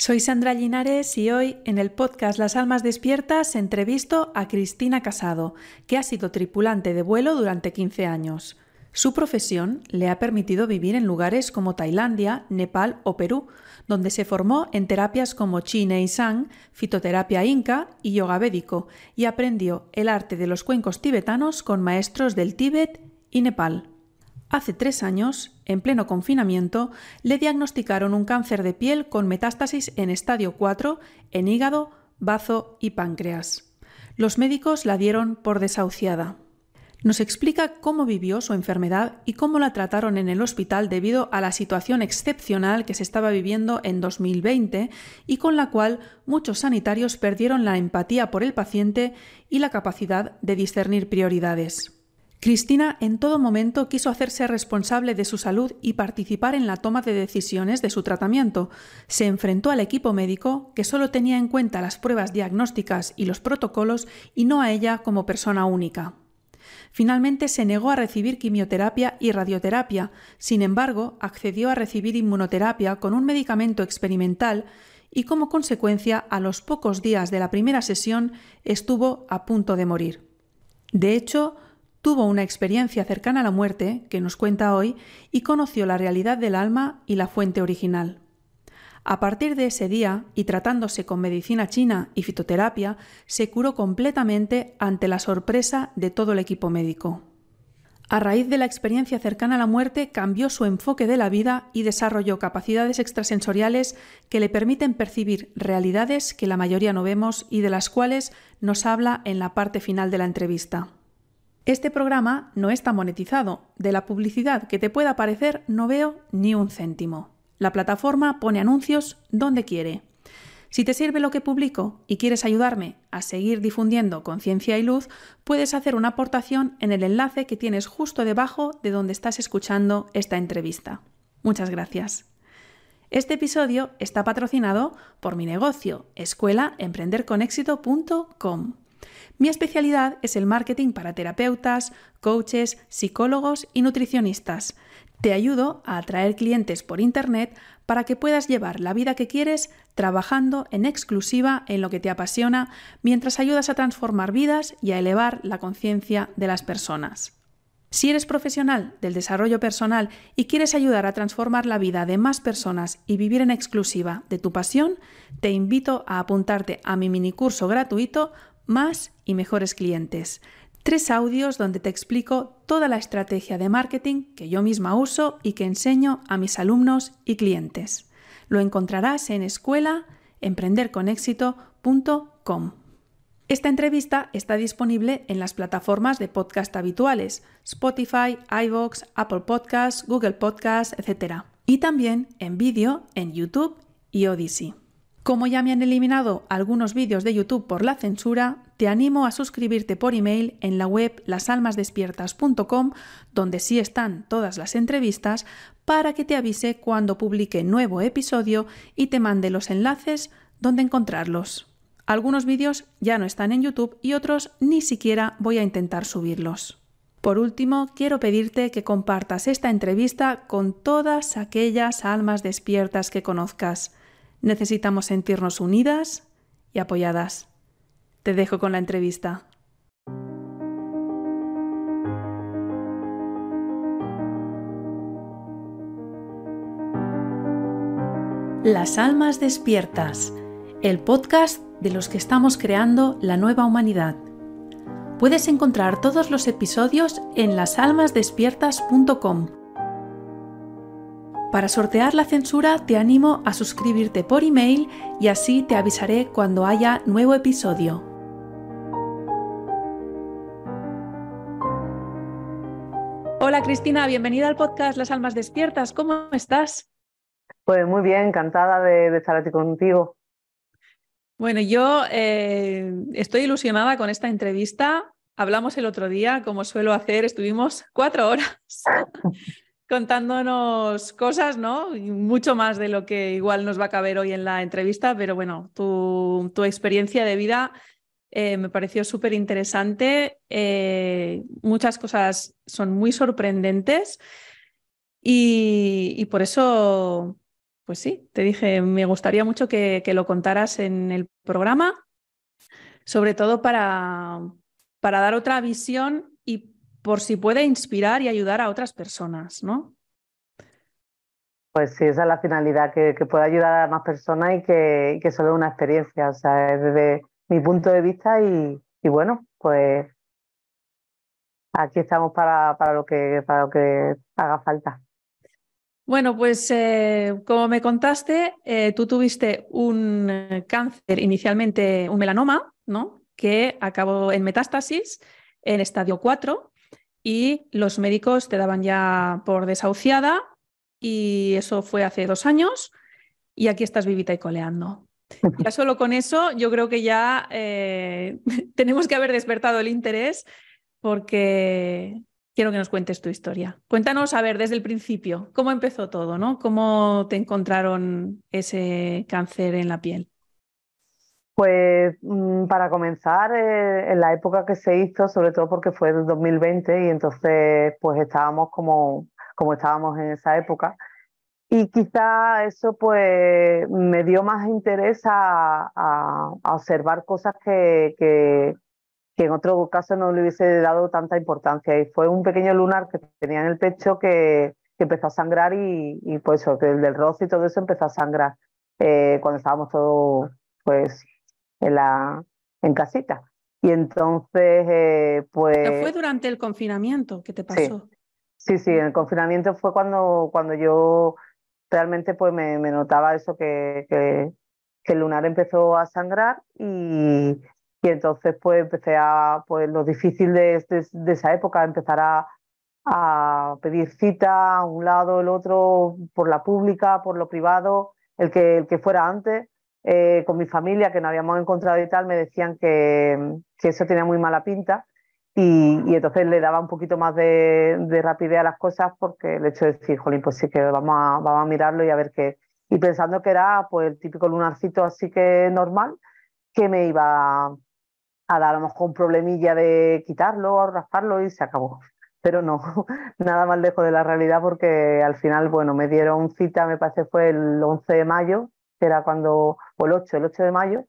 Soy Sandra Linares y hoy en el podcast Las Almas Despiertas entrevisto a Cristina Casado, que ha sido tripulante de vuelo durante 15 años. Su profesión le ha permitido vivir en lugares como Tailandia, Nepal o Perú, donde se formó en terapias como Chi y Sang, fitoterapia inca y yoga védico, y aprendió el arte de los cuencos tibetanos con maestros del Tíbet y Nepal. Hace tres años, en pleno confinamiento, le diagnosticaron un cáncer de piel con metástasis en estadio 4 en hígado, bazo y páncreas. Los médicos la dieron por desahuciada. Nos explica cómo vivió su enfermedad y cómo la trataron en el hospital debido a la situación excepcional que se estaba viviendo en 2020 y con la cual muchos sanitarios perdieron la empatía por el paciente y la capacidad de discernir prioridades. Cristina en todo momento quiso hacerse responsable de su salud y participar en la toma de decisiones de su tratamiento. Se enfrentó al equipo médico, que solo tenía en cuenta las pruebas diagnósticas y los protocolos, y no a ella como persona única. Finalmente se negó a recibir quimioterapia y radioterapia, sin embargo, accedió a recibir inmunoterapia con un medicamento experimental y como consecuencia, a los pocos días de la primera sesión, estuvo a punto de morir. De hecho, tuvo una experiencia cercana a la muerte, que nos cuenta hoy, y conoció la realidad del alma y la fuente original. A partir de ese día, y tratándose con medicina china y fitoterapia, se curó completamente ante la sorpresa de todo el equipo médico. A raíz de la experiencia cercana a la muerte, cambió su enfoque de la vida y desarrolló capacidades extrasensoriales que le permiten percibir realidades que la mayoría no vemos y de las cuales nos habla en la parte final de la entrevista. Este programa no está monetizado. De la publicidad que te pueda aparecer no veo ni un céntimo. La plataforma pone anuncios donde quiere. Si te sirve lo que publico y quieres ayudarme a seguir difundiendo conciencia y luz, puedes hacer una aportación en el enlace que tienes justo debajo de donde estás escuchando esta entrevista. Muchas gracias. Este episodio está patrocinado por mi negocio, escuelaemprenderconexito.com. Mi especialidad es el marketing para terapeutas, coaches, psicólogos y nutricionistas. Te ayudo a atraer clientes por Internet para que puedas llevar la vida que quieres trabajando en exclusiva en lo que te apasiona mientras ayudas a transformar vidas y a elevar la conciencia de las personas. Si eres profesional del desarrollo personal y quieres ayudar a transformar la vida de más personas y vivir en exclusiva de tu pasión, te invito a apuntarte a mi minicurso gratuito más y mejores clientes. Tres audios donde te explico toda la estrategia de marketing que yo misma uso y que enseño a mis alumnos y clientes. Lo encontrarás en escuelaemprenderconexito.com. Esta entrevista está disponible en las plataformas de podcast habituales, Spotify, iVoox, Apple Podcasts, Google Podcasts, etc. Y también en vídeo en YouTube y Odyssey. Como ya me han eliminado algunos vídeos de YouTube por la censura, te animo a suscribirte por email en la web lasalmasdespiertas.com, donde sí están todas las entrevistas, para que te avise cuando publique nuevo episodio y te mande los enlaces donde encontrarlos. Algunos vídeos ya no están en YouTube y otros ni siquiera voy a intentar subirlos. Por último, quiero pedirte que compartas esta entrevista con todas aquellas almas despiertas que conozcas. Necesitamos sentirnos unidas y apoyadas. Te dejo con la entrevista. Las Almas Despiertas, el podcast de los que estamos creando la nueva humanidad. Puedes encontrar todos los episodios en lasalmasdespiertas.com para sortear la censura te animo a suscribirte por email y así te avisaré cuando haya nuevo episodio. Hola Cristina, bienvenida al podcast Las Almas Despiertas. ¿Cómo estás? Pues muy bien, encantada de, estar aquí contigo. Bueno, yo eh, estoy ilusionada con esta entrevista. Hablamos el otro día, como suelo hacer, estuvimos cuatro horas contándonos cosas, ¿no? Mucho más de lo que igual nos va a caber hoy en la entrevista, pero bueno, tu, experiencia de vida eh, me pareció súper interesante. Eh, muchas cosas son muy sorprendentes y, por eso pues sí, te dije, me gustaría mucho que, lo contaras en el programa, sobre todo para, para dar otra visión y por si puede inspirar y ayudar a otras personas, ¿no? Pues sí, esa es la finalidad, que, pueda ayudar a más personas y que, que solo es una experiencia, o sea, es desde mi punto de vista y, bueno, pues aquí estamos para, para, lo, que, para lo que haga falta. Bueno, pues eh, como me contaste, eh, tú tuviste un eh, cáncer, inicialmente un melanoma, ¿no? Que acabó en metástasis en estadio 4 y los médicos te daban ya por desahuciada y eso fue hace dos años y aquí estás vivita y coleando. Ya solo con eso yo creo que ya eh, tenemos que haber despertado el interés porque quiero que nos cuentes tu historia. Cuéntanos, a ver, desde el principio, ¿cómo empezó todo? ¿no? ¿Cómo te encontraron ese cáncer en la piel? Pues mm, para comenzar, eh, en la época que se hizo, sobre todo porque fue el 2020 y entonces pues estábamos como como estábamos en esa época. Y quizá eso pues me dio más interés a, observar cosas que, que, en otro caso no le hubiese dado tanta importancia. Y fue un pequeño lunar que tenía en el pecho que, empezó a sangrar y, y pues eso, el del roce y todo eso empezó a sangrar eh, cuando estábamos todos pues en, la, en casita. Y entonces, eh, pues... fue durante el confinamiento que te pasó? Sí, sí, el confinamiento fue cuando, cuando yo realmente pues me, notaba eso que, que, el lunar empezó a sangrar y, y, entonces pues empecé a, pues lo difícil de, de, esa época, empezar a, a, pedir cita a un lado, el otro, por la pública, por lo privado, el que, el que fuera antes. Eh, con mi familia que nos habíamos encontrado y tal, me decían que, que eso tenía muy mala pinta y, entonces le daba un poquito más de, rapidez a las cosas porque el hecho de decir, jolín, pues sí que vamos a, vamos a mirarlo y a ver qué. Y pensando que era pues el típico lunarcito así que normal, que me iba a dar a lo mejor un problemilla de quitarlo o rasparlo y se acabó. Pero no, nada más lejos de la realidad porque al final, bueno, me dieron cita, me parece fue el 11 de mayo, que era cuando, o el 8, el 8 de mayo,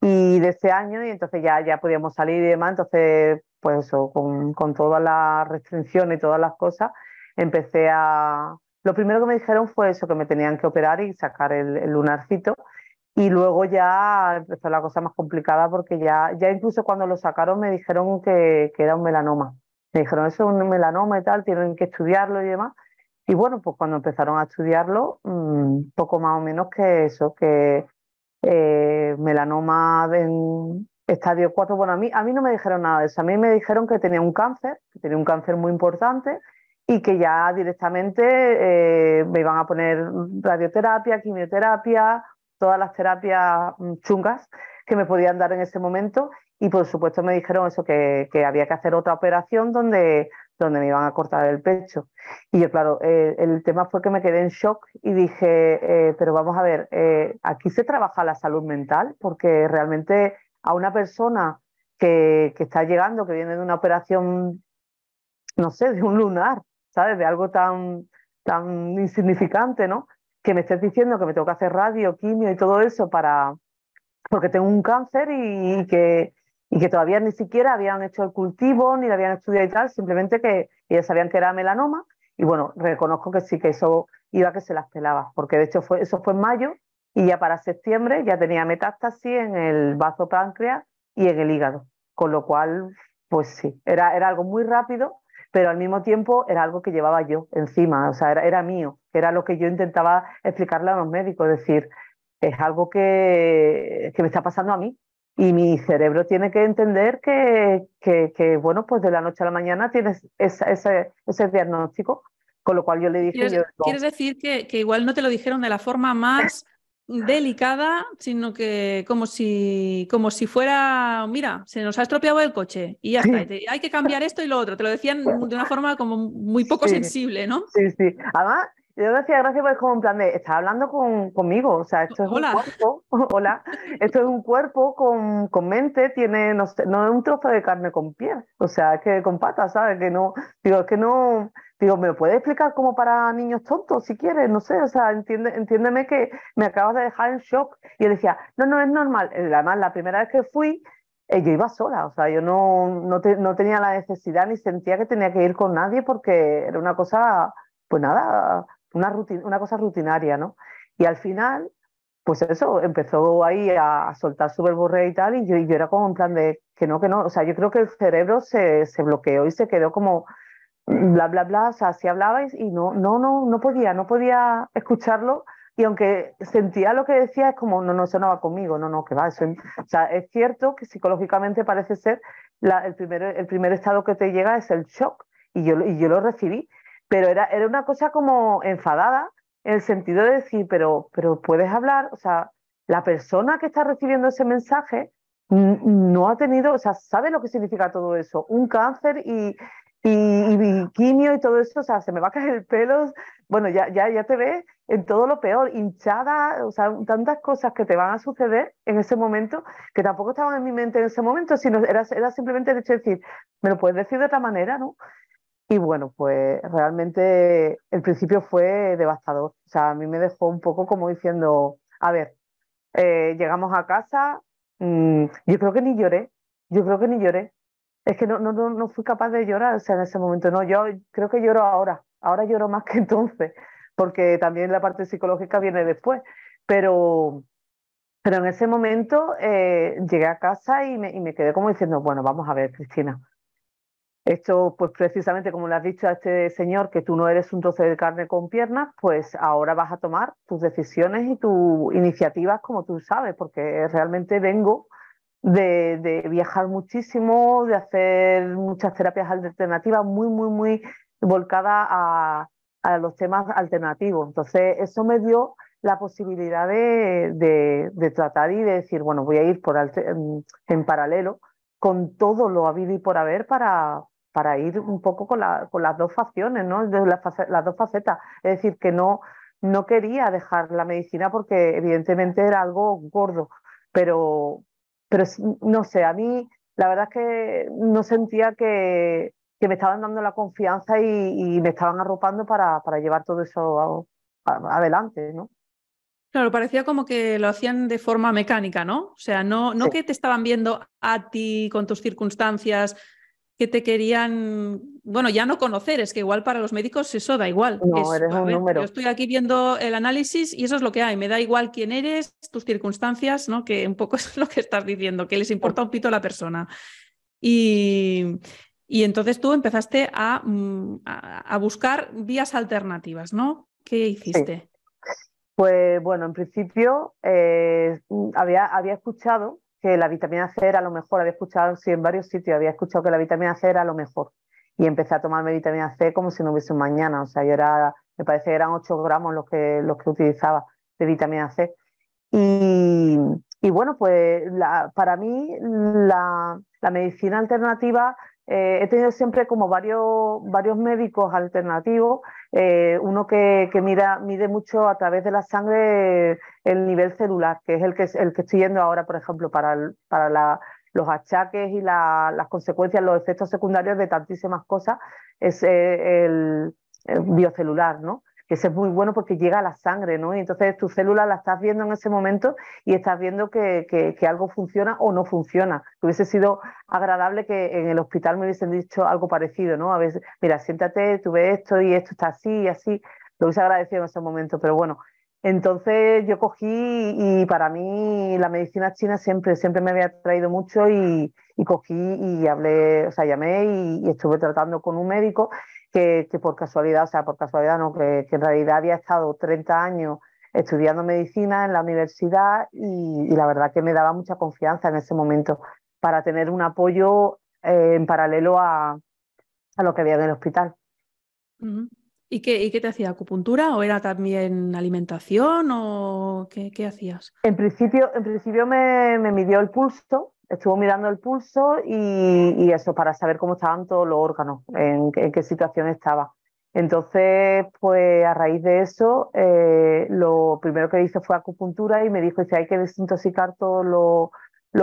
y de ese año, y entonces ya, ya podíamos salir y demás, entonces pues eso, con, con todas las restricciones y todas las cosas, empecé a... Lo primero que me dijeron fue eso, que me tenían que operar y sacar el, lunarcito. Y luego ya empezó la cosa más complicada porque ya, ya incluso cuando lo sacaron me dijeron que, que era un melanoma. Me dijeron, eso es un melanoma y tal, tienen que estudiarlo y demás. Y bueno, pues cuando empezaron a estudiarlo, mmm, poco más o menos que eso, que eh, melanoma en, estadio 4, bueno, a mí, a mí no me dijeron nada de eso, a mí me dijeron que tenía un cáncer, que tenía un cáncer muy importante y que ya directamente eh, me iban a poner radioterapia, quimioterapia, todas las terapias mm, chungas que me podían dar en ese momento. Y por supuesto me dijeron eso, que, que había que hacer otra operación donde, donde me iban a cortar el pecho. Y yo, claro, eh, el tema fue que me quedé en shock y dije, eh, pero vamos a ver, aquí se trabaja la salud mental porque realmente a una persona que, está llegando, que viene de una operación, no sé, de un lunar, ¿sabes? De algo tan, tan insignificante, ¿no? Que me estés diciendo que me tengo que hacer radio, quimio y todo eso para porque tengo un cáncer y, que, y que todavía ni siquiera habían hecho el cultivo, ni lo habían estudiado y tal, simplemente que ellos sabían que era melanoma. Y bueno, reconozco que sí, que eso iba que se las pelaba, porque de hecho fue, eso fue en mayo y ya para septiembre ya tenía metástasis en el vaso páncreas y en el hígado, con lo cual, pues sí, era, era algo muy rápido, pero al mismo tiempo era algo que llevaba yo encima, o sea, era, era mío, era lo que yo intentaba explicarle a los médicos, decir, es algo que, que me está pasando a mí, y mi cerebro tiene que entender que, que, bueno, pues de la noche a la mañana tienes ese, ese, diagnóstico, con lo cual yo le dije... ¿Quieres, ¿quieres decir que, que, igual no te lo dijeron de la forma más delicada, sino que como si, como si fuera, mira, se nos ha estropeado el coche y ya está, hay que cambiar esto y lo otro. Te lo decían de una forma como muy poco sensible, ¿no? Sí, sí. Además, yo decía gracias porque es como en plan de, estás hablando con, conmigo, o sea, esto es un cuerpo, hola, esto es un cuerpo con, con mente, tiene, no, no es un trozo de carne con piel, o sea, es que con patas, ¿sabes? Que no, digo, es que no, Digo, ¿me lo puedes explicar como para niños tontos si quieres? No sé, o sea, entiende, entiéndeme que me acabas de dejar en shock. Y él decía, no, no, es normal. Además, la primera vez que fui, eh, yo iba sola, o sea, yo no, no, no, tenía la necesidad ni sentía que tenía que ir con nadie porque era una cosa, pues nada, una, rutina, una cosa rutinaria, ¿no? Y al final, pues eso, empezó ahí a, soltar su verborrea y tal, y yo, y yo era como en plan de que no, que no, o sea, yo creo que el cerebro se, se bloqueó y se quedó como bla, bla, bla, o sea, si hablabais y no, no, no, no podía, no podía escucharlo y aunque sentía lo que decía, es como, no, no, sonaba conmigo, no, no, que va, eso, o sea, es cierto que psicológicamente parece ser la, el, primer, el primer estado que te llega es el shock, y yo, y yo lo recibí, pero era, era una cosa como enfadada, en el sentido de decir, pero, pero puedes hablar, o sea, la persona que está recibiendo ese mensaje no ha tenido, o sea, sabe lo que significa todo eso, un cáncer y, y, quimio y todo eso, o sea, se me va a caer el pelo, bueno, ya, ya, ya te ves en todo lo peor, hinchada, o sea, tantas cosas que te van a suceder en ese momento que tampoco estaban en mi mente en ese momento, sino era, era simplemente el hecho de decir, me lo puedes decir de otra manera, ¿no? Y bueno, pues realmente el principio fue devastador, o sea, a mí me dejó un poco como diciendo, a ver, eh, llegamos a casa, mm, yo creo que ni lloré, yo creo que ni lloré, es que no, no, no, fui capaz de llorar, o sea, en ese momento, no, yo creo que lloro ahora, ahora lloro más que entonces, porque también la parte psicológica viene después, pero, pero en ese momento eh, llegué a casa y me, y me quedé como diciendo, bueno, vamos a ver, Cristina, esto, pues precisamente como le has dicho a este señor, que tú no eres un trozo de carne con piernas, pues ahora vas a tomar tus decisiones y tus iniciativas como tú sabes, porque realmente vengo de, viajar muchísimo, de hacer muchas terapias alternativas, muy, muy, muy volcada a, los temas alternativos. Entonces, eso me dio la posibilidad de, tratar y de decir, bueno, voy a ir por en, paralelo con todo lo habido y por haber para, para ir un poco con, con las dos facciones, ¿no? Las, las, dos facetas. Es decir, que no, no quería dejar la medicina porque evidentemente era algo gordo, pero, pero no sé, a mí la verdad es que no sentía que, me estaban dando la confianza y, me estaban arropando para, para llevar todo eso adelante, ¿no? Claro, parecía como que lo hacían de forma mecánica, ¿no? O sea, no, no que te estaban viendo a ti con tus circunstancias, que te querían, bueno, ya no conocer, es que igual para los médicos eso da igual. No, eres un número. Yo estoy aquí viendo el análisis y eso es lo que hay, me da igual quién eres, tus circunstancias, ¿no? Que un poco es lo que estás diciendo, que les importa un pito a la persona. Y, y entonces tú empezaste a, mm, a, buscar vías alternativas, ¿no? ¿Qué hiciste? Pues bueno, en principio eh, había, había escuchado que la vitamina C era lo mejor. Había escuchado, sí, en varios sitios había escuchado que la vitamina C era lo mejor. Y empecé a tomarme vitamina C como si no hubiese un mañana. O sea, yo era, me parece que eran 8 gramos los que, los que utilizaba de vitamina C. Y, bueno, pues la, para mí la, medicina alternativa eh, he tenido siempre como varios, varios médicos alternativos, eh, uno que, mide mucho a través de la sangre el nivel celular, que es el que, el que estoy yendo ahora, por ejemplo, para, para la, los achaques y las consecuencias, los efectos secundarios de tantísimas cosas, es eh, el, el biocelular, ¿no? que es muy bueno porque llega a la sangre, ¿no? Y entonces tu célula la estás viendo en ese momento y estás viendo que, que, algo funciona o no funciona. hubiese sido agradable que en el hospital me hubiesen dicho algo parecido, ¿no? A veces, mira, siéntate, tú ves esto y esto está así y así. Lo hubiese agradecido en ese momento, pero bueno, entonces yo cogí y para mí la medicina china siempre, siempre me había traído mucho y, cogí y hablé, o sea, llamé y, estuve tratando con un médico que, por casualidad, o sea, por casualidad no, que, en realidad había estado 30 años estudiando medicina en la universidad y, la verdad que me daba mucha confianza en ese momento para tener un apoyo eh, en paralelo a, lo que había en el hospital. ¿Y qué, ¿Y qué, te hacía? ¿Acupuntura o era también alimentación o qué, hacías? En principio, en principio me, midió el pulso estuvo mirando el pulso y, eso, para saber cómo estaban todos los órganos, en, qué situación estaba. Entonces, pues a raíz de eso, eh, lo primero que hice fue acupuntura y me dijo, que hay que desintoxicar todos los,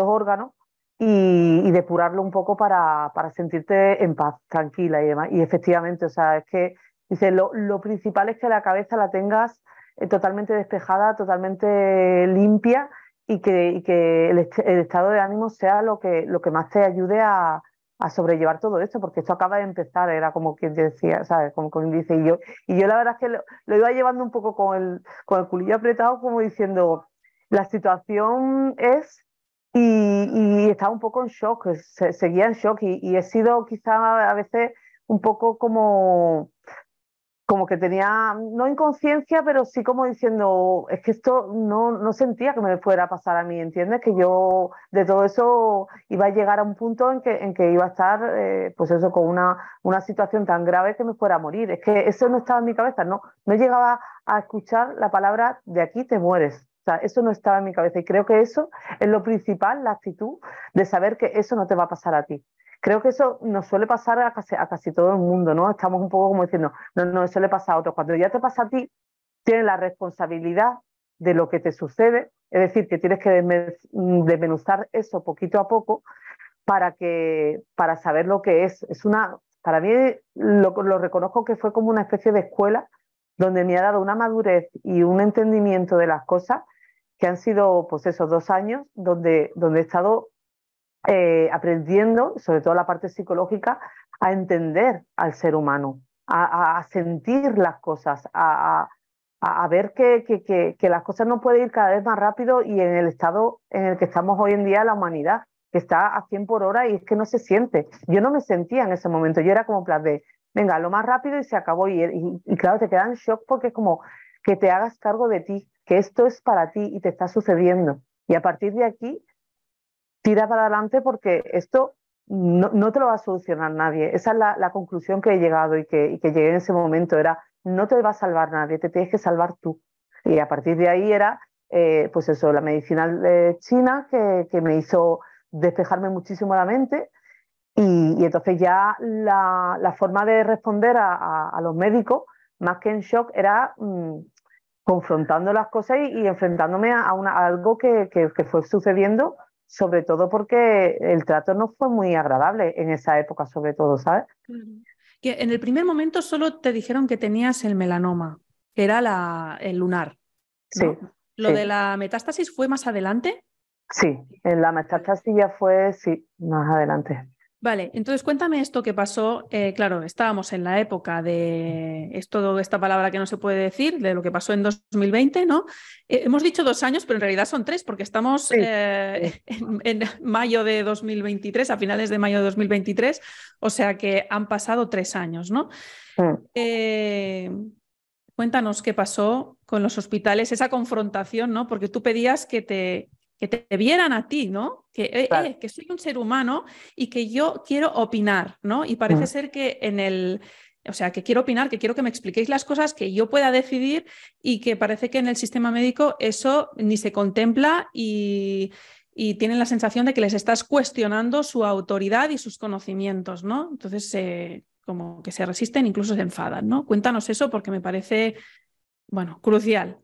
órganos y, depurarlo un poco para, para, sentirte en paz, tranquila y demás. Y efectivamente, o sea, es que dice, lo, lo principal es que la cabeza la tengas eh, totalmente despejada, totalmente limpia y que, y que el, estado de ánimo sea lo que, lo que más te ayude a, a sobrellevar todo esto, porque esto acaba de empezar, era como quien decía, ¿sabes? Como quien dice, y yo, y yo la verdad es que lo, iba llevando un poco con el, con el culillo apretado, como diciendo, la situación es y, estaba un poco en shock, seguía en shock y, he sido quizá a veces un poco como, como que tenía, no inconsciencia, pero sí como diciendo, es que esto no, no sentía que me fuera a pasar a mí, ¿entiendes? Que yo de todo eso iba a llegar a un punto en que, en que iba a estar, eh, pues eso, con una, una situación tan grave que me fuera a morir. Es que eso no estaba en mi cabeza, no, no llegaba a escuchar la palabra de aquí te mueres. O sea, eso no estaba en mi cabeza y creo que eso es lo principal, la actitud de saber que eso no te va a pasar a ti. Creo que eso nos suele pasar a casi, a casi todo el mundo, ¿no? Estamos un poco como diciendo, no, no, eso le pasa a otros. Cuando ya te pasa a ti, tienes la responsabilidad de lo que te sucede, es decir, que tienes que desmenuzar eso poquito a poco para, que, para saber lo que es. Es una, para mí lo, lo reconozco que fue como una especie de escuela donde me ha dado una madurez y un entendimiento de las cosas que han sido, pues esos dos años donde, donde he estado eh, aprendiendo, sobre todo la parte psicológica, a entender al ser humano, a, sentir las cosas, a, a ver que, que, que, las cosas no pueden ir cada vez más rápido y en el estado en el que estamos hoy en día la humanidad, que está a 100 por hora y es que no se siente. Yo no me sentía en ese momento, yo era como plan de, venga, lo más rápido y se acabó. Y, y, y claro, te queda en shock porque es como que te hagas cargo de ti, que esto es para ti y te está sucediendo. Y a partir de aquí, tira para adelante porque esto no, no te lo va a solucionar nadie. Esa es la, conclusión que he llegado y que, que, llegué en ese momento. Era, no te va a salvar nadie, te tienes que salvar tú. Y a partir de ahí era, eh, pues eso, la medicina de china que, que, me hizo despejarme muchísimo la mente. Y, y entonces ya la, la, forma de responder a, a, los médicos, más que en shock, era mmm, confrontando las cosas y, y enfrentándome a, una, algo que, que, fue sucediendo, sobre todo porque el trato no fue muy agradable en esa época, sobre todo, ¿sabes? Que en el primer momento solo te dijeron que tenías el melanoma, que era la, el lunar. ¿no? Sí. ¿Lo sí. de la metástasis fue más adelante? Sí, en la metástasis ya fue, sí, más adelante. Vale, entonces cuéntame esto que pasó. Eh, claro, estábamos en la época de esto, esta palabra que no se puede decir, de lo que pasó en 2020, ¿no? Eh, hemos dicho dos años, pero en realidad son tres, porque estamos sí. eh, en, en, mayo de 2023, a finales de mayo de 2023, o sea que han pasado tres años, ¿no? Sí. cuéntanos qué pasó con los hospitales, esa confrontación, ¿no? Porque tú pedías que te, que te vieran a ti, ¿no? Que, eh, claro. eh, que soy un ser humano y que yo quiero opinar, ¿no? Y parece mm. ser que en el, o sea, que quiero opinar, que quiero que me expliquéis las cosas, que yo pueda decidir y que parece que en el sistema médico eso ni se contempla y, y tienen la sensación de que les estás cuestionando su autoridad y sus conocimientos, ¿no? Entonces, eh, como que se resisten, incluso se enfadan, ¿no? Cuéntanos eso porque me parece, bueno, crucial.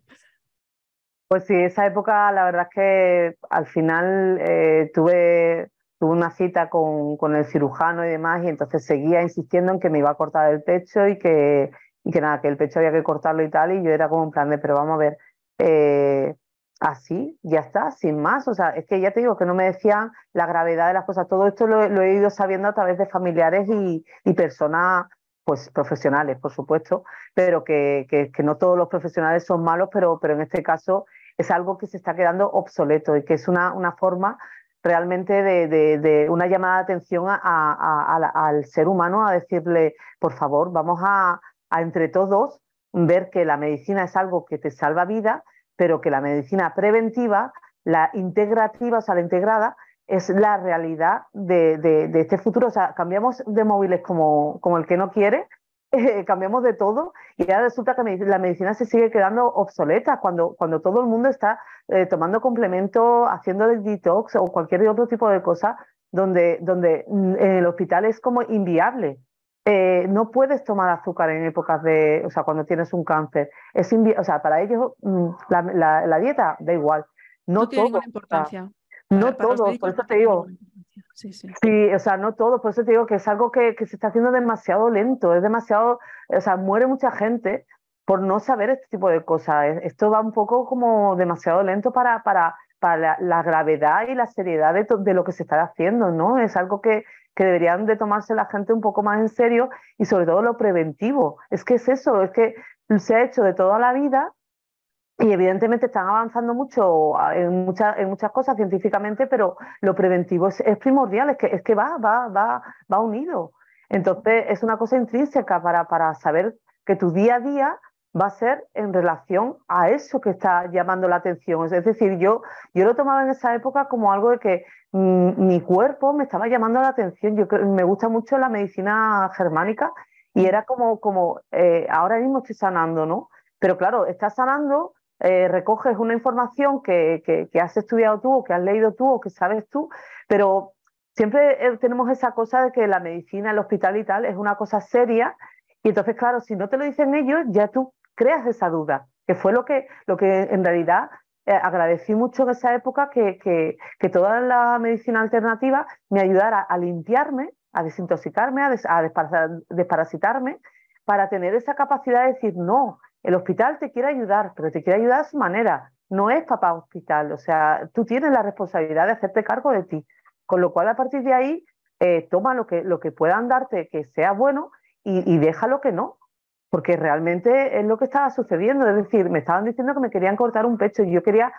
Pues sí, esa época la verdad es que al final eh, tuve, tuve una cita con, con, el cirujano y demás y entonces seguía insistiendo en que me iba a cortar el pecho y que, y que nada, que el pecho había que cortarlo y tal y yo era como en plan de, pero vamos a ver, eh, así, ya está, sin más, o sea, es que ya te digo que no me decían la gravedad de las cosas, todo esto lo, lo he ido sabiendo a través de familiares y, y personas pues profesionales, por supuesto, pero que, que, que, no todos los profesionales son malos, pero, pero en este caso es algo que se está quedando obsoleto y que es una, una forma realmente de, de, una llamada de atención al ser humano, a decirle, por favor, vamos a, entre todos ver que la medicina es algo que te salva vida, pero que la medicina preventiva, la integrativa, o sea, la integrada, es la realidad de, de, este futuro. O sea, cambiamos de móviles como, como el que no quiere, eh, cambiamos de todo y ahora resulta que la medicina se sigue quedando obsoleta cuando, cuando todo el mundo está eh, tomando complemento, haciendo detox o cualquier otro tipo de cosa donde, donde mm, en el hospital es como inviable. Eh, no puedes tomar azúcar en épocas de, o sea, cuando tienes un cáncer. Es o sea, para ellos mm, la, la, la, dieta da igual. No, no tiene todo, importancia. No todo, por eso te digo, Sí, sí. Sí, o sea, no todo, por eso te digo que es algo que, que se está haciendo demasiado lento, es demasiado, o sea, muere mucha gente por no saber este tipo de cosas. Esto va un poco como demasiado lento para, para, para la, gravedad y la seriedad de, de, lo que se está haciendo, ¿no? Es algo que, que deberían de tomarse la gente un poco más en serio y sobre todo lo preventivo. Es que es eso, es que se ha hecho de toda la vida y evidentemente están avanzando mucho en, muchas en muchas cosas científicamente, pero lo preventivo es, primordial, es que, es que va, va, va, va unido. Entonces es una cosa intrínseca para, para saber que tu día a día va a ser en relación a eso que está llamando la atención. Es decir, yo, yo lo tomaba en esa época como algo de que mm, mi cuerpo me estaba llamando la atención. Yo me gusta mucho la medicina germánica y era como, como eh, ahora mismo estoy sanando, ¿no? Pero claro, estás sanando eh, recoges una información que, que, has estudiado tú o que has leído tú o que sabes tú, pero siempre eh, tenemos esa cosa de que la medicina, el hospital y tal es una cosa seria y entonces, claro, si no te lo dicen ellos, ya tú creas esa duda, que fue lo que, lo que en realidad eh, agradecí mucho en esa época que, que, que, toda la medicina alternativa me ayudara a limpiarme, a desintoxicarme, a, a desparasitarme, para tener esa capacidad de decir, no, el hospital te quiere ayudar, pero te quiere ayudar a su manera. No es papá hospital, o sea, tú tienes la responsabilidad de hacerte cargo de ti. Con lo cual, a partir de ahí, eh, toma lo que, lo que puedan darte que sea bueno y, deja lo que no, porque realmente es lo que estaba sucediendo. Es decir, me estaban diciendo que me querían cortar un pecho y yo quería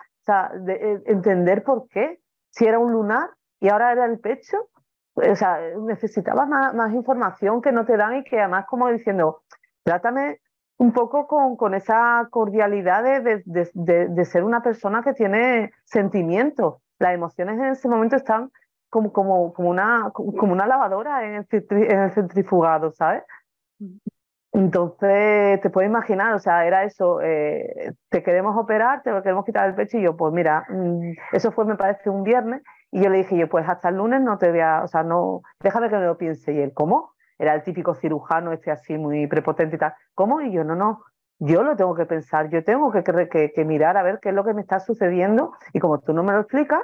eh, entender por qué, si era un lunar y ahora era el pecho. O sea, necesitaba más, más información que no te dan y que además como diciendo, trátame un poco con, con esa cordialidad de, de, de, ser una persona que tiene sentimientos. Las emociones en ese momento están como, como, como, una, como una lavadora en el, en el centrifugado, ¿sabes? Entonces, te puedes imaginar, o sea, era eso, eh, te queremos operar, te queremos quitar el pecho y yo, pues mira, mm, eso fue, me parece, un viernes y yo le dije, yo, pues hasta el lunes no te voy a, o sea, no, déjame que me lo piense. Y él, ¿cómo? Era el típico cirujano este así muy prepotente y tal. ¿Cómo? Y yo, no, no, yo lo tengo que pensar, yo tengo que, mirar a ver qué es lo que me está sucediendo y como tú no me lo explicas,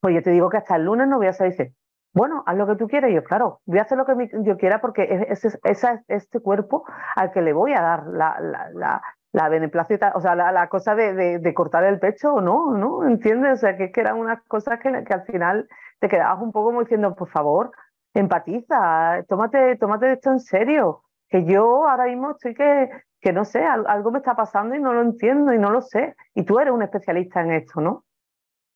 pues yo te digo que hasta el lunes no voy a salir. Dice, bueno, haz lo que tú quieras. Y yo, claro, voy a hacer lo que yo quiera porque es, es, es, este cuerpo al que le voy a dar la, la, la, la o sea, la, la cosa de, de, de, cortar el pecho o no, ¿no? ¿Entiendes? O sea, que, que eran unas cosas que, que al final te quedabas un poco como diciendo, por favor, empatiza, tómate, tómate esto en serio, que yo ahora mismo estoy que, que no sé, algo me está pasando y no lo entiendo y no lo sé. Y tú eres un especialista en esto, ¿no?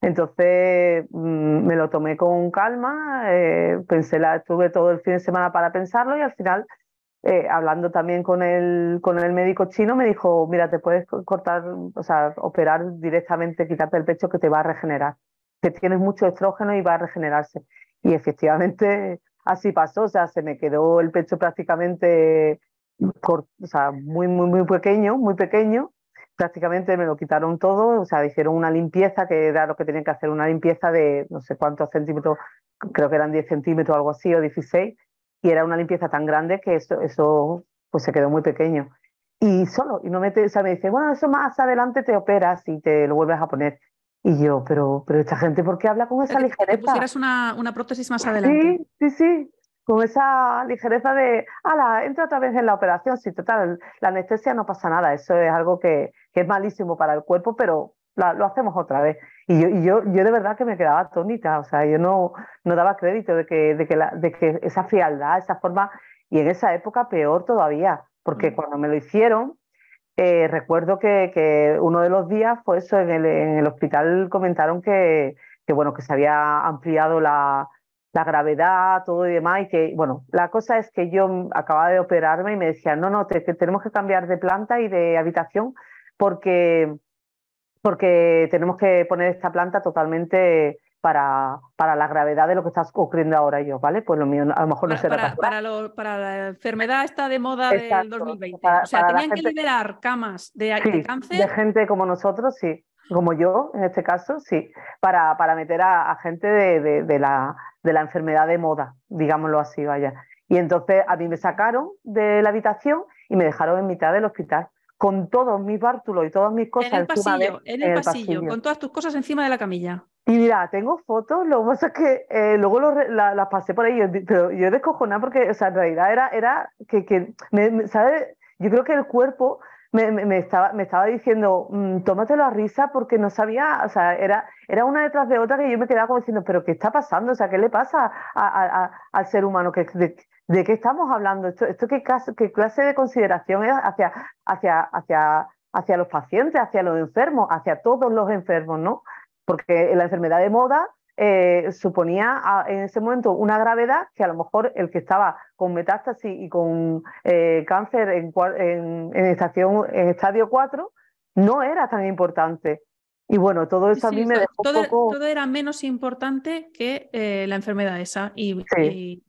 Entonces mm, me lo tomé con calma, eh, pensé, la, tuve todo el fin de semana para pensarlo y al final, eh, hablando también con el, con el médico chino, me dijo, mira, te puedes cortar, o sea, operar directamente, quitarte el pecho que te va a regenerar, que tienes mucho estrógeno y va a regenerarse. Y efectivamente así pasó, o sea, se me quedó el pecho prácticamente o sea, muy, muy, muy pequeño, muy pequeño. Prácticamente me lo quitaron todo, o sea, hicieron una limpieza, que era lo que tenían que hacer, una limpieza de no sé cuántos centímetros, creo que eran 10 centímetros o algo así, o 16, y era una limpieza tan grande que eso, eso pues se quedó muy pequeño. Y solo, y no me, o sea, me dice, bueno, eso más adelante te operas y te lo vuelves a poner. Y yo, pero, pero esta gente, ¿por qué habla con esa ligereza? Te pusieras una, una prótesis más adelante. Sí, sí, sí. Con esa ligereza de, ala, entra otra vez en la operación. Sí, total, la anestesia no pasa nada. Eso es algo que, que es malísimo para el cuerpo, pero lo hacemos otra vez. Y yo, y yo, yo de verdad que me quedaba atónita. O sea, yo no, no daba crédito de que, de, que la, de que esa frialdad, esa forma, y en esa época peor todavía, porque mm. cuando me lo hicieron, eh, recuerdo que, uno de los días fue eso, en el, en el hospital comentaron que, que, bueno, que se había ampliado la, gravedad, todo y demás, y que, bueno, la cosa es que yo acababa de operarme y me decían, no, no, te, tenemos que cambiar de planta y de habitación porque, porque tenemos que poner esta planta totalmente para, para la gravedad de lo que está ocurriendo ahora yo, ¿vale? Pues lo mío a lo mejor no será para, para, lo, para, la enfermedad esta de moda del 2020. o sea, tenían que liberar camas de, cáncer. De gente como nosotros, sí. Como yo, en este caso, sí. Para, para meter a, gente de, de, la, de la enfermedad de moda, digámoslo así, vaya. Y entonces a mí me sacaron de la habitación y me dejaron en mitad del hospital con todos mis bártulos y todas mis cosas en el pasillo, en el, pasillo, con todas tus cosas encima de la camilla. Y mira, tengo fotos, lo que pasa es que eh, luego las pasé por ahí, pero yo descojonada porque, o sea, en realidad era, era que, me, ¿sabes? Yo creo que el cuerpo me, estaba, me estaba diciendo, mm, tómatelo a risa porque no sabía, o sea, era, era una detrás de otra que yo me quedaba como diciendo, pero ¿qué está pasando? O sea, ¿qué le pasa al ser humano? ¿Qué, de, qué estamos hablando? ¿Esto, esto qué, qué, clase de consideración es hacia, hacia, hacia, hacia los pacientes, hacia los enfermos, hacia todos los enfermos, ¿no? Porque la enfermedad de moda eh, suponía en ese momento una gravedad que a lo mejor el que estaba con metástasis y con eh, cáncer en, en, estación, en estadio 4 no era tan importante. Y bueno, todo eso a mí me dejó todo, poco... todo era menos importante que eh, la enfermedad esa y,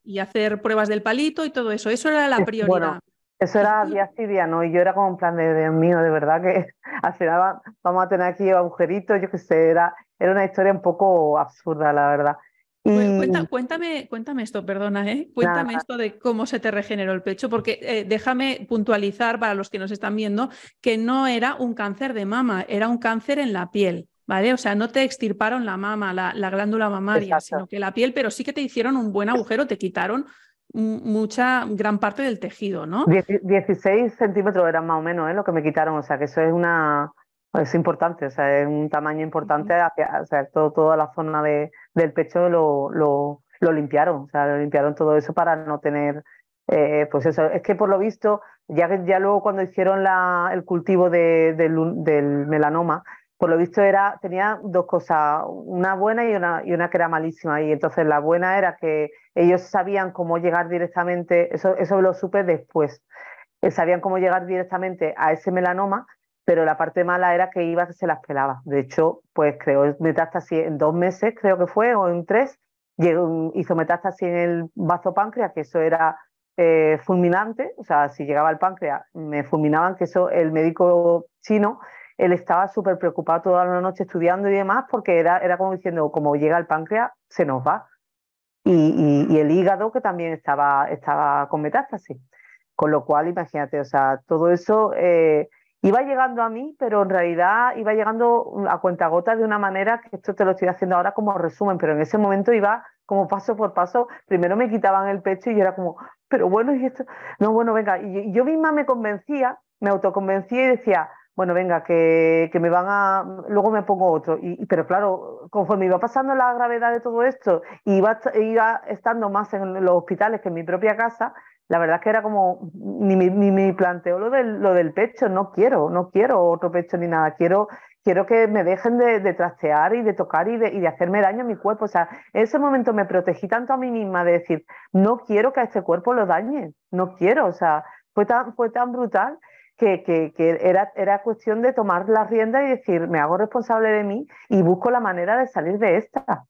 y, hacer pruebas del palito y todo eso. Eso era la prioridad. Eso era día sí, día no, y yo era como un plan de Dios mío, de verdad que al final vamos a tener aquí agujeritos, yo qué sé, era, era una historia un poco absurda, la verdad. Y... cuéntame, cuéntame esto, perdona, ¿eh? Cuéntame esto de cómo se te regeneró el pecho, porque eh, déjame puntualizar para los que nos están viendo que no era un cáncer de mama, era un cáncer en la piel. ¿Vale? O sea, no te extirparon la mama, la, glándula mamaria, sino que la piel, pero sí que te hicieron un buen agujero, te quitaron mucha, gran parte del tejido, ¿no? 16 centímetros eran más o menos ¿eh? lo que me quitaron, o sea que eso es una es importante, o sea, es un tamaño importante, hacia, o sea, todo, toda la zona de, del pecho lo, lo, lo, limpiaron, o sea, lo limpiaron todo eso para no tener, eh, pues eso, es que por lo visto, ya, ya luego cuando hicieron la, el cultivo de, del, del melanoma, por lo visto era, tenía dos cosas, una buena y una, y una que era malísima. Y entonces la buena era que ellos sabían cómo llegar directamente, eso, eso lo supe después, eh, sabían cómo llegar directamente a ese melanoma, pero la parte mala era que iba que se las pelaba. De hecho, pues creó metástasis en dos meses, creo que fue, o en tres, hizo metástasis en el bazo páncreas, que eso era eh, fulminante, o sea, si llegaba al páncreas me fulminaban, que eso el médico chino él estaba súper preocupado toda la noche estudiando y demás, porque era, era como diciendo, como llega el páncreas, se nos va. Y, el hígado que también estaba, estaba con metástasis. Con lo cual, imagínate, o sea, todo eso eh, iba llegando a mí, pero en realidad iba llegando a gota de una manera que esto te lo estoy haciendo ahora como resumen, pero en ese momento iba como paso por paso. Primero me quitaban el pecho y yo era como, pero bueno, y esto, no, bueno, venga. Y yo misma me convencía, me autoconvencía y decía, bueno, venga, que, me van a, luego me pongo otro. Y, pero claro, conforme iba pasando la gravedad de todo esto, iba, iba estando más en los hospitales que en mi propia casa, la verdad es que era como, ni, ni, me planteo lo del, lo del pecho, no quiero, no quiero otro pecho ni nada, quiero, quiero que me dejen de, trastear y de tocar y de, y de, hacerme daño a mi cuerpo. O sea, en ese momento me protegí tanto a mí misma de decir, no quiero que a este cuerpo lo dañe, no quiero, o sea, fue tan, fue tan brutal que, era, era cuestión de tomar la rienda y decir, me hago responsable de mí y busco la manera de salir de esta.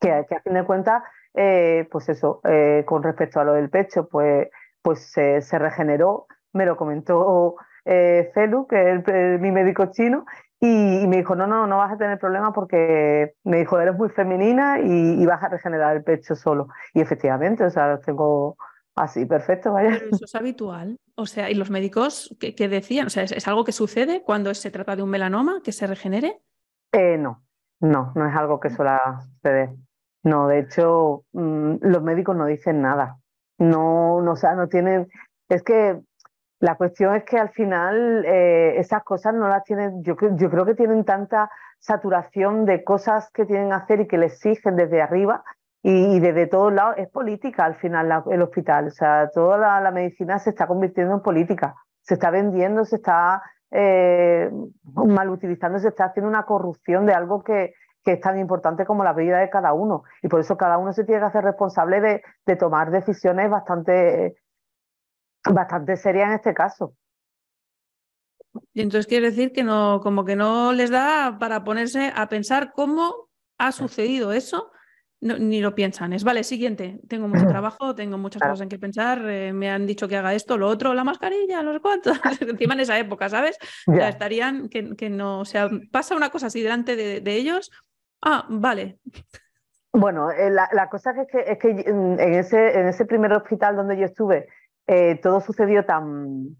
Que, a fin de cuentas, eh, pues eso, eh, con respecto a lo del pecho, pues, pues se, regeneró, me lo comentó eh, Felu, que es mi médico chino, y, me dijo, no, no, no vas a tener problema porque me dijo, eres muy femenina y, y, vas a regenerar el pecho solo. Y efectivamente, o sea, tengo Así, perfecto, vaya. Pero eso es habitual. O sea, ¿y los médicos qué, decían? O sea, ¿es, algo que sucede cuando se trata de un melanoma, que se regenere? Eh, no, no, no es algo que suele suceder. No, de hecho, mm, los médicos no dicen nada. No, no, o sea, no tienen. Es que la cuestión es que al final eh, esas cosas no las tienen. Yo, yo creo que tienen tanta saturación de cosas que tienen que hacer y que le exigen desde arriba y, desde todos lados es política al final el hospital. O sea, toda la, medicina se está convirtiendo en política. Se está vendiendo, se está eh, mal utilizando, se está haciendo una corrupción de algo que, que, es tan importante como la vida de cada uno. Y por eso cada uno se tiene que hacer responsable de, de tomar decisiones bastante, bastante serias en este caso. Y entonces quiere decir que no, como que no les da para ponerse a pensar cómo ha sucedido eso ni lo piensan. Es, vale, siguiente, tengo mucho trabajo, tengo muchas cosas en que pensar, eh, me han dicho que haga esto, lo otro, la mascarilla, no sé cuánto. Encima en esa época, ¿sabes? Ya estarían, que, que, no, o sea, pasa una cosa así delante de, ellos. Ah, vale. Bueno, eh, la, cosa es que, es que en, ese, en ese primer hospital donde yo estuve, eh, todo sucedió tan,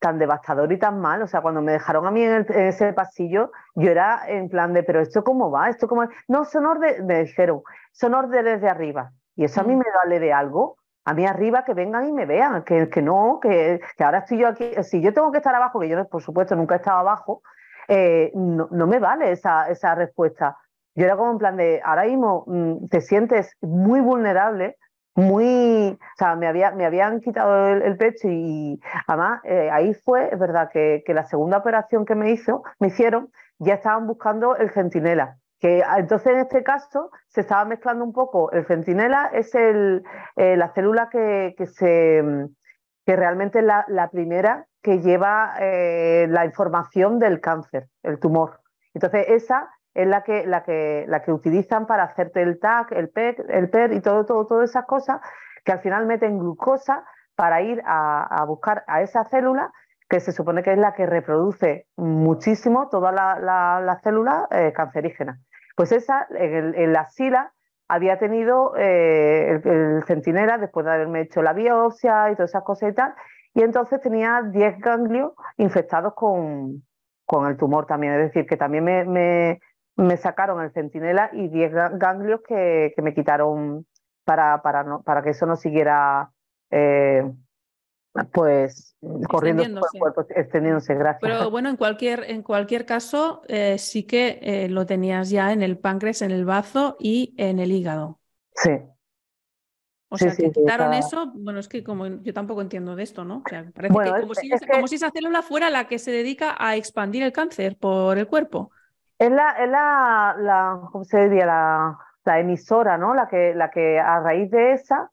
tan devastador y tan mal. O sea, cuando me dejaron a mí en, ese pasillo, yo era en plan de, pero ¿esto cómo va? ¿Esto cómo No, son órdenes, me dijeron, son órdenes de arriba. Y eso a mí mm. me vale de algo. A mí arriba que vengan y me vean, que, que no, que, que, ahora estoy yo aquí. Si yo tengo que estar abajo, que yo por supuesto nunca he estado abajo, eh, no, no, me vale esa, esa respuesta. Yo era como en plan de, ahora mismo mm, te sientes muy vulnerable, muy, o sea, me, había, me habían quitado el, pecho y además eh, ahí fue, es verdad, que, que, la segunda operación que me hizo, me hicieron, ya estaban buscando el centinela. Que entonces en este caso se estaba mezclando un poco. El centinela es el, eh, la célula que, que, se, que realmente es la, la primera que lleva eh, la información del cáncer, el tumor. Entonces esa es la que, la que, la que utilizan para hacerte el TAC, el PER, el PER y todo, todo, todas esas cosas que al final meten glucosa para ir a, buscar a esa célula que se supone que es la que reproduce muchísimo toda la, la, célula eh, cancerígena. Pues esa, en, la sila, había tenido eh, el, centinela después de haberme hecho la biopsia y todas esas cosas y tal, y entonces tenía 10 ganglios infectados con, con el tumor también, es decir, que también me sacaron el centinela y 10 ganglios que, me quitaron para, para, no, para que eso no siguiera eh, pues corriendo el cuerpo, extendiéndose, gracias. Pero bueno, en cualquier, en cualquier caso, eh, sí que eh, lo tenías ya en el páncreas, en el bazo y en el hígado. Sí. O sea, que quitaron eso, bueno, es que como yo tampoco entiendo de esto, ¿no? parece que como, si, como si esa célula fuera la que se dedica a expandir el cáncer por el cuerpo. Es la, es la, ¿cómo se diría? La, la, emisora, ¿no? La que, la que a raíz de esa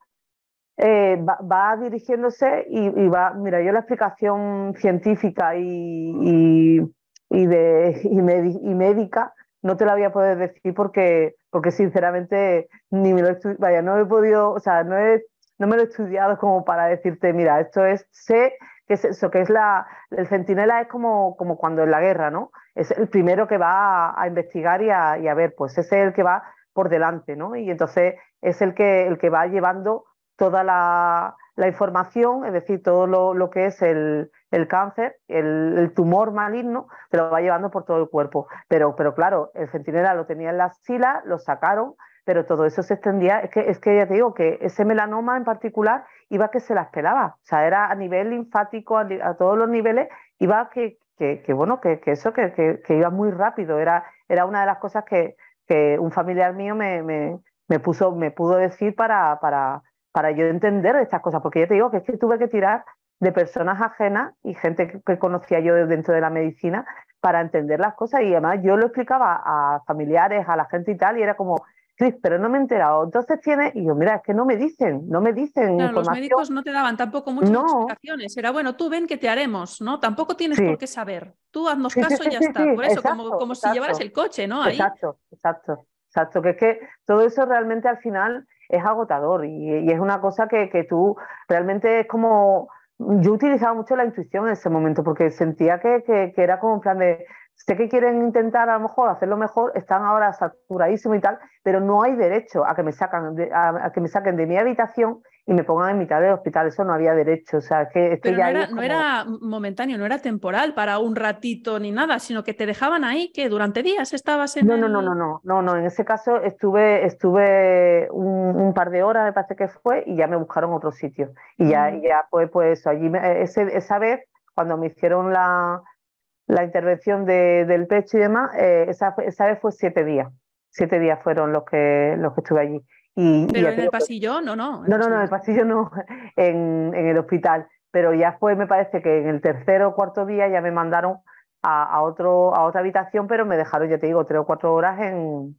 eh, va, dirigiéndose y, va, mira, yo la explicación científica y, y, de, y, médica no te la voy a poder decir porque, porque sinceramente ni me lo vaya, no he podido, o sea, no, he, no me lo he estudiado como para decirte, mira, esto es, sé que es que es la, el centinela es como, como cuando en la guerra, ¿no? Es el primero que va a, investigar y a, y a, ver, pues ese es el que va por delante, ¿no? Y entonces es el que, el que va llevando toda la, la información, es decir, todo lo, lo que es el, el cáncer, el, tumor maligno, te lo va llevando por todo el cuerpo. Pero, pero claro, el centinela lo tenía en la sila, lo sacaron, pero todo eso se extendía. Es que, es que ya te digo que ese melanoma en particular iba que se las pelaba. O sea, era a nivel linfático, a, todos los niveles, iba que, que, bueno, que, que eso, que, iba muy rápido. Era, era una de las cosas que, que un familiar mío me, me, me, puso, me pudo decir para, para, para yo entender estas cosas, porque ya te digo que es que tuve que tirar de personas ajenas y gente que, conocía yo dentro de la medicina para entender las cosas y además yo lo explicaba a familiares, a la gente y tal, y era como, pero no me he enterado. Entonces tiene, y yo, mira, es que no me dicen, no me dicen. los médicos no te daban tampoco muchas explicaciones. Era bueno, tú ven que te haremos, ¿no? Tampoco tienes por qué saber. Tú haznos caso y ya está. Por eso, como, como si llevaras el coche, ¿no? Exacto, exacto, exacto. Que es que todo eso realmente al final es agotador y, es una cosa que, que, tú realmente es como. Yo utilizaba mucho la intuición en ese momento porque sentía que, que, que era como un plan de sé que quieren intentar a lo mejor hacerlo mejor, están ahora saturadísimos y tal, pero no hay derecho a que me sacan a, que me saquen de mi habitación y me pongan en mitad del hospital. Eso no había derecho. O sea, que pero no, era, momentáneo, no era temporal para un ratito ni nada, sino que te dejaban ahí que durante días estabas en. No, no, no, no, no, no, no. En ese caso estuve, estuve un, par de horas, me parece que fue, y ya me buscaron otro sitio. Y ya, mm. ya pues, pues allí esa vez, cuando me hicieron la la intervención del pecho y demás, eh, esa, esa, vez fue siete días. Siete días fueron los que, los que estuve allí. Y, ¿Pero en el pasillo? No, no. No, no, no, en el pasillo no, en, en, el hospital. Pero ya fue, me parece que en el tercer o cuarto día ya me mandaron a, a, otro, a otra habitación, pero me dejaron, ya te digo, tres o cuatro horas en,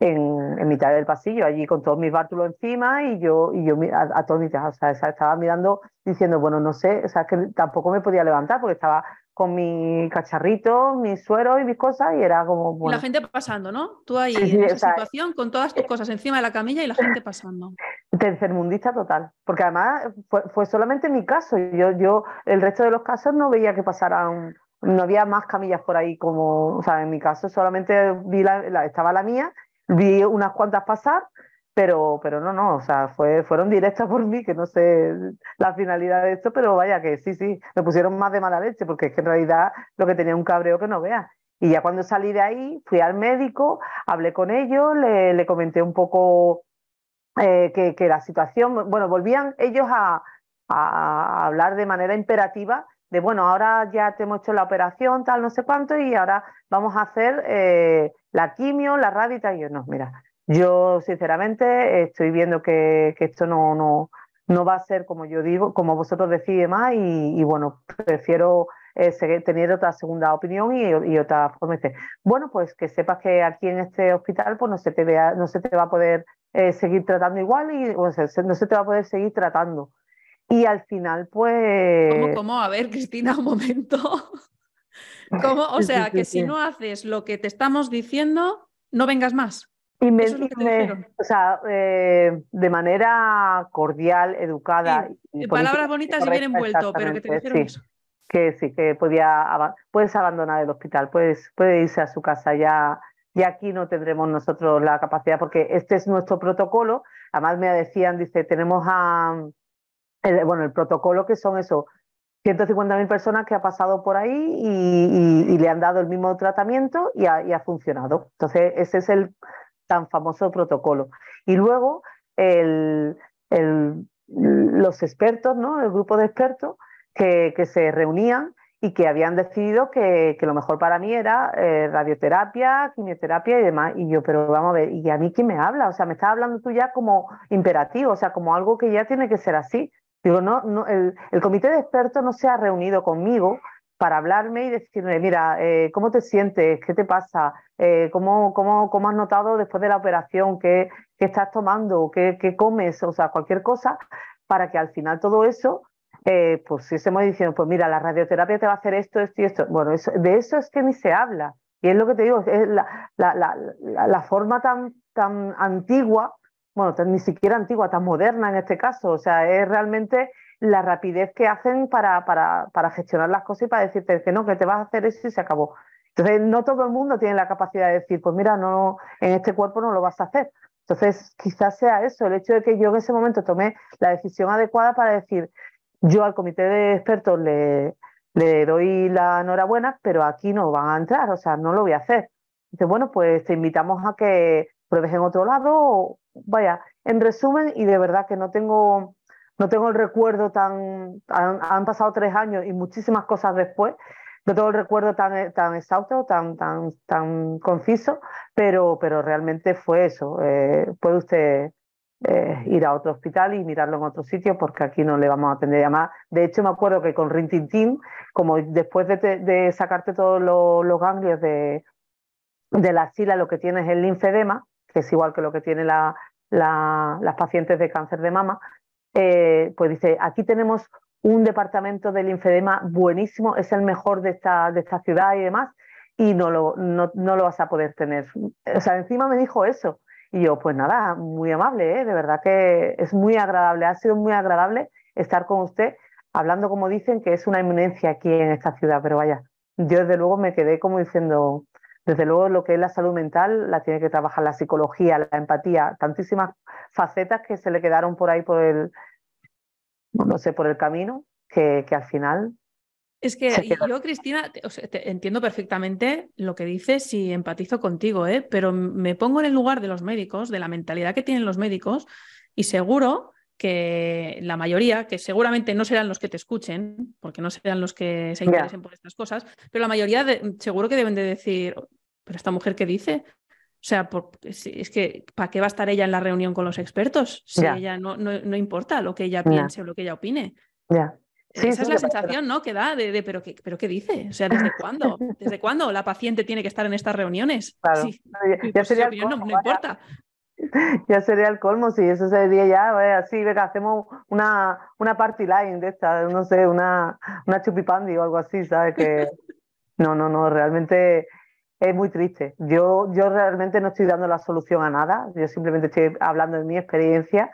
en, en, mitad del pasillo, allí con todos mis bártulos encima y yo, y yo atónita, o sea, estaba mirando diciendo, bueno, no sé, o sea, que tampoco me podía levantar porque estaba con mi cacharrito, mi suero y mis cosas y era como... Bueno. Y la gente pasando, ¿no? Tú ahí en esa situación con todas tus cosas encima de la camilla y la gente pasando. Tercermundista total, porque además fue, fue solamente mi caso, yo, yo el resto de los casos no veía que pasaran no había más camillas por ahí como, o sea, en mi caso solamente vi la, estaba la mía vi unas cuantas pasar, pero, pero no, no, o sea, fue, fueron directas por mí, que no sé la finalidad de esto, pero vaya que sí, sí, me pusieron más de mala leche, porque es que en realidad lo que tenía un cabreo que no vea. Y ya cuando salí de ahí, fui al médico, hablé con ellos, le, comenté un poco eh, que, la situación, bueno, volvían ellos a hablar de manera imperativa de, bueno, ahora ya te hemos hecho la operación, tal, no sé cuánto, y ahora vamos a hacer eh, la quimio, la radio y. Y yo, no, mira, yo sinceramente estoy viendo que, que esto no, no, no va a ser como yo digo, como vosotros decís más, y, bueno, prefiero eh, tener otra segunda opinión y, y, otra forma. de bueno, pues que sepas que aquí en este hospital pues no se te, vea, no se te va a poder eh, seguir tratando igual y no se te va a poder seguir tratando. Y al final, pues... ¿Cómo, cómo? A ver, Cristina, un momento. ¿Cómo? O sea, que si no haces lo que te estamos diciendo, no vengas más. Y me, o sea, eh, de manera cordial, educada. y palabras bonitas y bien envuelto, pero que te dijeron sí, eso. Que sí, que podía, puedes abandonar el hospital, puedes, puede irse a su casa ya. Y aquí no tendremos nosotros la capacidad, porque este es nuestro protocolo. Además me decían, dice, tenemos a, bueno, el protocolo que son eso, 150.000 personas que ha pasado por ahí y, le han dado el mismo tratamiento y ha, funcionado. Entonces, ese es el tan famoso protocolo. Y luego, los expertos, ¿no? el grupo de expertos que, se reunían y que habían decidido que, que lo mejor para mí era eh, radioterapia, quimioterapia y demás. Y yo, pero vamos a ver, ¿y a mí quién me habla? O sea, me estás hablando tú ya como imperativo, o sea, como algo que ya tiene que ser así. Digo, no, no el, comité de expertos no se ha reunido conmigo para hablarme y decirme, mira, eh, ¿cómo te sientes? ¿Qué te pasa? Eh, ¿cómo, cómo, cómo, has notado después de la operación? ¿Qué, qué estás tomando? ¿Qué, ¿Qué, comes? O sea, cualquier cosa, para que al final todo eso, eh, pues si estemos diciendo, pues mira, la radioterapia te va a hacer esto, esto y esto. Bueno, eso, de eso es que ni se habla. Y es lo que te digo, es la, la, la, la forma tan, tan antigua bueno, ni siquiera antigua, tan moderna en este caso. O sea, es realmente la rapidez que hacen para, para, para gestionar las cosas y para decirte que no, que te vas a hacer eso y se acabó. Entonces, no todo el mundo tiene la capacidad de decir, pues mira, no, en este cuerpo no lo vas a hacer. Entonces, quizás sea eso, el hecho de que yo en ese momento tomé la decisión adecuada para decir, yo al comité de expertos le, le doy la enhorabuena, pero aquí no van a entrar, o sea, no lo voy a hacer. Dice, bueno, pues te invitamos a que pruebes en otro lado vaya, en resumen, y de verdad que no tengo, no tengo el recuerdo tan, han, pasado tres años y muchísimas cosas después, no tengo el recuerdo tan, tan exhausto, tan, tan, tan conciso, pero, pero realmente fue eso. Eh, puede usted eh, ir a otro hospital y mirarlo en otro sitio porque aquí no le vamos a atender más. De hecho, me acuerdo que con Rintintín, como después de, de sacarte todos los, ganglios de, de la axila, lo que tienes es el linfedema, que es igual que lo que tienen la, las pacientes de cáncer de mama, eh, pues dice, aquí tenemos un departamento de linfedema buenísimo, es el mejor de esta, de esta ciudad y demás, y no lo, no, no lo vas a poder tener. O sea, encima me dijo eso. Y yo, pues nada, muy amable, ¿eh? de verdad que es muy agradable, ha sido muy agradable estar con usted, hablando como dicen que es una eminencia aquí en esta ciudad, pero vaya, yo desde luego me quedé como diciendo, desde luego, lo que es la salud mental la tiene que trabajar la psicología, la empatía, tantísimas facetas que se le quedaron por ahí por el, no sé, por el camino, que, que al final es que yo, Cristina, entiendo perfectamente lo que dices y empatizo contigo, ¿eh? pero me pongo en el lugar de los médicos, de la mentalidad que tienen los médicos, y seguro que la mayoría, que seguramente no serán los que te escuchen, porque no serán los que se interesen por estas cosas, pero la mayoría seguro que deben de decir, pero esta mujer qué dice? O sea, es que ¿para qué va a estar ella en la reunión con los expertos? Si ella no, no, importa lo que ella piense o lo que ella opine. Esa es la sensación, ¿no? Que da de, pero, qué, pero ¿qué dice? O sea, ¿desde cuándo? ¿Desde cuándo la paciente tiene que estar en estas reuniones? Claro. ya, sería no, no, importa ya sería el colmo si eso sería ya, así, venga, hacemos una, una party line de esta, no sé, una, una chupipandi o algo así, ¿sabes? Que no, no, no, realmente es muy triste. Yo, yo realmente no estoy dando la solución a nada, yo simplemente estoy hablando de mi experiencia.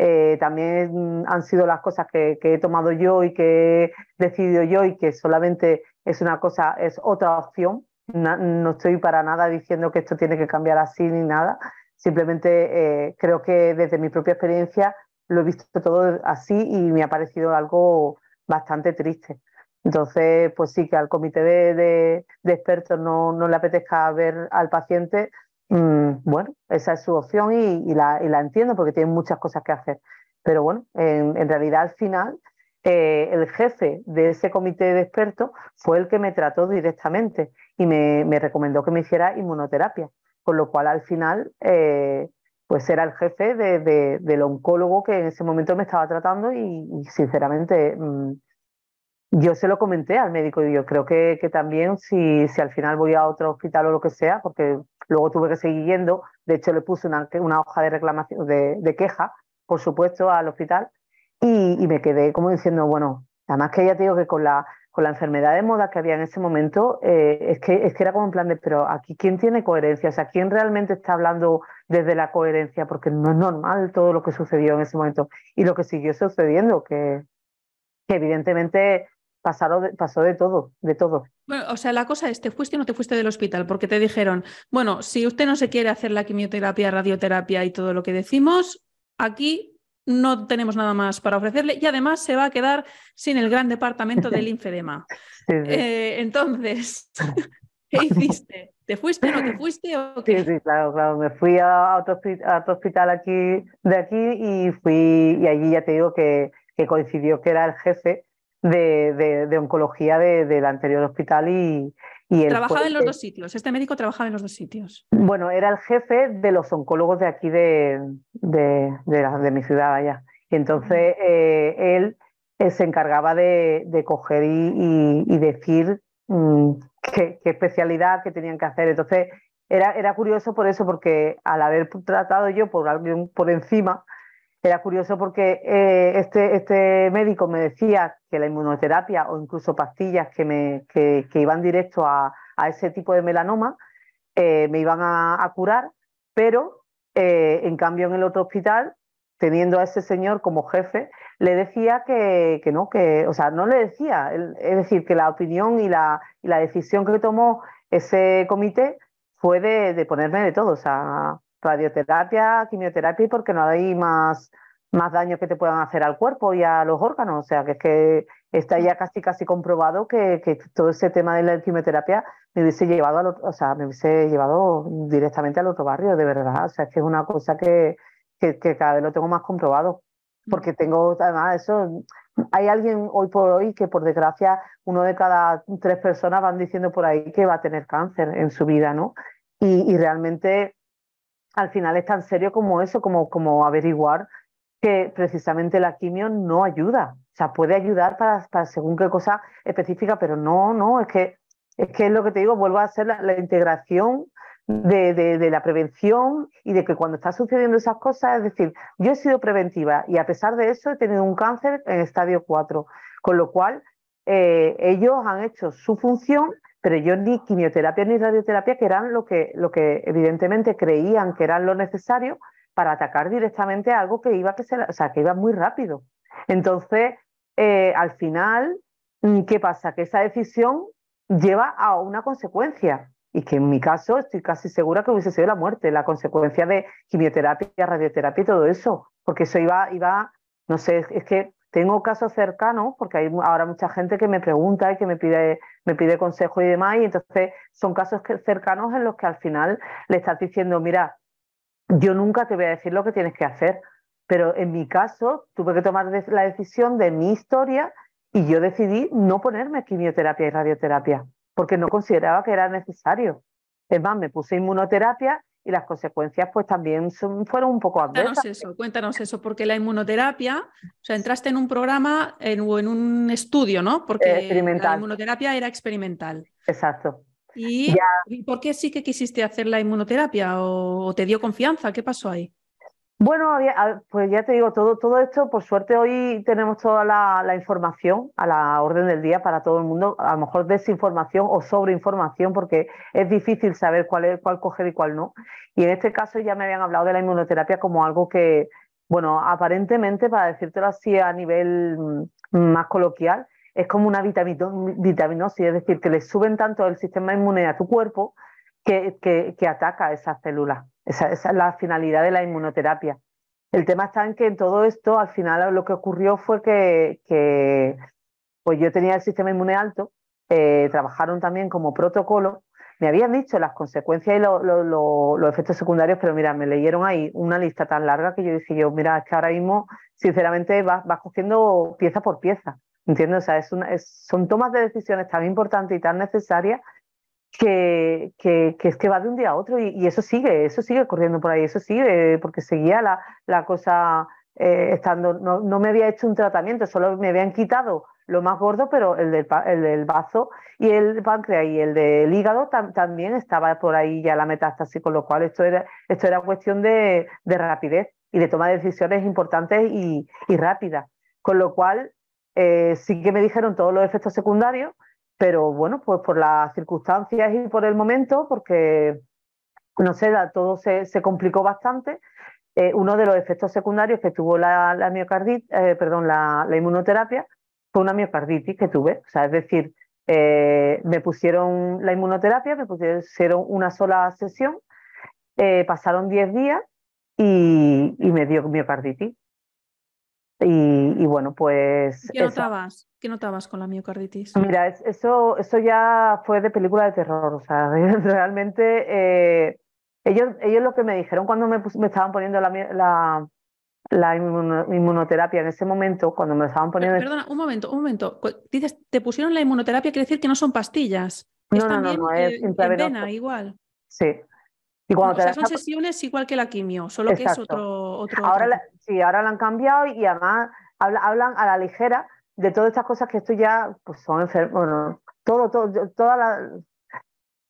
Eh, también han sido las cosas que, que, he tomado yo y que he decidido yo y que solamente es una cosa, es otra opción. no estoy para nada diciendo que esto tiene que cambiar así ni nada Simplemente eh, creo que desde mi propia experiencia lo he visto todo así y me ha parecido algo bastante triste. Entonces, pues sí, que al comité de, expertos no, no, le apetezca ver al paciente, mm, bueno, esa es su opción y, la, entiendo porque tiene muchas cosas que hacer. Pero bueno, en, realidad al final eh, el jefe de ese comité de expertos fue el que me trató directamente y me, recomendó que me hiciera inmunoterapia, con lo cual al final eh, pues era el jefe del oncólogo que en ese momento me estaba tratando y, sinceramente mm, yo se lo comenté al médico y yo creo que, también si, si, al final voy a otro hospital o lo que sea, porque luego tuve que seguir yendo, de hecho le puse una, una hoja de reclamación, de, queja, por supuesto, al hospital y, me quedé como diciendo, bueno, además que ya te digo que con la, con la enfermedad de moda que había en ese momento, eh, es, que, es que era como en plan de, pero aquí quién tiene coherencia, o sea, quién realmente está hablando desde la coherencia, porque no es normal todo lo que sucedió en ese momento y lo que siguió sucediendo, que, que evidentemente pasó de todo, de todo. O sea, la cosa es, ¿te fuiste o no te fuiste del hospital? Porque te dijeron, bueno, si usted no se quiere hacer la quimioterapia, radioterapia y todo lo que decimos, aquí no tenemos nada más para ofrecerle y además se va a quedar sin el gran departamento del linfedema. Eh, entonces, ¿qué hiciste? ¿Te fuiste o no te fuiste? O Sí, sí, claro, claro. Me fui a otro, hospital aquí, de aquí y fui, y allí ya te digo que, que coincidió que era el jefe de, oncología del anterior hospital y, y Trabajaba en los dos sitios, este médico trabajaba en los dos sitios. Bueno, era el jefe de los oncólogos de aquí de, de, mi ciudad allá. Y entonces eh, él eh, se encargaba de, coger y, decir mm, qué, qué, especialidad que tenían que hacer. Entonces era, era curioso por eso, porque al haber tratado yo por alguien por encima, era curioso porque eh, este, este médico me decía que la inmunoterapia o incluso pastillas que, me, que, iban directo a, ese tipo de melanoma eh, me iban a, curar, pero eh, en cambio en el otro hospital, teniendo a ese señor como jefe, le decía que, no, que, o sea, no le decía, es decir, que la opinión y la, y la decisión que tomó ese comité fue de, de ponerme de todo, o sea, radioterapia, quimioterapia y porque no hay más, más daño que te puedan hacer al cuerpo y a los órganos. O sea, que es que está ya casi casi comprobado que, que todo ese tema de la quimioterapia me hubiese llevado al o sea, me hubiese llevado directamente al otro barrio, de verdad. O sea, es que es una cosa que, que, que cada vez lo tengo más comprobado. Porque tengo, además, eso, hay alguien hoy por hoy que por desgracia uno de cada tres personas van diciendo por ahí que va a tener cáncer en su vida, ¿no? Y, y realmente al final es tan serio como eso, como, como averiguar que precisamente la quimio no ayuda. O sea, puede ayudar para, para según qué cosa específica, pero no, no, es que es que es lo que te digo, vuelvo a hacer la, integración de, de, la prevención y de que cuando está sucediendo esas cosas, es decir, yo he sido preventiva y a pesar de eso he tenido un cáncer en estadio 4, con lo cual eh, ellos han hecho su función pero yo ni quimioterapia ni radioterapia, que eran lo que, evidentemente creían que eran lo necesario para atacar directamente algo que iba, que o sea, que iba muy rápido. Entonces, eh, al final, mm, ¿qué pasa? Que esa decisión lleva a una consecuencia y que en mi caso estoy casi segura que hubiese sido la muerte, la consecuencia de quimioterapia, radioterapia y todo eso, porque eso iba, iba no sé, es que tengo casos cercanos, porque hay ahora mucha gente que me pregunta y que me pide, me pide consejo y demás, y entonces son casos cercanos en los que al final le estás diciendo, mira, yo nunca te voy a decir lo que tienes que hacer, pero en mi caso tuve que tomar la decisión de mi historia y yo decidí no ponerme quimioterapia y radioterapia, porque no consideraba que era necesario. Es más, me puse inmunoterapia y las consecuencias pues también son, fueron un poco adversas. Cuéntanos eso, cuéntanos eso, porque la inmunoterapia, o sea, entraste en un programa o en un estudio, ¿no? Porque la inmunoterapia era experimental. Exacto. ¿Y, por qué sí que quisiste hacer la inmunoterapia o te dio confianza? ¿Qué pasó ahí? Bueno, pues ya te digo, todo, todo esto, por suerte hoy tenemos toda la, información a la orden del día para todo el mundo, a lo mejor desinformación o sobreinformación, porque es difícil saber cuál, es, cuál coger y cuál no. Y en este caso ya me habían hablado de la inmunoterapia como algo que, bueno, aparentemente, para decírtelo así a nivel mm, más coloquial, es como una vitaminosis, es decir, que le suben tanto el sistema inmune a tu cuerpo que, que, que ataca esas células. Esa, es la finalidad de la inmunoterapia. El tema está en que en todo esto, al final lo que ocurrió fue que, que pues yo tenía el sistema inmune alto, eh, trabajaron también como protocolo, me habían dicho las consecuencias y los efectos secundarios, pero mira, me leyeron ahí una lista tan larga que yo dije yo, mira, es que ahora mismo, sinceramente, vas, cogiendo pieza por pieza, ¿entiendes? O sea, es son tomas de decisiones tan importantes y tan necesarias que, que, es que va de un día a otro y, eso sigue, eso sigue corriendo por ahí, eso sigue, porque seguía la, la cosa eh, estando, no, no, me había hecho un tratamiento, solo me habían quitado lo más gordo, pero el del, el del bazo y el páncreas y el del hígado también estaba por ahí ya la metástasis, con lo cual esto era, esto era cuestión de, de rapidez y de tomar decisiones importantes y, y rápidas. Con lo cual, eh, sí que me dijeron todos los efectos secundarios, pero bueno, pues por las circunstancias y por el momento, porque no sé, todo se, complicó bastante. Eh, uno de los efectos secundarios que tuvo la, miocarditis, eh, perdón, la, la, inmunoterapia fue una miocarditis que tuve. O sea, es decir, eh, me pusieron la inmunoterapia, me pusieron una sola sesión, pasaron 10 días y, me dio miocarditis. Y, bueno, pues... ¿Qué notabas? ¿Qué notabas con la miocarditis? Mira, eso, eso ya fue de película de terror. O sea, realmente eh, ellos, ellos lo que me dijeron cuando me, me estaban poniendo la, la, la inmunoterapia en ese momento, cuando me estaban poniendo... Perdona, un momento, un momento. Dices, te pusieron la inmunoterapia, quiere decir que no son pastillas. No, no, no, no, es intravenoso. igual. Sí. Y cuando o sea, son sesiones igual que la quimio, solo que es otro... otro ahora sí, ahora la han cambiado y además hablan a la ligera de todas estas cosas que esto ya pues son enfermos, bueno, todo, todo, toda la...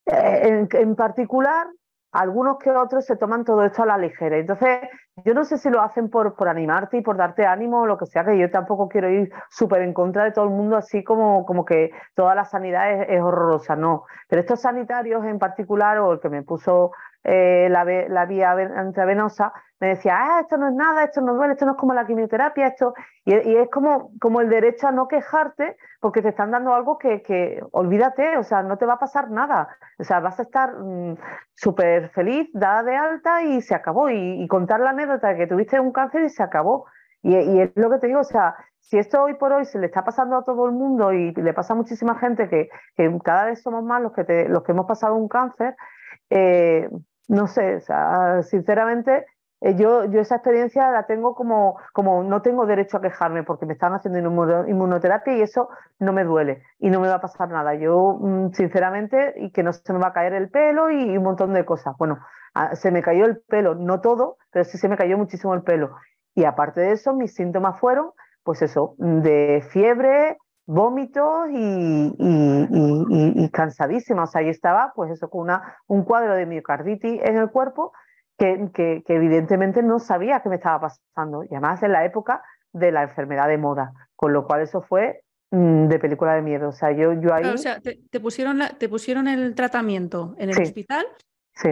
Eh, en, particular, algunos que otros se toman todo esto a la ligera. Entonces, yo no sé si lo hacen por, por animarte y por darte ánimo o lo que sea, que yo tampoco quiero ir súper en contra de todo el mundo, así como, como que toda la sanidad es, es horrorosa, no. Pero estos sanitarios en particular, o el que me puso eh, la, la, vía intravenosa, me decía, ah, esto no es nada, esto no duele, esto no es como la quimioterapia, esto. Y, es como, como el derecho a no quejarte porque te están dando algo que, que olvídate, o sea, no te va a pasar nada. O sea, vas a estar mm, súper feliz, dada de alta y se acabó. Y, contar la anécdota de que tuviste un cáncer y se acabó. Y, y, es lo que te digo, o sea, si esto hoy por hoy se le está pasando a todo el mundo y le pasa a muchísima gente que, que cada vez somos más los que, los que hemos pasado un cáncer, eh, no sé, o sea, sinceramente, eh, yo, yo esa experiencia la tengo como, como no tengo derecho a quejarme porque me están haciendo inmunoterapia y eso no me duele y no me va a pasar nada. Yo, mm, sinceramente, y que no se me va a caer el pelo y, un montón de cosas. Bueno, ah, se me cayó el pelo, no todo, pero sí se me cayó muchísimo el pelo. Y aparte de eso, mis síntomas fueron, pues eso, de fiebre, vómitos y, y, cansadísima. O sea, yo estaba, pues eso, con una, un cuadro de miocarditis en el cuerpo que, que, evidentemente no sabía qué me estaba pasando. Y además en la época de la enfermedad de moda, con lo cual eso fue mm, de película de miedo. O sea, yo, yo ahí... o sea, te, pusieron te pusieron el tratamiento en el hospital. Sí.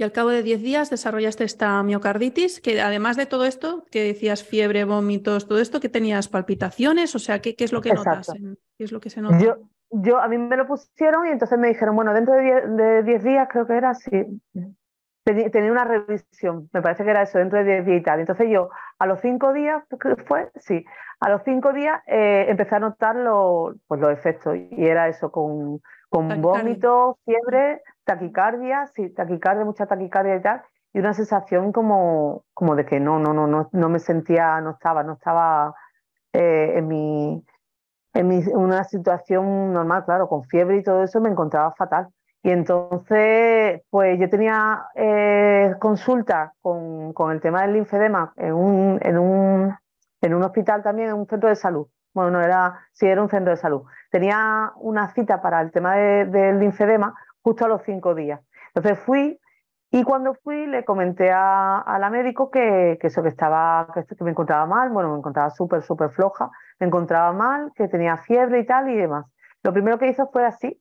Y al cabo de 10 días desarrollaste esta miocarditis, que además de todo esto, que decías fiebre, vómitos, todo esto, que tenías palpitaciones, o sea, ¿qué, qué es lo que notas? ¿Qué es lo que se nota? Yo, yo, a mí me lo pusieron y entonces me dijeron, bueno, dentro de 10 días creo que era así. Tenía una revisión, me parece que era eso, dentro de 10 días y tal. Entonces yo, a los 5 días, fue, sí, a los 5 días eh, empecé a notar pues los efectos y era eso, con, con vómitos, fiebre, taquicardia, sí, taquicardia, mucha taquicardia y tal, y una sensación como, como de que no, no, no, no, no me sentía, no estaba, no estaba eh, en mi, en mi, una situación normal, claro, con fiebre y todo eso me encontraba fatal. Y entonces, pues yo tenía eh, consulta con, con, el tema del linfedema en un, en, un, en un hospital también, en un centro de salud. Bueno, no era, sí, era un centro de salud. Tenía una cita para el tema del linfedema justo a los cinco días. Entonces fui y cuando fui le comenté a, la médico que, que, eso que estaba, que, me encontraba mal, bueno, me encontraba súper, súper floja, me encontraba mal, que tenía fiebre y tal y demás. Lo primero que hizo fue así,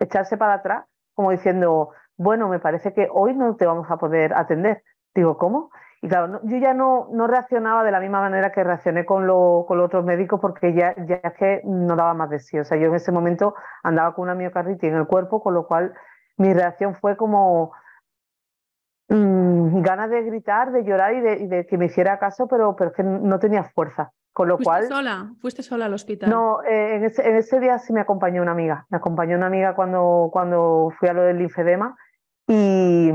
echarse para atrás, como diciendo, bueno, me parece que hoy no te vamos a poder atender. Digo, ¿cómo? Y claro, yo ya no, no reaccionaba de la misma manera que reaccioné con, lo, con los otros médicos porque ya, ya es que no daba más de sí. O sea, yo en ese momento andaba con una miocarditis en el cuerpo, con lo cual mi reacción fue como, mm, ganas de gritar, de llorar y de, que me hiciera caso, pero, pero es que no tenía fuerza. Con lo ¿Fuiste cual. sola? ¿Fuiste sola al hospital? No, eh, en, ese, día sí me acompañó una amiga. Me acompañó una amiga cuando, cuando fui a lo del linfedema y.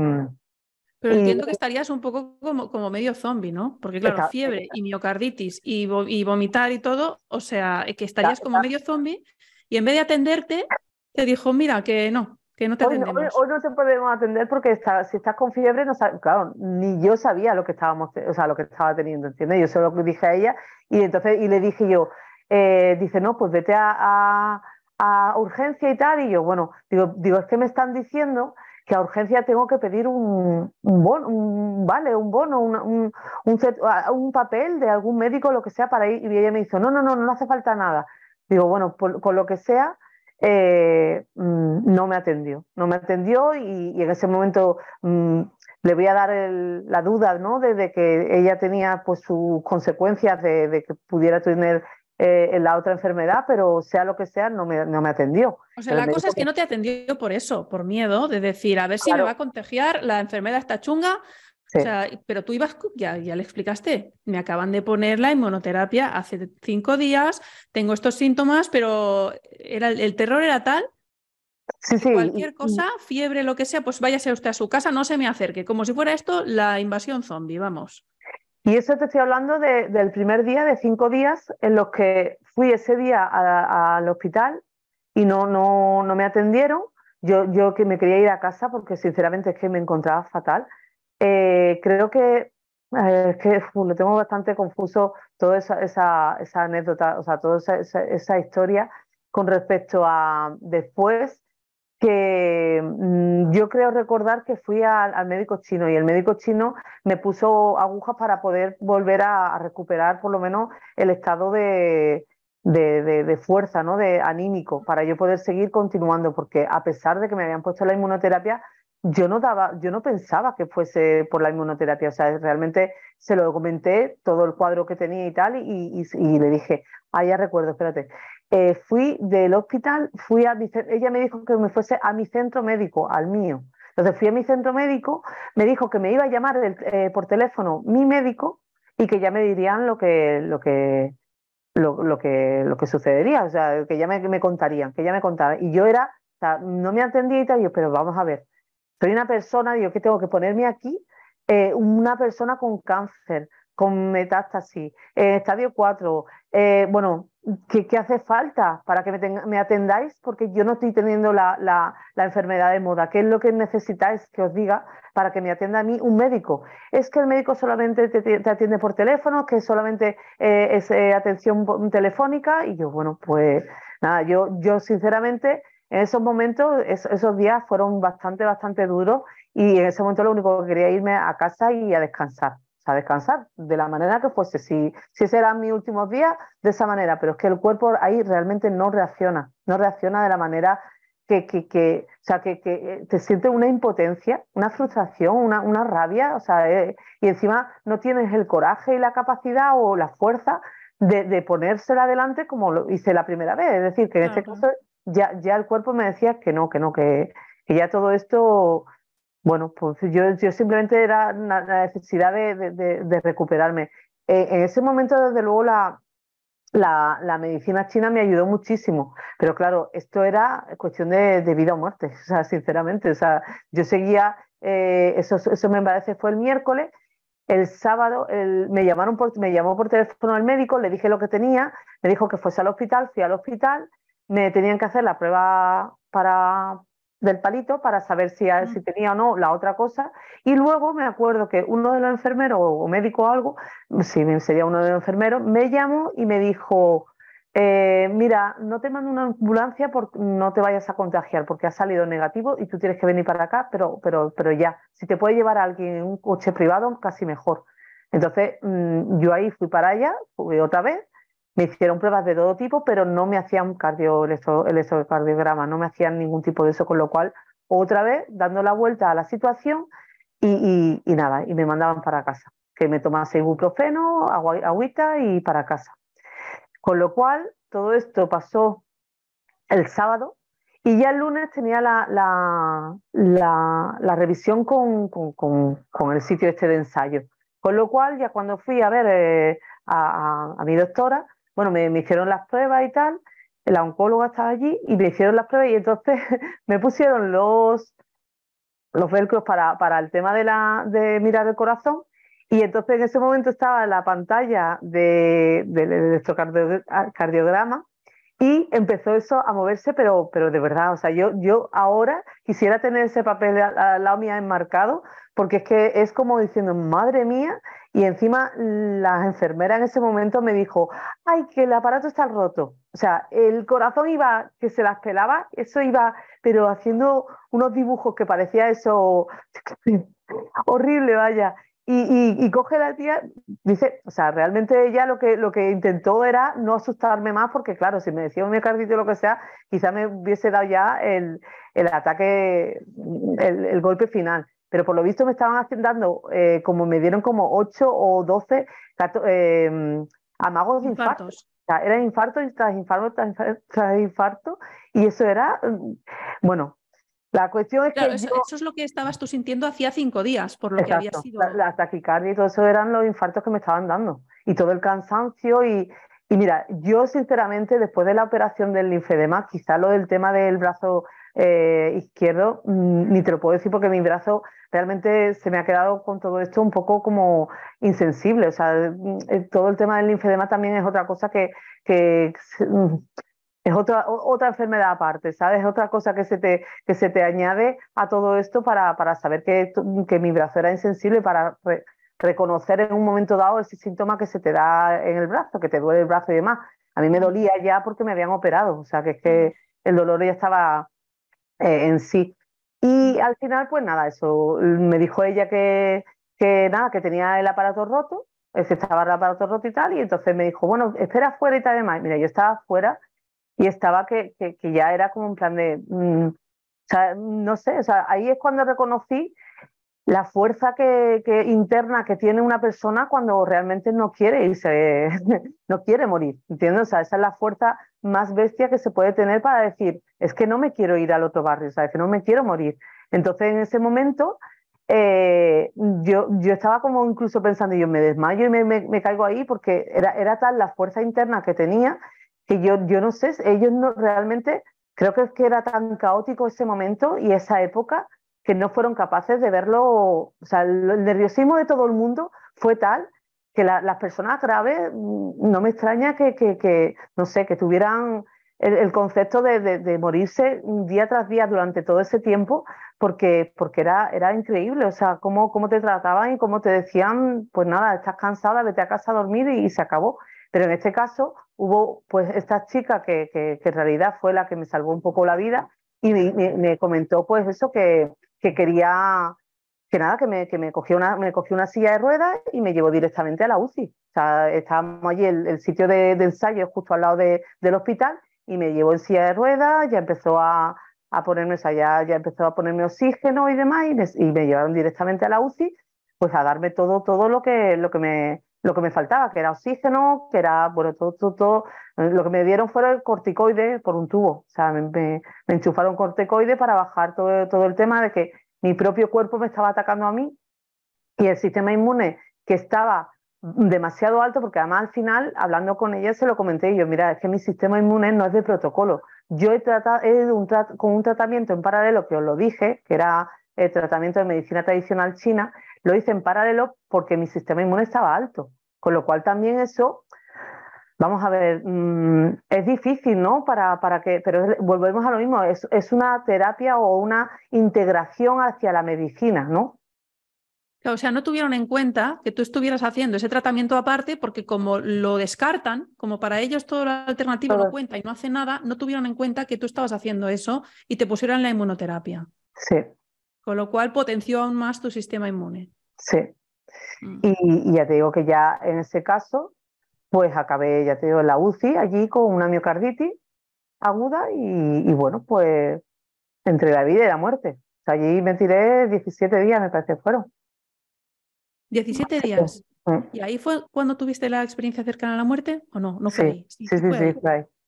Pero entiendo que estarías un poco como, como medio zombie, ¿no? Porque claro, fiebre y miocarditis y, y, vomitar y todo, o sea, que estarías como medio zombie y en vez de atenderte, te dijo, mira, que no, que no te hoy. Hoy, no te podemos atender porque si estás con fiebre, no claro, ni yo sabía lo que estábamos, o sea, lo que estaba teniendo, ¿entiendes? Yo solo dije a ella y entonces y le dije yo, eh, dice, no, pues vete a, a, urgencia y tal, y yo, bueno, digo, digo, es que me están diciendo que a urgencia tengo que pedir un, un bono, un, vale, un bono, un, un, un, papel de algún médico, lo que sea, para ir. Y ella me dijo, no, no, no, no hace falta nada. Digo, bueno, con lo que sea, eh, mm, no me atendió. No me atendió y, en ese momento mm, le voy a dar la duda ¿no? de, que ella tenía pues, sus consecuencias de, que pudiera tener eh, la otra enfermedad, pero sea lo que sea, no me, no me atendió. O sea, la cosa es que no te atendió por eso, por miedo de decir, a ver si me va a contagiar, la enfermedad está chunga, pero tú ibas, ya, ya le explicaste, me acaban de poner la inmunoterapia hace cinco días, tengo estos síntomas, pero era, el terror era tal Sí, sí. Cualquier cosa, fiebre, lo que sea, pues váyase usted a su casa, no se me acerque. Como si fuera esto la invasión zombie, vamos. Y eso te estoy hablando del primer día, de cinco días, en los que fui ese día al hospital y no, no, no me atendieron. Yo, yo que me quería ir a casa porque sinceramente es que me encontraba fatal. Eh, creo que es que lo tengo bastante confuso toda esa, esa, anécdota, o sea, toda esa, historia con respecto a después que mm, yo creo recordar que fui al, médico chino y el médico chino me puso agujas para poder volver a, recuperar por lo menos el estado de, de, de, fuerza, ¿no? de anímico, para yo poder seguir continuando, porque a pesar de que me habían puesto la inmunoterapia, yo no daba, yo no pensaba que fuese por la inmunoterapia, o sea, realmente se lo comenté todo el cuadro que tenía y tal, y, le dije, ah, ya recuerdo, espérate, eh, fui del hospital, fui a ella me dijo que me fuese a mi centro médico, al mío. Entonces fui a mi centro médico, me dijo que me iba a llamar eh, por teléfono mi médico y que ya me dirían lo que, lo que, lo, que, lo que sucedería, o sea, que ya me, me contarían, que ya me contaran. Y yo era, o sea, no me atendía y tal, yo, pero vamos a ver, soy una persona, digo que tengo que ponerme aquí, eh, una persona con cáncer, con metástasis, eh, estadio 4, eh, bueno, ¿qué, hace falta para que me, atendáis? Porque yo no estoy teniendo la, enfermedad de moda. ¿Qué es lo que necesitáis que os diga para que me atienda a mí un médico? Es que el médico solamente te, atiende por teléfono, que solamente es atención telefónica. Y yo, bueno, pues nada, yo, yo sinceramente en esos momentos, esos días fueron bastante, bastante duros y en ese momento lo único que quería irme a casa y a descansar, o sea, descansar de la manera que fuese. Si, si ese eran mis últimos días, de esa manera, pero es que el cuerpo ahí realmente no reacciona, no reacciona de la manera que, que, que o sea, que, que, te sientes una impotencia, una frustración, una, una rabia, o sea, eh, y encima no tienes el coraje y la capacidad o la fuerza de, de ponérsela adelante como lo hice la primera vez. Es decir, que en este caso ya, ya el cuerpo me decía que no, que no, que, que ya todo esto, bueno, pues yo, yo simplemente era la necesidad de, de, recuperarme. Eh, en ese momento, desde luego, la, la, medicina china me ayudó muchísimo, pero claro, esto era cuestión de, vida o muerte, o sea, sinceramente, o sea, yo seguía, eh, eso, eso me parece fue el miércoles, el sábado el, me, llamaron por, me llamó por teléfono al médico, le dije lo que tenía, me dijo que fuese al hospital, fui al hospital, me tenían que hacer la prueba para, del palito para saber si, si, tenía o no la otra cosa. Y luego me acuerdo que uno de los enfermeros o médico o algo, si sería uno de los enfermeros, me llamó y me dijo, eh, mira, no te mando una ambulancia porque no te vayas a contagiar porque ha salido negativo y tú tienes que venir para acá, pero, pero, pero ya, si te puede llevar a alguien en un coche privado, casi mejor. Entonces mm, yo ahí fui para allá, fui otra vez me hicieron pruebas de todo tipo, pero no me hacían cardio, el electrocardiograma, no me hacían ningún tipo de eso, con lo cual, otra vez, dando la vuelta a la situación y, nada, y me mandaban para casa, que me tomase ibuprofeno, agua, agüita y para casa. Con lo cual, todo esto pasó el sábado Y ya el lunes tenía la, la, la, revisión con, con, con, el sitio este de ensayo. Con lo cual, ya cuando fui a ver eh, a, a, mi doctora, bueno, me, hicieron las pruebas y tal, la oncóloga estaba allí y me hicieron las pruebas y entonces me pusieron los, los velcros para, para el tema de, la, de mirar el corazón y entonces en ese momento estaba la pantalla del de, de electrocardiograma y empezó eso a moverse, pero, pero de verdad, o sea, yo, yo ahora quisiera tener ese papel al lado mía enmarcado, porque es que es como diciendo, madre mía, y encima la enfermera en ese momento me dijo, ay, que el aparato está roto. O sea, el corazón iba, que se las pelaba, eso iba, pero haciendo unos dibujos que parecía eso horrible, vaya. Y, coge la tía, dice, o sea, realmente ella lo que, lo que intentó era no asustarme más, porque claro, si me decía un miocardito o lo que sea, quizá me hubiese dado ya el, el ataque, el, golpe final. Pero por lo visto me estaban dando, eh, como me dieron como 8 o 12 eh, amagos de infarto. O sea, era infarto tras infarto tras infarto, y eso era, mm, bueno, la cuestión es que. Eso, es lo que estabas tú sintiendo hacía cinco días, por lo que había sido. La, taquicardia y todo eso eran los infartos que me estaban dando. Y todo el cansancio. Y, y mira, yo sinceramente, después de la operación del linfedema, quizá lo del tema del brazo eh, izquierdo, mm, ni te lo puedo decir porque mi brazo realmente se me ha quedado con todo esto un poco como insensible. O sea, mm, eh, todo el tema del linfedema también es otra cosa que, que mm, es otra, otra enfermedad aparte, ¿sabes? Es otra cosa que se te, que se te añade a todo esto para, para saber que, que, mi brazo era insensible, para reconocer en un momento dado ese síntoma que se te da en el brazo, que te duele el brazo y demás. A mí me dolía ya porque me habían operado, o sea, que es que el dolor ya estaba eh, en sí. Y al final, pues nada, eso, me dijo ella que, que nada, que tenía el aparato roto, ese estaba el aparato roto y tal, y entonces me dijo, bueno, espera afuera y tal, demás. Mira, yo estaba afuera y estaba que, que, ya era como un plan de, mm, o sea, no sé, o sea, ahí es cuando reconocí la fuerza que, interna que tiene una persona cuando realmente no quiere irse, no quiere morir, ¿entiendes? O esa es la fuerza más bestia que se puede tener para decir, es que no me quiero ir al otro barrio, ¿sabes? Que no me quiero morir. Entonces, en ese momento, eh, yo, yo estaba como incluso pensando, yo me desmayo y me, me, caigo ahí porque era, era tal la fuerza interna que tenía que yo, yo no sé, ellos no realmente, creo que que era tan caótico ese momento y esa época que no fueron capaces de verlo, o sea, el, nerviosismo de todo el mundo fue tal que las personas graves, mm, no me extraña que, que, que no sé, que tuvieran el, concepto de, morirse día tras día durante todo ese tiempo, porque, porque era, era increíble, o sea, cómo, cómo te trataban y cómo te decían, pues nada, estás cansada, vete a casa a dormir y se acabó. Pero en este caso hubo pues esta chica que, que, en realidad fue la que me salvó un poco la vida y me, comentó pues eso que, que, quería, que nada, que me, que me cogió una, me cogió una silla de ruedas y me llevó directamente a la UCI. O sea, estábamos allí, el, sitio de, ensayo justo al lado de, del hospital y me llevó en silla de ruedas, ya empezó a, a ponerme, o sea, ya, ya, empezó a ponerme oxígeno y demás y me, y me llevaron directamente a la UCI pues a darme todo, todo lo que, lo que me, lo que me faltaba, que era oxígeno, que era, bueno, todo, todo, todo. Lo que me dieron fue el corticoide por un tubo. O sea, me, me, enchufaron corticoide para bajar todo, todo el tema de que mi propio cuerpo me estaba atacando a mí y el sistema inmune que estaba demasiado alto, porque además al final, hablando con ella, se lo comenté y yo, mira, es que mi sistema inmune no es de protocolo. Yo he tratado he un con un tratamiento en paralelo, que os lo dije, que era el tratamiento de medicina tradicional china, lo hice en paralelo porque mi sistema inmune estaba alto. Con lo cual también eso, vamos a ver, mm, es difícil, ¿no? Para, para que, pero volvemos a lo mismo, es, es una terapia o una integración hacia la medicina, ¿no? O sea, no tuvieron en cuenta que tú estuvieras haciendo ese tratamiento aparte porque como lo descartan, como para ellos toda la alternativa no cuenta y no hace nada, no tuvieron en cuenta que tú estabas haciendo eso y te pusieron la inmunoterapia. Sí. Con lo cual potenció aún más tu sistema inmune. Sí. Mm. Y, ya te digo que ya en ese caso, pues acabé, ya te digo, en la UCI allí con una miocarditis aguda y, bueno, pues entre la vida y la muerte. allí me tiré 17 días, me parece que fueron. 17 días. Mm. ¿Y ahí fue cuando tuviste la experiencia cercana a la muerte o no? No fue sí, Sí, sí, sí,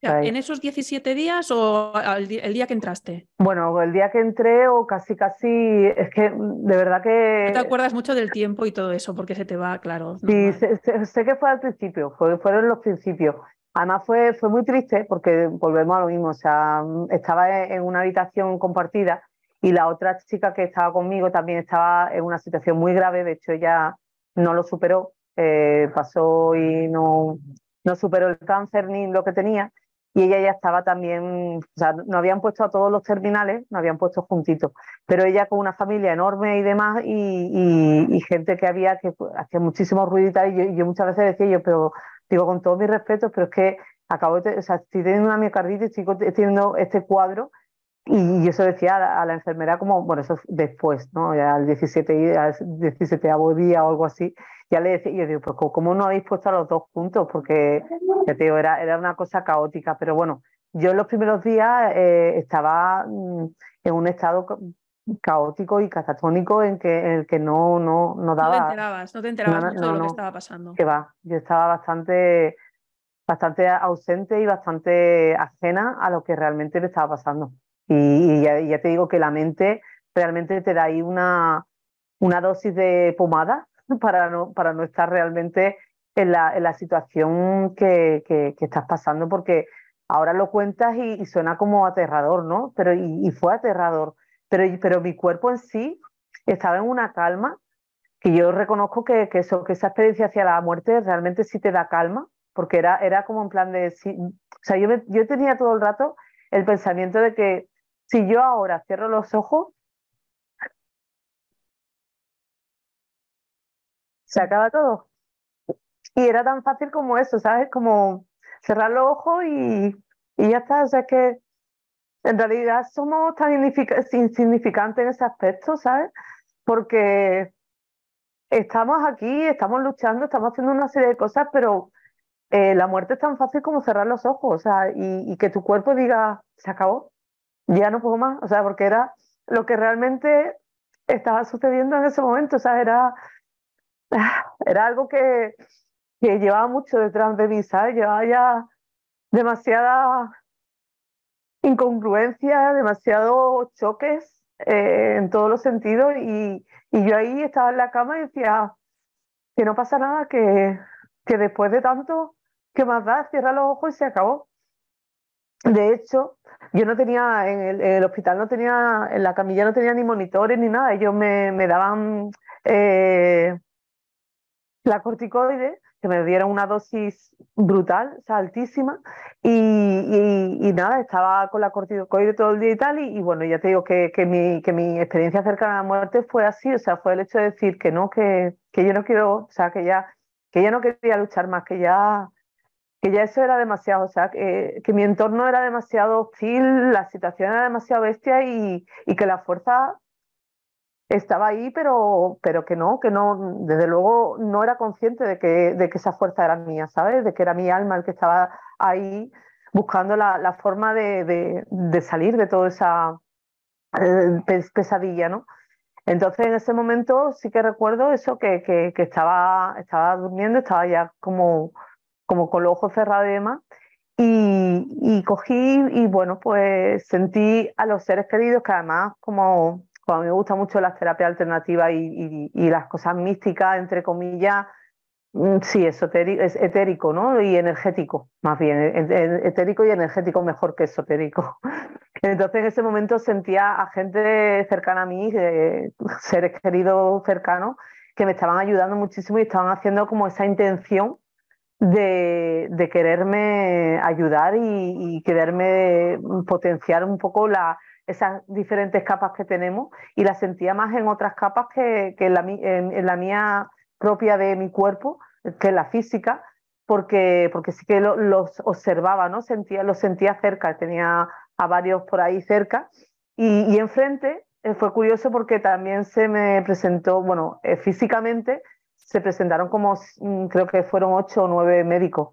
¿En esos 17 días o el día que entraste? Bueno, el día que entré o casi, casi, es que de verdad que... No te acuerdas mucho del tiempo y todo eso, porque se te va, claro. Sí, sé, que fue al principio, fue, fueron los principios. Además fue, fue muy triste porque volvemos a lo mismo, o sea, estaba en una habitación compartida y la otra chica que estaba conmigo también estaba en una situación muy grave, de hecho ella no lo superó, eh, pasó y no, no superó el cáncer ni lo que tenía y ella ya estaba también, o sea, no habían puesto a todos los terminales, no habían puesto juntitos, pero ella con una familia enorme y demás y, gente que había que hacía muchísimo ruido y tal, y yo, muchas veces decía yo, pero digo con todo mi respeto, pero es que acabo de, o sea, estoy teniendo una miocarditis, estoy teniendo este cuadro y yo se decía a la, enfermera como, bueno, eso después, ¿no? Ya al 17, al 17 día o algo así, ya le decía, yo digo, pues ¿cómo no habéis puesto a los dos juntos? Porque, ya te digo, era, era una cosa caótica, pero bueno, yo en los primeros días eh, estaba mm, en un estado caótico y catatónico en, que, en el que no, no, no daba... No te enterabas, no te enterabas de lo que estaba pasando. Que va, yo estaba bastante, bastante ausente y bastante ajena a lo que realmente le estaba pasando. Y, ya, te digo que la mente realmente te da ahí una, una dosis de pomada para no, para no estar realmente en la, en la situación que, que, estás pasando, porque ahora lo cuentas y, suena como aterrador, ¿no? Pero, y, fue aterrador, pero, pero mi cuerpo en sí estaba en una calma que yo reconozco que, que, eso, que esa experiencia hacia la muerte realmente sí te da calma, porque era, era como en plan de... Sí, o sea, yo, yo tenía todo el rato el pensamiento de que si yo ahora cierro los ojos, se acaba todo. Y era tan fácil como eso, ¿sabes? Como cerrar los ojos y, ya está. O sea, es que en realidad somos tan insignificantes en ese aspecto, ¿sabes? Porque estamos aquí, estamos luchando, estamos haciendo una serie de cosas, pero eh, la muerte es tan fácil como cerrar los ojos, o sea, y, y que tu cuerpo diga, se acabó ya no puedo más, o sea, porque era lo que realmente estaba sucediendo en ese momento, o sea, era, era algo que, que llevaba mucho detrás de mí, ¿sabes? Llevaba ya demasiada incongruencia, demasiados choques eh, en todos los sentidos y, y, yo ahí estaba en la cama y decía que no pasa nada, que, que después de tanto, ¿qué más da? Cierra los ojos y se acabó. De hecho, yo no tenía, en el, hospital no tenía, en la camilla no tenía ni monitores ni nada, ellos me, me daban eh, la corticoide, que me dieron una dosis brutal, o sea, altísima, y, nada, estaba con la corticoide todo el día y tal, y, bueno, ya te digo que, que, mi, que mi experiencia cercana a la muerte fue así, o sea, fue el hecho de decir que no, que, que yo no quiero, o sea, que ya, que ya no quería luchar más, que ya que ya eso era demasiado, o sea, que, mi entorno era demasiado hostil, la situación era demasiado bestia y, y, que la fuerza estaba ahí, pero, pero que no, que no, desde luego no era consciente de que, de que esa fuerza era mía, ¿sabes? De que era mi alma el que estaba ahí buscando la, la forma de, de, de, salir de toda esa eh, pesadilla, ¿no? Entonces en ese momento sí que recuerdo eso, que, que, que estaba, estaba durmiendo, estaba ya como como con los ojos cerrados y demás. Y, cogí y bueno, pues sentí a los seres queridos que además como, como a mí me gusta mucho las terapias alternativas y, las cosas místicas, entre comillas, mm, sí, esotérico, es etérico, ¿no? Y energético, más bien, e, e, etérico y energético mejor que esotérico. Entonces en ese momento sentía a gente cercana a mí, seres queridos cercanos, que me estaban ayudando muchísimo y estaban haciendo como esa intención de, quererme ayudar y, quererme potenciar un poco la, esas diferentes capas que tenemos y las sentía más en otras capas que, en, la, en, la, mía propia de mi cuerpo, que es la física, porque, porque sí que los observaba, ¿no? Sentía, los sentía cerca, tenía a varios por ahí cerca y, y enfrente eh, fue curioso porque también se me presentó, bueno, eh, físicamente se presentaron como, mm, creo que fueron ocho o nueve médicos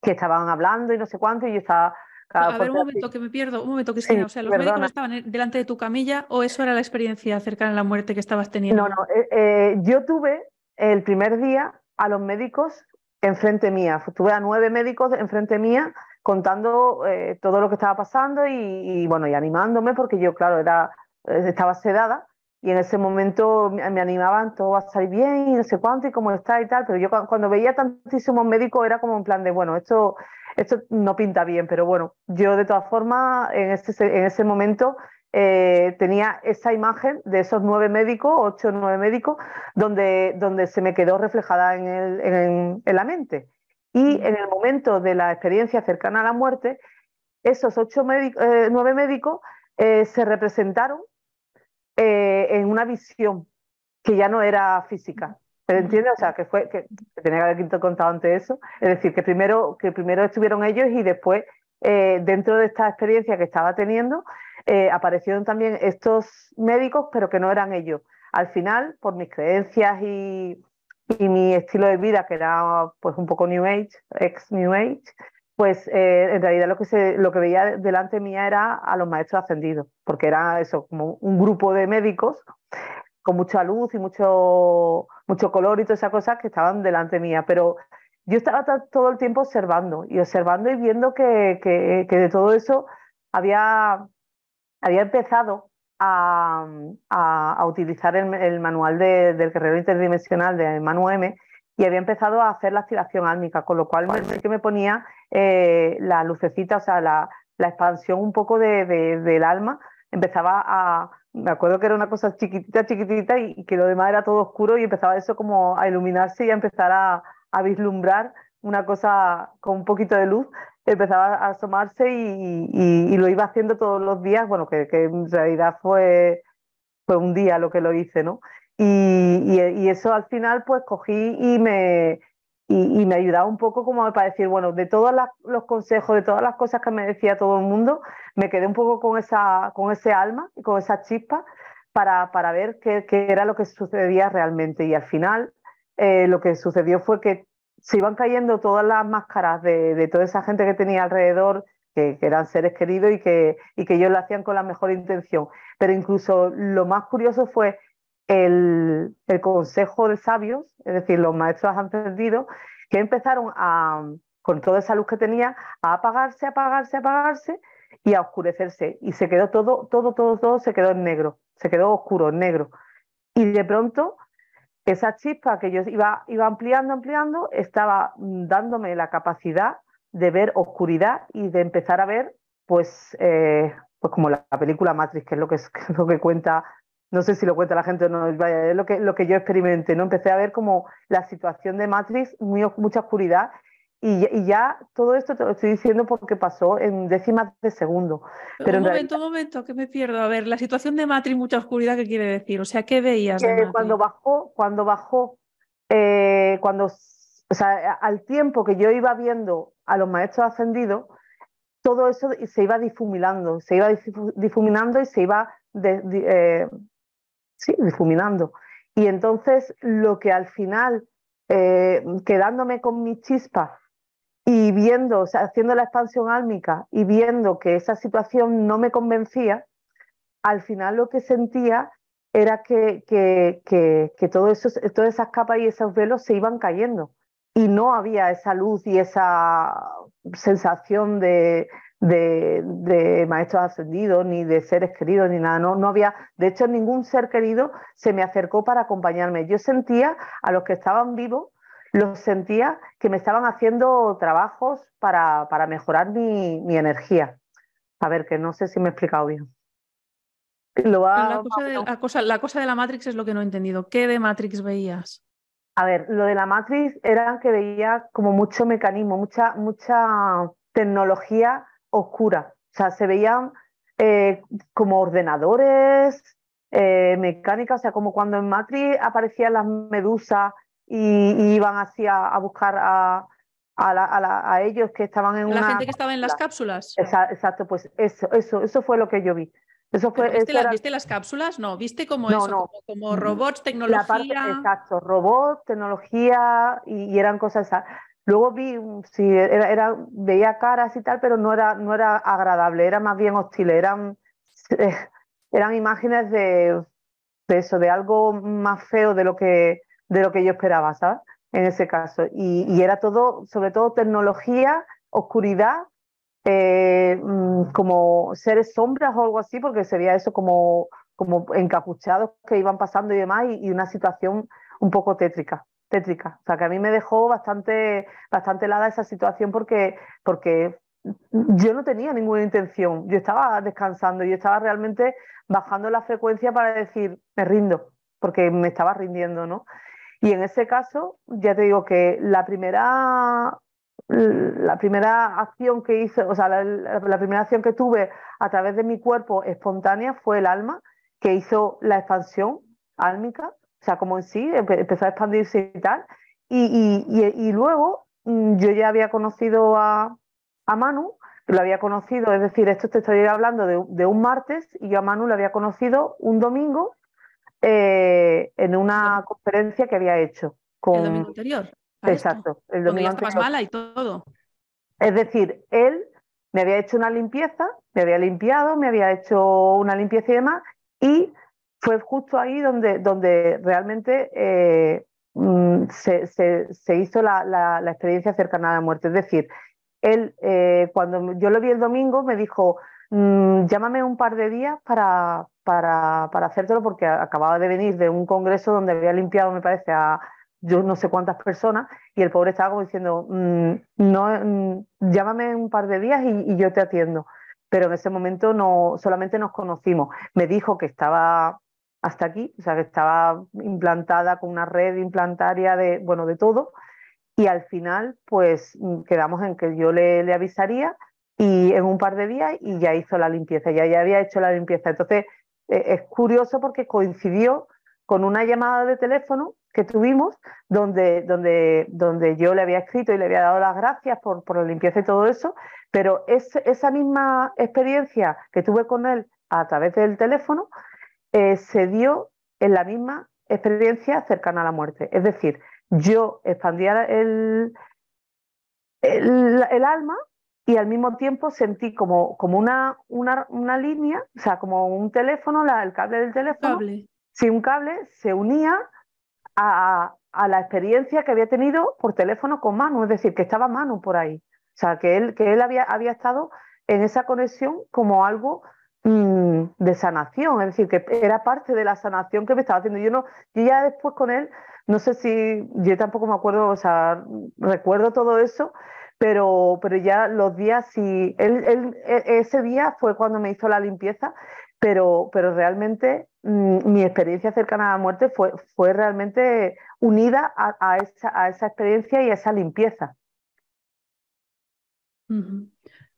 que estaban hablando y no sé cuánto, y yo estaba... a ver, un momento que me pierdo, un momento que es o sea, los médicos estaban delante de tu camilla o eso era la experiencia cercana a la muerte que estabas teniendo. No, no, eh, eh, yo tuve el primer día a los médicos enfrente mía. Tuve a nueve médicos enfrente mía contando eh, todo lo que estaba pasando y, bueno, y animándome porque yo, claro, era, estaba sedada y en ese momento me, animaban, todo va a salir bien y no sé cuánto y cómo está y tal, pero yo cuando, veía tantísimos médicos era como en plan de, bueno, esto, esto no pinta bien, pero bueno, yo de todas formas en ese, en ese momento eh, tenía esa imagen de esos nueve médicos, ocho o nueve médicos, donde, donde se me quedó reflejada en, el, en, en la mente. Y en el momento de la experiencia cercana a la muerte, esos ocho eh, nueve médicos eh, se representaron eh, en una visión que ya no era física. ¿Entiendes? O sea, que fue que, tenía que haber contado antes eso. Es decir, que primero, que primero estuvieron ellos y después, dentro de esta experiencia que estaba teniendo, aparecieron también estos médicos, pero que no eran ellos. Al final, por mis creencias y, y mi estilo de vida, que era pues un poco New Age, ex New Age, pues eh, en realidad lo que, se, lo que veía delante mía era a los maestros ascendidos, porque era eso, como un grupo de médicos con mucha luz y mucho, mucho color y todas esas cosas que estaban delante mía, pero yo estaba todo el tiempo observando y observando y viendo que, de todo eso había, había empezado a, utilizar el, manual del guerrero interdimensional de Manu M y había empezado a hacer la activación álmica, con lo cual me, que me ponía eh, la lucecita, o sea, la, expansión un poco de, del alma, empezaba a, me acuerdo que era una cosa chiquitita, chiquitita y, que lo demás era todo oscuro y empezaba eso como a iluminarse y a empezar a, a vislumbrar una cosa con un poquito de luz. Empezaba a asomarse y, lo iba haciendo todos los días, bueno, que, en realidad fue, fue un día lo que lo hice, ¿no? Y, eso al final pues cogí y me, y, me ayudaba un poco como para decir, bueno, de todos los consejos, de todas las cosas que me decía todo el mundo, me quedé un poco con, esa, con ese alma y con esa chispa para, para ver qué, era lo que sucedía realmente. Y al final eh, lo que sucedió fue que se iban cayendo todas las máscaras de, toda esa gente que tenía alrededor, que, eran seres queridos y que, y que ellos lo hacían con la mejor intención. Pero incluso lo más curioso fue el, consejo de sabios, es decir, los maestros ascendidos, que empezaron con toda esa luz que tenía, a apagarse, apagarse, apagarse y a oscurecerse. Y se quedó todo, todo, todo, todo se quedó en negro, se quedó oscuro, en negro. Y de pronto esa chispa que yo iba, iba ampliando, ampliando, estaba mm, dándome la capacidad de ver oscuridad y de empezar a ver, pues, eh, pues como la, película Matrix, que es lo que, es, lo que cuenta, no sé si lo cuenta la gente o no, vaya, es lo que, lo que yo experimenté, ¿no? Empecé a ver como la situación de Matrix, muy, mucha oscuridad, y, ya todo esto te lo estoy diciendo porque pasó en décimas de segundo. Pero un momento, un momento, que me pierdo. A ver, la situación de Matrix, mucha oscuridad, ¿qué quiere decir? O sea, ¿qué veías? cuando bajó, cuando bajó, eh, cuando, o sea, al tiempo que yo iba viendo a los maestros ascendidos, todo eso se iba difuminando, se iba difuminando y se iba eh, sí, difuminando. Y entonces lo que al final, eh, quedándome con mi chispa y viendo, o sea, haciendo la expansión álmica y viendo que esa situación no me convencía, al final lo que sentía era que, que, que, todo eso, todas esas capas y esos velos se iban cayendo y no había esa luz y esa sensación de, de, de, maestros ascendidos, ni de seres queridos, ni nada. No, no había, de hecho, ningún ser querido se me acercó para acompañarme. Yo sentía a los que estaban vivos los sentía que me estaban haciendo trabajos para, para mejorar mi, mi, energía. A ver, que no sé si me he explicado bien. la, cosa de, la, cosa, la cosa de la Matrix es lo que no he entendido. ¿Qué de Matrix veías? A ver, lo de la Matrix era que veía como mucho mecanismo, mucha, mucha tecnología oscura. O sea, se veían eh, como ordenadores, eh, mecánicas, o sea, como cuando en Matrix aparecían las medusas y, iban así a, buscar a, a, ellos que estaban en la una... La gente que estaba en las cápsulas. Exacto, pues eso, eso, eso fue lo que yo vi. Eso fue, ¿Viste, las cápsulas? No, ¿viste como eso? Como, robots, tecnología. exacto, robots, tecnología y, eran cosas. Luego vi, sí, era, veía caras y tal, pero no era, no era agradable, era más bien hostil, eran, eran imágenes de, de eso, de algo más feo de lo que, de lo que yo esperaba, ¿sabes? en ese caso. Y, era todo, sobre todo tecnología, oscuridad, eh, mm, como seres sombras o algo así, porque se veía eso como, como encapuchados que iban pasando y demás, y, una situación un poco tétrica. Tétrica. O sea, que a mí me dejó bastante, bastante helada esa situación porque, porque yo no tenía ninguna intención. Yo estaba descansando, yo estaba realmente bajando la frecuencia para decir, me rindo, porque me estaba rindiendo, ¿no? Y en ese caso, ya te digo que la primera, la primera acción que hice, o sea, la, primera acción que tuve a través de mi cuerpo espontánea fue el alma, que hizo la expansión álmica, o sea, como en sí, empezó a expandirse y tal. Y, y, y, luego mm, yo ya había conocido a, a Manu, lo había conocido, es decir, esto te estoy hablando de, de, un martes y yo a Manu lo había conocido un domingo eh, en una conferencia que había hecho. Con... El domingo anterior. Exacto. El domingo anterior. mala y todo. Es decir, él me había hecho una limpieza, me había limpiado, me había hecho una limpieza y demás, y fue justo ahí donde, donde realmente eh, mm, se, se, hizo la, la, experiencia cercana a la muerte. Es decir, él, eh, cuando yo lo vi el domingo, me dijo, mm, llámame un par de días para, para, para hacértelo porque acababa de venir de un congreso donde había limpiado, me parece, a yo no sé cuántas personas y el pobre estaba como diciendo, mm, no, llámame un par de días y, yo te atiendo. Pero en ese momento no, solamente nos conocimos. Me dijo que estaba hasta aquí, o sea, que estaba implantada con una red implantaria de, bueno, de todo. Y al final, pues mm, quedamos en que yo le, le avisaría y en un par de días y ya hizo la limpieza, ya, ya había hecho la limpieza. Entonces, eh, es curioso porque coincidió con una llamada de teléfono que tuvimos donde, donde, donde yo le había escrito y le había dado las gracias por, por la limpieza y todo eso, pero esa misma experiencia que tuve con él a través del teléfono eh, se dio en la misma experiencia cercana a la muerte. Es decir, yo expandía el, el, el alma y al mismo tiempo sentí como, como una, una, una línea, o sea, como un teléfono, la, el cable del teléfono. Cable. Sí, un cable se unía a, a, la experiencia que había tenido por teléfono con Manu, es decir, que estaba Manu por ahí. O sea, que él, que él había, había estado en esa conexión como algo mm, de sanación, es decir, que era parte de la sanación que me estaba haciendo. Yo no, yo ya después con él, no sé si, yo tampoco me acuerdo, o sea, recuerdo todo eso, pero, pero ya los días, sí, él, e, ese día fue cuando me hizo la limpieza, pero, pero realmente mm, mi experiencia cercana a la muerte fue, fue realmente unida a, esa, a esa experiencia y a esa limpieza.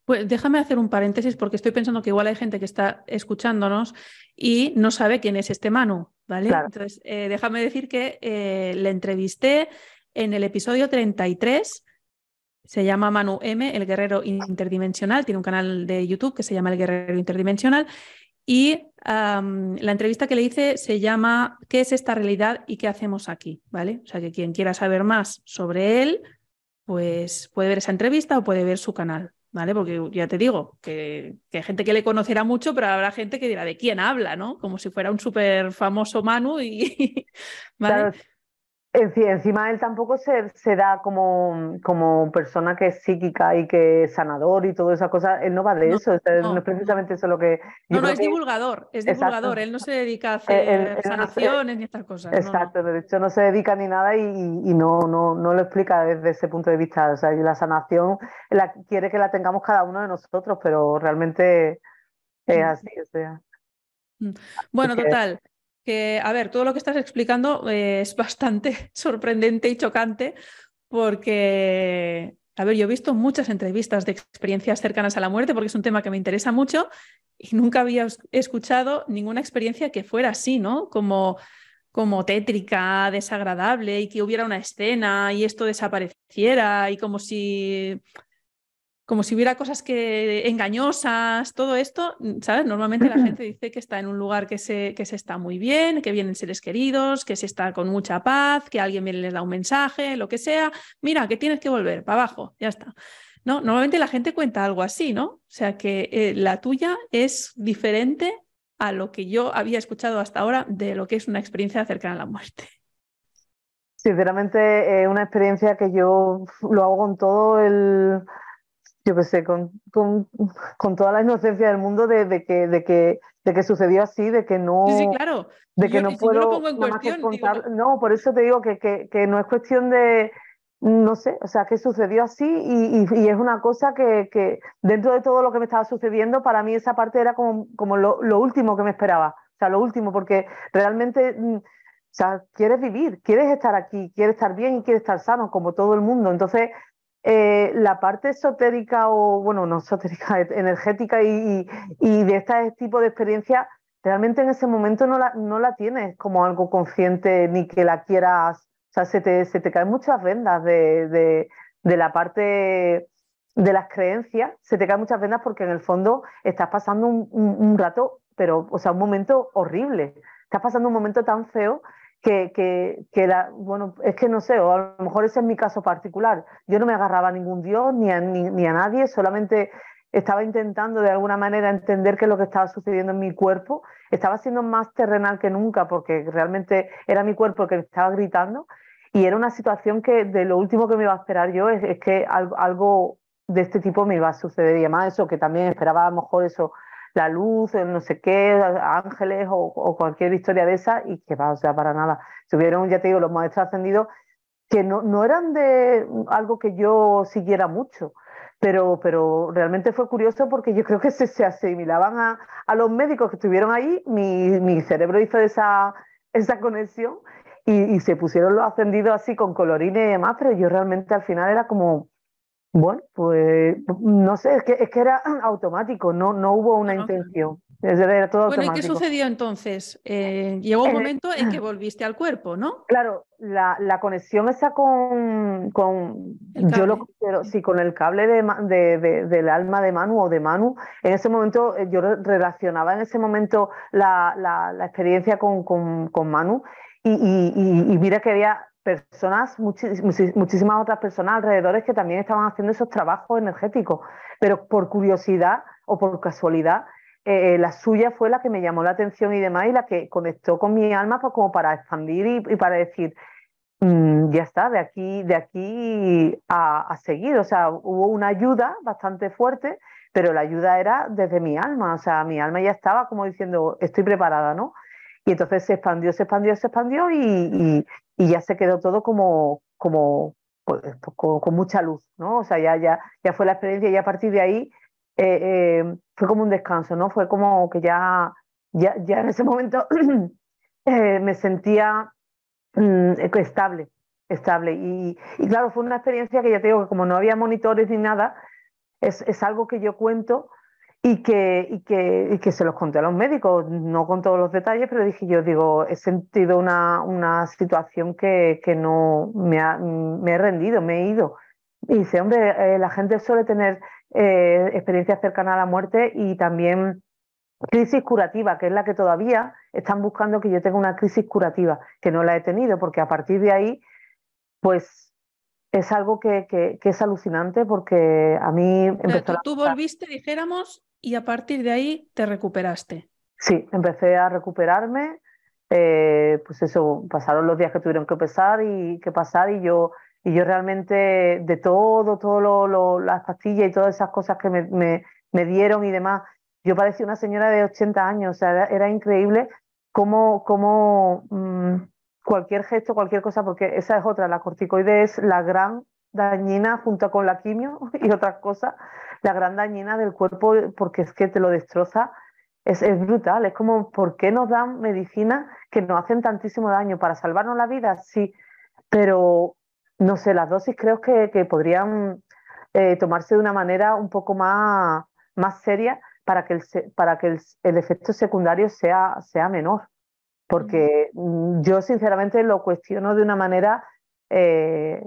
Pues déjame hacer un paréntesis porque estoy pensando que igual hay gente que está escuchándonos y no sabe quién es este Manu, ¿vale? Entonces, eh, déjame decir que eh, le entrevisté en el episodio 33 se llama Manu M, el guerrero interdimensional. Tiene un canal de YouTube que se llama El Guerrero Interdimensional. Y la entrevista que le hice se llama ¿Qué es esta realidad y qué hacemos aquí? ¿Vale? O sea que quien quiera saber más sobre él, pues puede ver esa entrevista o puede ver su canal. ¿Vale? Porque ya te digo que, hay gente que le conocerá mucho, pero habrá gente que dirá de quién habla, ¿no? Como si fuera un súper famoso Manu y. ¿vale? Encima él tampoco se, se, da como, como persona que es psíquica y que es sanador y toda esa cosa. Él no va de eso, no, es precisamente eso lo que. no, no, es divulgador, es divulgador. Él no se dedica a hacer sanaciones ni estas cosas. Exacto, de hecho no se dedica ni nada y, y, no, no, no lo explica desde ese punto de vista. O sea, la sanación la, quiere que la tengamos cada uno de nosotros, pero realmente es mm. así. O sea. Mm. Bueno, total que, a ver, todo lo que estás explicando eh, es bastante sorprendente y chocante porque, a ver, yo he visto muchas entrevistas de experiencias cercanas a la muerte porque es un tema que me interesa mucho y nunca había escuchado ninguna experiencia que fuera así, ¿no? Como, como tétrica, desagradable y que hubiera una escena y esto desapareciera y como si como si hubiera cosas que engañosas, todo esto, ¿sabes? Normalmente la gente dice que está en un lugar que se, que se está muy bien, que vienen seres queridos, que se está con mucha paz, que alguien viene y les da un mensaje, lo que sea. Mira, que tienes que volver para abajo, ya está. No, normalmente la gente cuenta algo así, ¿no? O sea que eh, la tuya es diferente a lo que yo había escuchado hasta ahora de lo que es una experiencia cercana a la muerte. Sinceramente, es una experiencia que yo lo hago con todo el, yo qué sé, con, con, con, toda la inocencia del mundo de, de, que, de, que, de que sucedió así, de que no, sí, claro. de que no puedo contar. No, por eso te digo que, que, que, no es cuestión de, no sé, o sea, que sucedió así y, y, y es una cosa que, que, dentro de todo lo que me estaba sucediendo, para mí esa parte era como, como lo, lo último que me esperaba, o sea, lo último, porque realmente mm, o sea, quieres vivir, quieres estar aquí, quieres estar bien y quieres estar sano, como todo el mundo. Entonces, eh, la parte esotérica o, bueno, no esotérica, energética y, y, de este tipo de experiencia, realmente en ese momento no la, no la tienes como algo consciente ni que la quieras. O sea, se te, se te caen muchas vendas de, de, de la parte de las creencias, se te caen muchas vendas porque en el fondo estás pasando un, un, un rato, pero, o sea, un momento horrible. Estás pasando un momento tan feo que, que, que bueno, es que no sé, o a lo mejor ese es mi caso particular. Yo no me agarraba a ningún Dios ni a, ni, a nadie, solamente estaba intentando de alguna manera entender qué es lo que estaba sucediendo en mi cuerpo. Estaba siendo más terrenal que nunca porque realmente era mi cuerpo que estaba gritando y era una situación que de lo último que me iba a esperar yo es, es que algo, algo, de este tipo me iba a suceder y además eso que también esperaba a lo mejor eso la luz, no sé qué, ángeles o, o, cualquier historia de esa, y que va, o sea, para nada. Tuvieron, ya te digo, los maestros ascendidos que no, no eran de algo que yo siguiera mucho, pero, pero realmente fue curioso porque yo creo que se, se asimilaban a, a, los médicos que estuvieron ahí, mi, mi cerebro hizo esa, esa conexión y, y, se pusieron los ascendidos así con colorines y demás, pero yo realmente al final era como, bueno, pues no sé, es que, es que era automático, no, no hubo una intención. Era todo bueno, ¿y qué sucedió entonces? Eh, llegó un momento en que volviste al cuerpo, ¿no? Claro, la, la conexión esa con, con yo lo considero, sí, con el cable de, de, de, del alma de Manu o de Manu, en ese momento eh, yo relacionaba en ese momento la, la, la experiencia con, con, con Manu y, y, y, mira que había personas, muchísimas otras personas alrededor que también estaban haciendo esos trabajos energéticos, pero por curiosidad o por casualidad, eh, la suya fue la que me llamó la atención y demás y la que conectó con mi alma pues, como para expandir y, para decir, mmm, ya está, de aquí, de aquí a, a, seguir. O sea, hubo una ayuda bastante fuerte, pero la ayuda era desde mi alma, o sea, mi alma ya estaba como diciendo, estoy preparada, ¿no? Y entonces se expandió, se expandió, se expandió y, ya se quedó todo como, como pues, con, con, mucha luz, ¿no? O sea, ya, ya, ya fue la experiencia y a partir de ahí eh, eh, fue como un descanso, ¿no? Fue como que ya, ya, ya en ese momento eh, me sentía mm, estable, estable. Y, y, claro, fue una experiencia que ya te digo que como no había monitores ni nada, es, es algo que yo cuento y que, y, que, y que se los conté a los médicos, no con todos los detalles, pero dije yo, digo, he sentido una, una situación que, que no me, ha, me he rendido, me he ido. Y dice, hombre, eh, la gente suele tener eh, experiencias cercanas a la muerte y también crisis curativa, que es la que todavía están buscando que yo tenga una crisis curativa, que no la he tenido, porque a partir de ahí, pues es algo que, que, que es alucinante porque a mí empezó tú, tú volviste, dijéramos, y a partir de ahí te recuperaste. Sí, empecé a recuperarme. Eh, pues eso, pasaron los días que tuvieron que pasar y que pasar y yo y yo realmente de todo, todo lo, las pastillas y todas esas cosas que me, me, dieron y demás, yo parecía una señora de 80 años, o sea, era, increíble cómo, cómo mmm, cualquier gesto, cualquier cosa, porque esa es otra, la corticoide es la gran dañina junto con la quimio y otras cosas, la gran dañina del cuerpo porque es que te lo destroza, es, es brutal, es como, ¿por qué nos dan medicinas que nos hacen tantísimo daño? ¿Para salvarnos la vida? Sí, pero no sé, las dosis creo que, que podrían eh, tomarse de una manera un poco más, más seria para que, el, para que el, el efecto secundario sea, sea menor. Porque mm. yo sinceramente lo cuestiono de una manera eh,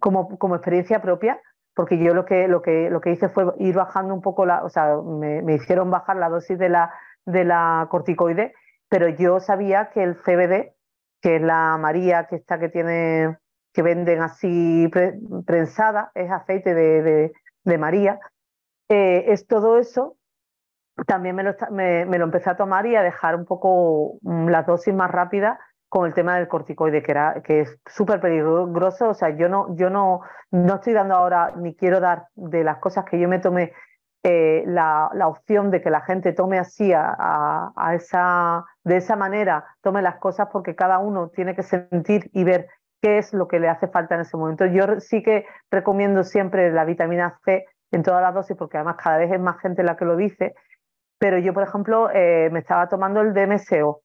como, como experiencia propia, porque yo lo que, lo que, lo que hice fue ir bajando un poco la, o sea, me, me hicieron bajar la dosis de la, de la corticoide, pero yo sabía que el CBD, que es la María, que está que tiene, que venden así pre, prensada, es aceite de, de, de María, eh, es todo eso. También me lo, me, me lo empecé a tomar y a dejar un poco mm, las dosis más rápidas con el tema del corticoide, que, era, que es súper peligroso. O sea, yo no, yo no, no estoy dando ahora, ni quiero dar de las cosas que yo me tomé eh, la, la, opción de que la gente tome así a, a, esa, de esa manera, tome las cosas porque cada uno tiene que sentir y ver qué es lo que le hace falta en ese momento. Yo sí que recomiendo siempre la vitamina C en todas las dosis porque además cada vez es más gente la que lo dice, pero yo, por ejemplo, eh, me estaba tomando el DMSO,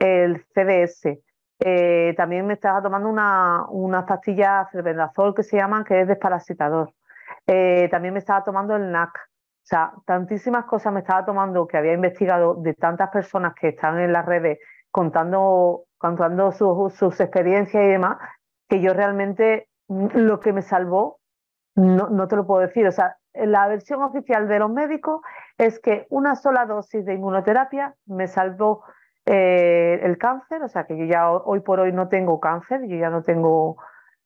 el CDS, eh, también me estaba tomando una, unas pastillas que se llaman, que es desparasitador. también me estaba tomando el NAC, o sea, tantísimas cosas me estaba tomando que había investigado de tantas personas que están en las redes contando, contando sus, experiencias y demás, que yo realmente mm, lo que me salvó, no, no te lo puedo decir. O sea, la versión oficial de los médicos es que una sola dosis de inmunoterapia me salvó eh, el cáncer, o sea que yo ya hoy por hoy no tengo cáncer, yo ya no tengo,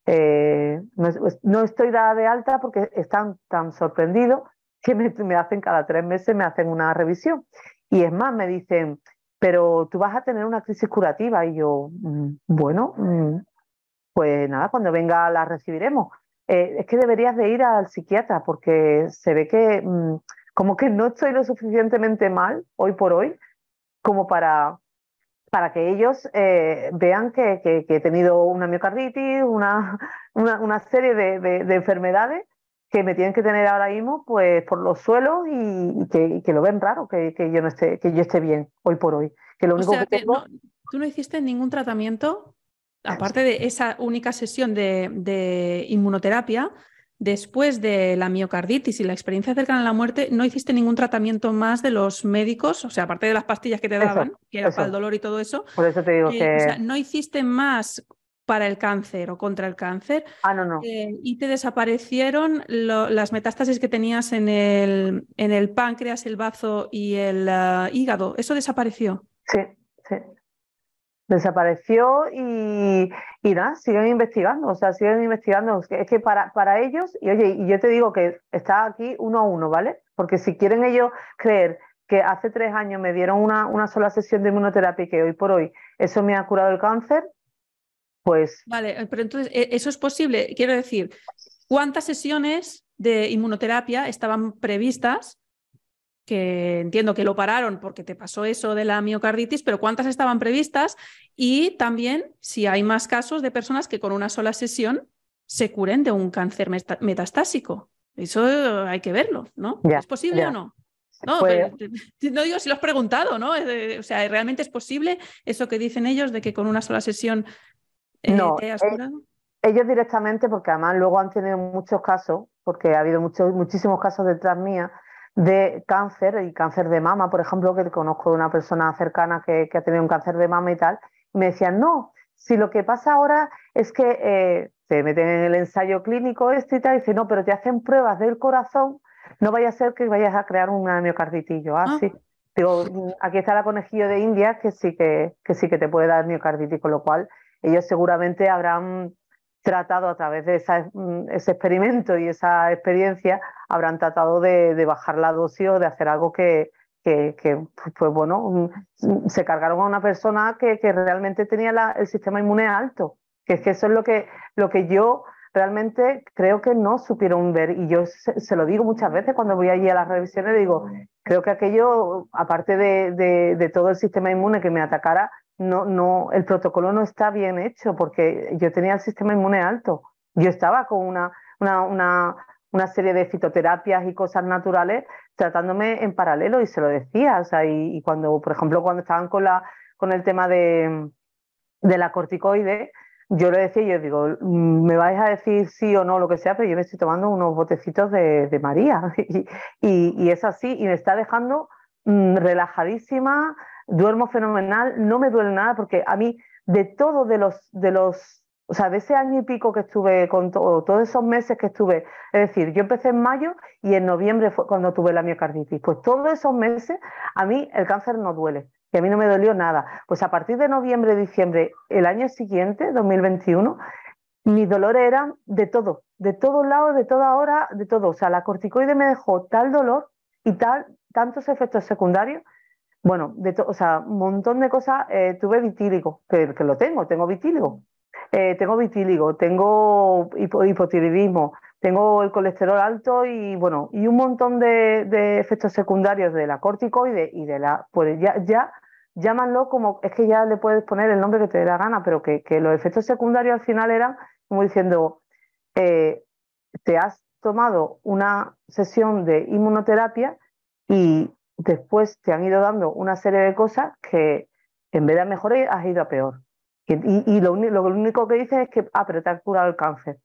eh, no, no, estoy dada de alta porque están tan sorprendidos que me, hacen cada tres meses, me hacen una revisión. Y es más, me dicen, pero tú vas a tener una crisis curativa. Y yo, mm, bueno, mm, pues nada, cuando venga la recibiremos. Eh, es que deberías de ir al psiquiatra porque se ve que mm, como que no estoy lo suficientemente mal hoy por hoy como para, para que ellos eh, vean que, he tenido una miocarditis, una, una, serie de enfermedades que me tienen que tener ahora mismo pues por los suelos y, que, lo ven raro que, yo no esté que yo esté bien hoy por hoy que lo único que tú no hiciste ningún tratamiento aparte de esa única sesión de, inmunoterapia después de la miocarditis y la experiencia cercana a la muerte no hiciste ningún tratamiento más de los médicos o sea aparte de las pastillas que te daban que era para el dolor y todo eso por eso te digo eh, que no hiciste más para el cáncer o contra el cáncer. Ah, no, no. Eh, y te desaparecieron las metástasis que tenías en el, en el páncreas, el bazo y el ah, hígado. ¿Eso desapareció? Sí, sí. Desapareció y, y nada, siguen investigando, o sea, siguen investigando. Es que para, para ellos, y oye, y yo te digo que está aquí uno a uno, ¿vale? Porque si quieren ellos creer que hace tres años me dieron una, una sola sesión de inmunoterapia y que hoy por hoy eso me ha curado el cáncer, pues... Vale, eh, pero entonces, ¿e-, ¿eso es posible? Quiero decir, ¿cuántas sesiones de inmunoterapia estaban previstas? Que entiendo que lo pararon porque te pasó eso de la miocarditis, pero ¿cuántas estaban previstas? Y también si hay más casos de personas que con una sola sesión se curen de un cáncer metastásico. Eso hay que verlo, ¿no? ¿Es posible o no? No, pues no digo si lo has preguntado, ¿no? O sea, ¿realmente es posible eso que dicen ellos de que con una sola sesión eh, no, eh, ellos directamente, porque además luego han tenido muchos casos, porque ha habido muchos, muchísimos casos detrás mía, de cáncer y cáncer de mama, por ejemplo, que conozco de una persona cercana que, ha tenido un cáncer de mama y tal, me decían, no, si lo que pasa ahora es que eh, te meten en el ensayo clínico este y tal, y dice, no, pero te hacen pruebas del corazón, no vaya a ser que vayas a crear un miocarditis. ah, ah, sí. Digo, aquí está la conejillo de India que sí que, que sí que te puede dar miocarditis, con lo cual ellos seguramente habrán tratado a través de mm, ese experimento y esa experiencia, habrán tratado de, bajar la dosis o de hacer algo que, pues bueno, mm, se cargaron a una persona que, realmente tenía el sistema inmune alto. Que es que eso es lo que, lo que yo realmente creo que no supieron ver. Y yo se, lo digo muchas veces cuando voy allí a las revisiones, digo, creo que aquello, aparte de, de todo el sistema inmune que me atacara, no, no, el protocolo no está bien hecho porque yo tenía el sistema inmune alto. Yo estaba con una, una, una, serie de fitoterapias y cosas naturales tratándome en paralelo y se lo decía. O sea, y, cuando, por ejemplo, cuando estaban con, la, con el tema de, de la corticoide, yo le decía, yo digo, mm, me vais a decir sí o no, lo que sea, pero yo me estoy tomando unos botecitos de, de María. y, y, es así, y me está dejando mm, relajadísima, duermo fenomenal, no me duele nada porque a mí de todo de los, de los, o sea, de ese año y pico que estuve con todo, todos esos meses que estuve, es decir, yo empecé en mayo y en noviembre fue cuando tuve la miocarditis, pues todos esos meses a mí el cáncer no duele, y a mí no me dolió nada. Pues a partir de noviembre, diciembre, el año siguiente, 2021, mis dolores eran de todo, de todos lados, de toda hora, de todo. O sea, la corticoide me dejó tal dolor y tal, tantos efectos secundarios bueno, de o sea, un montón de cosas. Eh, tuve vitíligo, que, que, lo tengo, tengo vitíligo. Eh, tengo vitíligo, tengo hipotiroidismo, tengo el colesterol alto y bueno, y un montón de, efectos secundarios de la corticoide y de la, pues ya, ya llámanlo como, es que ya le puedes poner el nombre que te dé la gana, pero que, que los efectos secundarios al final eran como diciendo, eh, te has tomado una sesión de inmunoterapia y después te han ido dando una serie de cosas que en vez de mejorar has ido a peor. Y, lo, único que dices es que, ah, pero te has curado el cáncer.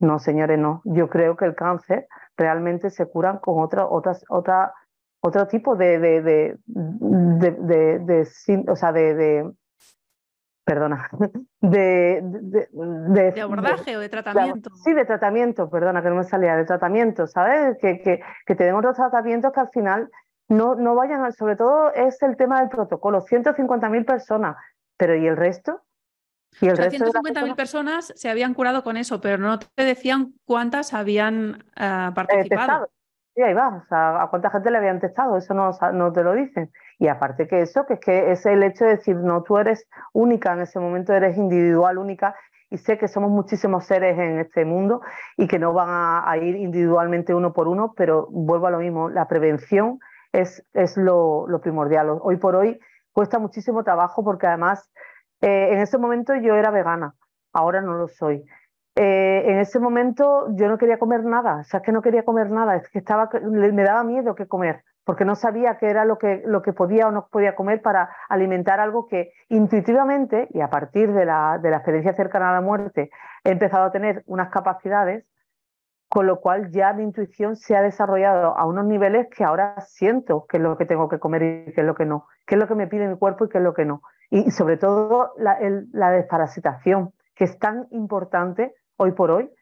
No, señores, no. Yo creo que el cáncer realmente se curan con otra, otras, otra, otro tipo de, de, de, de, o sea, de, perdona, de, de, abordaje o de tratamiento. sí, de tratamiento, perdona, que no me salía, de tratamiento, ¿sabes? Que, que, que te den otros tratamientos que al final no, no vayan, sobre todo es el tema del protocolo, 150.000 personas, pero ¿y el resto? ¿Y el o sea, 150.000 personas se habían curado con eso, pero no te decían cuántas habían uh, participado. sí, ahí va, o sea, a cuánta gente le habían testado, eso no, no te lo dicen. Y aparte que eso, que es que es el hecho de decir, no, tú eres única, en ese momento eres individual, única, y sé que somos muchísimos seres en este mundo y que no van a, a ir individualmente uno por uno, pero vuelvo a lo mismo, la prevención es, es lo, primordial. Hoy por hoy cuesta muchísimo trabajo porque además eh, en ese momento yo era vegana, ahora no lo soy. Eh, en ese momento yo no quería comer nada, o sea, que no quería comer nada, es que estaba, me daba miedo que comer, porque no sabía qué era lo que, lo que podía o no podía comer para alimentar algo que intuitivamente, y a partir de la, de la experiencia cercana a la muerte, he empezado a tener unas capacidades con lo cual ya mi intuición se ha desarrollado a unos niveles que ahora siento qué es lo que tengo que comer y qué es lo que no, qué es lo que me pide mi cuerpo y qué es lo que no. Y, sobre todo la, desparasitación, que es tan importante hoy por hoy,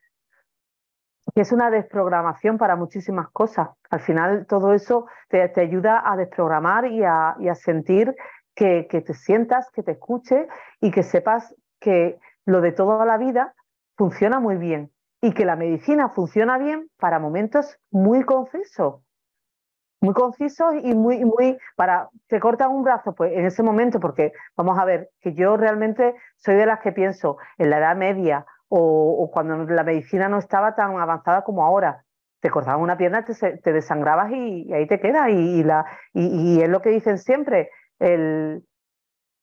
que es una desprogramación para muchísimas cosas. Al final todo eso te, ayuda a desprogramar y a, sentir que, que te sientas, que te escuche y que sepas que lo de toda la vida funciona muy bien y que la medicina funciona bien para momentos muy concisos. Muy concisos y muy, muy, para, te cortan un brazo, pues en ese momento, porque vamos a ver, que yo realmente soy de las que pienso en la edad media o, cuando la medicina no estaba tan avanzada como ahora, te cortaban una pierna, te, te desangrabas y, ahí te queda. Y, la, y, es lo que dicen siempre, el,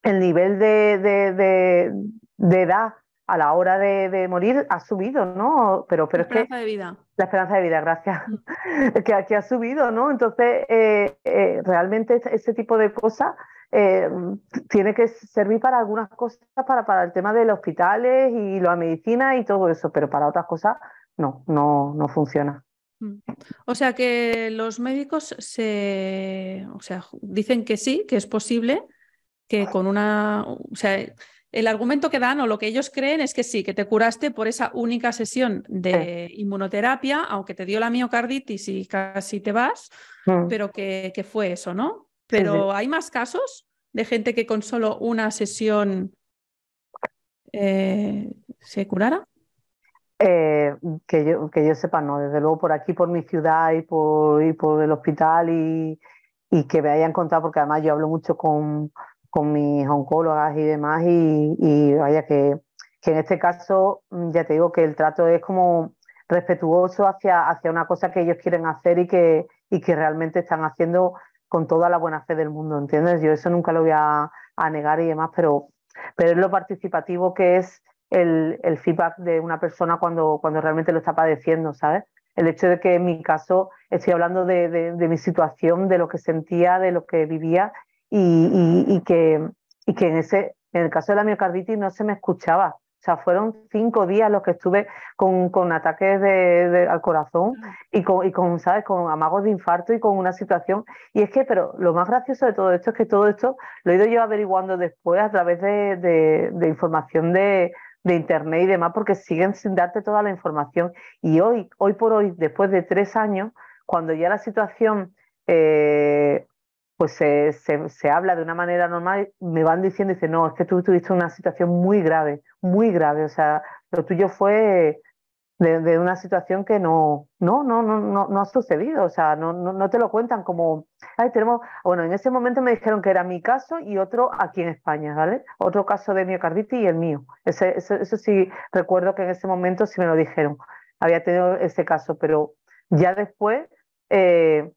el nivel de, de edad a la hora de, morir ha subido, ¿no? Pero, pero la esperanza de vida. La esperanza de vida, gracias. Mm. que, que, ha subido, ¿no? Entonces, eh, eh, realmente ese tipo de cosas eh, tiene que servir para algunas cosas, para, para el tema de los hospitales y la medicina y todo eso, pero para otras cosas no, no, no funciona. Mm. O sea que los médicos se, o sea, dicen que sí, que es posible, que con una, o sea, el argumento que dan o lo que ellos creen es que sí, que te curaste por esa única sesión de inmunoterapia, aunque te dio la miocarditis y casi te vas, mm. pero que, fue eso, ¿no? Pero hay más casos de gente que con solo una sesión eh, se curara. Eh, que, yo, que yo sepa, no, desde luego por aquí, por mi ciudad y por, y por el hospital y, y que me hayan contado, porque además yo hablo mucho con, con mis oncólogas y demás, y, vaya que, que, en este caso, mm, ya te digo que el trato es como respetuoso hacia, hacia una cosa que ellos quieren hacer y que, y que realmente están haciendo con toda la buena fe del mundo, ¿entiendes? Yo eso nunca lo voy a, negar y demás, pero, pero es lo participativo que es el, el, feedback de una persona cuando, cuando realmente lo está padeciendo, ¿sabes? El hecho de que en mi caso estoy hablando de, de mi situación, de lo que sentía, de lo que vivía y, que, y que en, ese, en el caso de la miocarditis no se me escuchaba. O sea, fueron cinco días los que estuve con, con ataques de, al corazón y con, y con, ¿sabes? Con amagos de infarto y con una situación. Y es que, pero lo más gracioso de todo esto es que todo esto lo he ido yo averiguando después a través de, de información de, de internet y demás, porque siguen sin darte toda la información. Y hoy, hoy por hoy, después de tres años, cuando ya la situación eh, pues se, se, habla de una manera normal, me van diciendo, dice, no, es que tú tuviste una situación muy grave, muy grave, o sea, lo tuyo fue de, una situación que no, no, no, no, no, ha sucedido, o sea, no, no, te lo cuentan como, ay, tenemos, bueno, en ese momento me dijeron que era mi caso y otro aquí en España, ¿vale? Otro caso de miocarditis y el mío. Ese, eso, sí, recuerdo que en ese momento sí me lo dijeron, había tenido ese caso, pero ya después eh,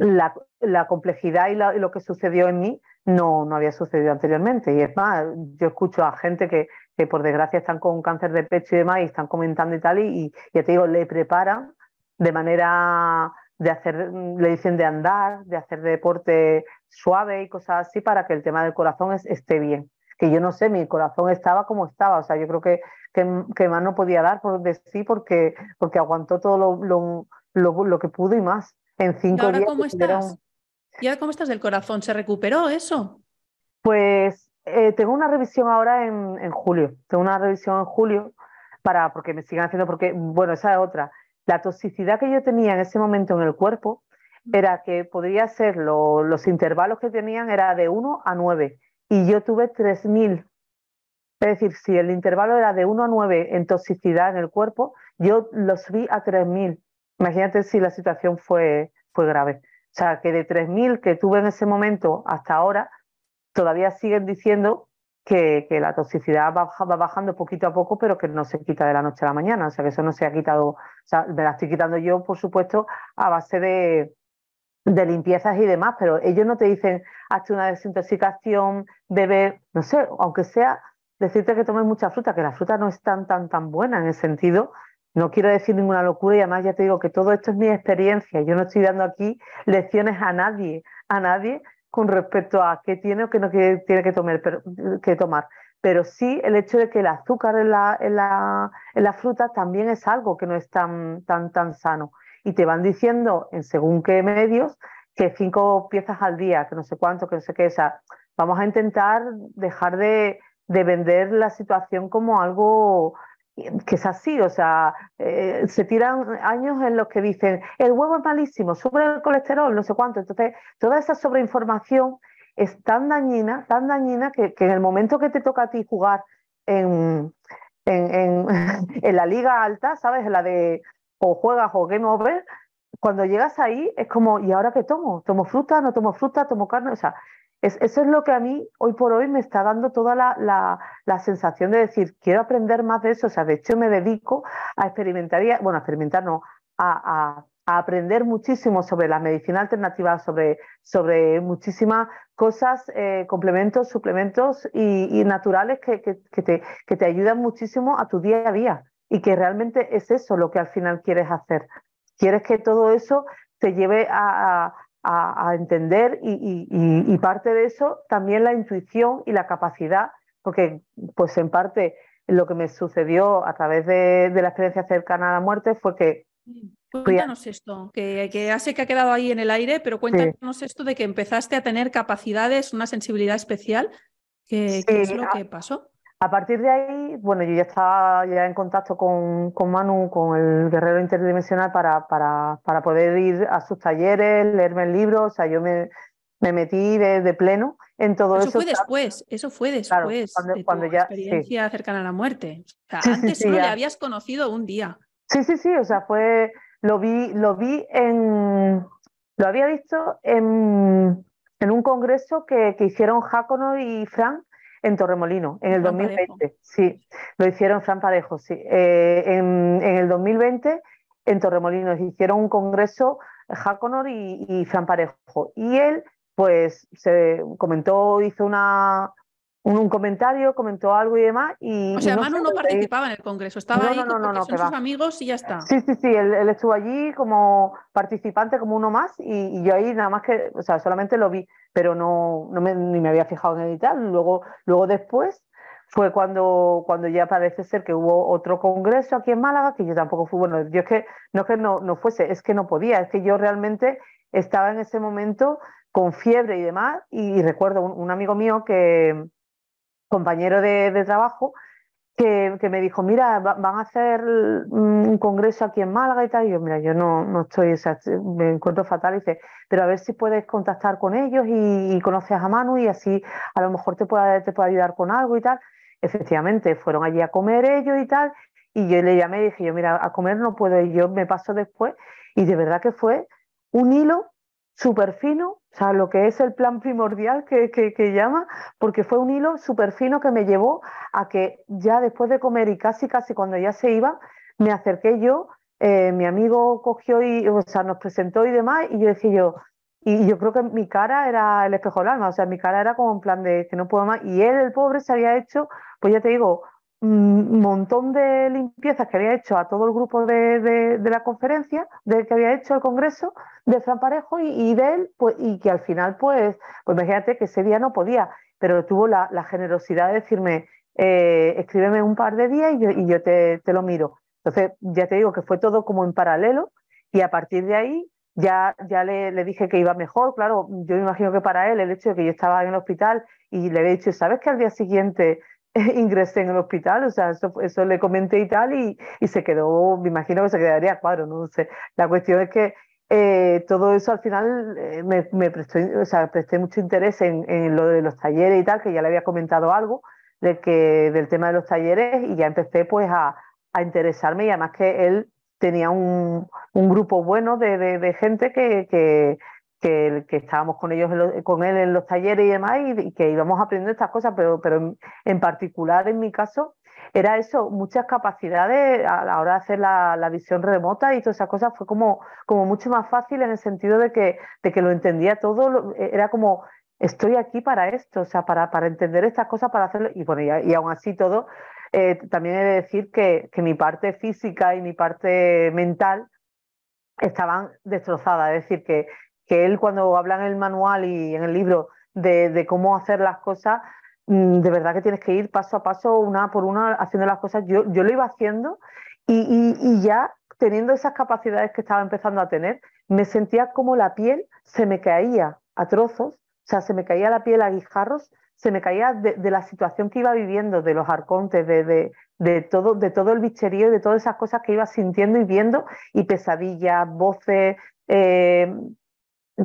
la, complejidad y, lo que sucedió en mí no, no había sucedido anteriormente. Y es más, yo escucho a gente que, que por desgracia están con cáncer de pecho y demás y están comentando y tal, y, ya te digo, le preparan de manera de hacer, le dicen de andar, de hacer deporte suave y cosas así para que el tema del corazón esté bien. Que yo no sé, mi corazón estaba como estaba, o sea, yo creo que, que, más no podía dar por de sí porque, porque aguantó todo lo, lo, lo, que pudo y más. En cinco ¿Y ahora días. ¿Cómo estás? ¿Y ahora cómo estás del corazón? ¿Se recuperó eso? Pues eh, tengo una revisión ahora en, julio. Tengo una revisión en julio para porque me sigan haciendo, porque, bueno, esa es otra. La toxicidad que yo tenía en ese momento en el cuerpo era que podría ser los intervalos que tenían era de 1 a 9 y yo tuve 3000. Es decir, si el intervalo era de 1 a 9 en toxicidad en el cuerpo, yo los vi a 3000. Imagínate si la situación fue, fue grave. O sea, que de 3000 que tuve en ese momento hasta ahora, todavía siguen diciendo que, la toxicidad va, bajando poquito a poco, pero que no se quita de la noche a la mañana. O sea, que eso no se ha quitado. O sea, me la estoy quitando yo, por supuesto, a base de, de limpiezas y demás, pero ellos no te dicen, hazte una desintoxicación, bebe, no sé, aunque sea decirte que tomes mucha fruta, que la fruta no es tan, tan, tan buena en el sentido. No quiero decir ninguna locura y además ya te digo que todo esto es mi experiencia. Yo no estoy dando aquí lecciones a nadie, a nadie, con respecto a qué tiene o qué no tiene que tomar, pero, que tomar. Pero sí el hecho de que el azúcar en la, fruta también es algo que no es tan, tan, tan sano. Y te van diciendo en según qué medios que cinco piezas al día, que no sé cuánto, que no sé qué. O vamos a intentar dejar de, de vender la situación como algo que es así, o sea, eh, se tiran años en los que dicen, el huevo es malísimo, sube el colesterol, no sé cuánto. Entonces, toda esa sobreinformación es tan dañina, tan dañina, que, en el momento que te toca a ti jugar en, en, en, la liga alta, ¿sabes? La de o juegas o game over, cuando llegas ahí es como, ¿y ahora qué tomo? ¿Tomo fruta? ¿No tomo fruta? ¿Tomo carne? O sea, eso es lo que a mí hoy por hoy me está dando toda la, sensación de decir, quiero aprender más de eso. O sea, de hecho me dedico a experimentar, bueno, a experimentar no, a, aprender muchísimo sobre la medicina alternativa, sobre, sobre muchísimas cosas, eh, complementos, suplementos y, naturales que, te, que te ayudan muchísimo a tu día a día y que realmente es eso lo que al final quieres hacer. Quieres que todo eso te lleve a, a, entender y, parte de eso también la intuición y la capacidad, porque pues en parte lo que me sucedió a través de, la experiencia cercana a la muerte fue que... Cuéntanos esto, que, ya sé que ha quedado ahí en el aire, pero cuéntanos esto de que empezaste a tener capacidades, una sensibilidad especial. ¿Qué, es lo que pasó? A partir de ahí, bueno, yo ya estaba ya en contacto con, con Manu, con el guerrero interdimensional, para, para, para, poder ir a sus talleres, leerme el libro, o sea, yo me, me metí de, pleno en todo eso. Eso fue después, eso fue después cuando, de tu experiencia cercana a la muerte. O sea, antes solo le habías conocido un día. Sí, sí, sí, o sea, fue, lo vi, lo vi en, lo había visto en, en un congreso que, que hicieron Jacono y Frank en Torremolino, en el 2020. Sí, lo hicieron Fran Parejo, sí. Eh, en, el 2020, en Torremolinos, hicieron un congreso Jaconor y, y Fran Parejo. Y él, pues, se comentó, hizo una, un, comentario, comentó algo y demás. Y, o sea, Manu no participaba en el congreso, estaba ahí con sus amigos y ya está. Sí, sí, sí, él, estuvo allí como participante, como uno más, y, yo ahí nada más que, o sea, solamente lo vi, pero no, no me, ni me había fijado en editar. Luego, luego después fue cuando, cuando ya parece ser que hubo otro congreso aquí en Málaga, que yo tampoco fui, bueno, yo es que no es que no, no fuese, es que no podía, es que yo realmente estaba en ese momento con fiebre y demás, y, recuerdo un amigo mío que compañero de, trabajo que, me dijo, mira, van a hacer un congreso aquí en Málaga y tal. Y yo, mira, yo no, no estoy, me encuentro fatal. Y dice, pero a ver si puedes contactar con ellos y, conoces a Manu y así a lo mejor te puede, te puede ayudar con algo y tal. Efectivamente, fueron allí a comer ellos y tal. y yo le llamé y dije, yo mira, a comer no puedo y yo me paso después y de verdad que fue un hilo súper fino, o sea, lo que es el plan primordial que, que, llama, porque fue un hilo súper fino que me llevó a que ya después de comer y casi, casi cuando ya se iba, me acerqué yo, eh, mi amigo cogió y, o sea, nos presentó y demás, y yo decía yo, y yo creo que mi cara era el espejo del alma, o sea, mi cara era como en plan de que no puedo más, y él, el pobre, se había hecho, pues ya te digo, un montón de limpiezas que había hecho a todo el grupo de, de, la conferencia, de que había hecho el congreso de Fran Parejo y, de él, pues, y que al final, pues, pues imagínate que ese día no podía, pero tuvo la, generosidad de decirme, eh, escríbeme un par de días y yo, te, lo miro. Entonces, ya te digo que fue todo como en paralelo y a partir de ahí ya, ya le, le dije que iba mejor, claro, yo imagino que para él el hecho de que yo estaba en el hospital y le he dicho, ¿sabes que al día siguiente ingresé en el hospital, o sea, eso, eso le comenté y tal, y, y, se quedó, me imagino que se quedaría a cuadro, no sé. La cuestión es que eh, todo eso al final eh, me, me prestó, o sea, presté mucho interés en, en, lo de los talleres y tal, que ya le había comentado algo de que, del tema de los talleres, y ya empecé pues a, a interesarme, y además que él tenía un, un grupo bueno de, de, de gente que, que que, estábamos con ellos con él en los talleres y demás y, que íbamos aprendiendo estas cosas, pero, pero en, particular en mi caso era eso, muchas capacidades a la hora de hacer la, visión remota y todas esas cosas fue como, como mucho más fácil en el sentido de que, de que lo entendía todo, era como estoy aquí para esto, o sea, para, para entender estas cosas, para hacerlo, y bueno, y, aún así todo, eh, también he de decir que, que mi parte física y mi parte mental estaban destrozadas, es decir, que, que él cuando habla en el manual y en el libro de, cómo hacer las cosas, mm, de verdad que tienes que ir paso a paso, una por una, haciendo las cosas. Yo, yo lo iba haciendo y, ya teniendo esas capacidades que estaba empezando a tener, me sentía como la piel se me caía a trozos, o sea, se me caía la piel a guijarros, se me caía de, la situación que iba viviendo, de los arcontes, de, de, todo, de todo el bicherío y de todas esas cosas que iba sintiendo y viendo, y pesadillas, voces, eh,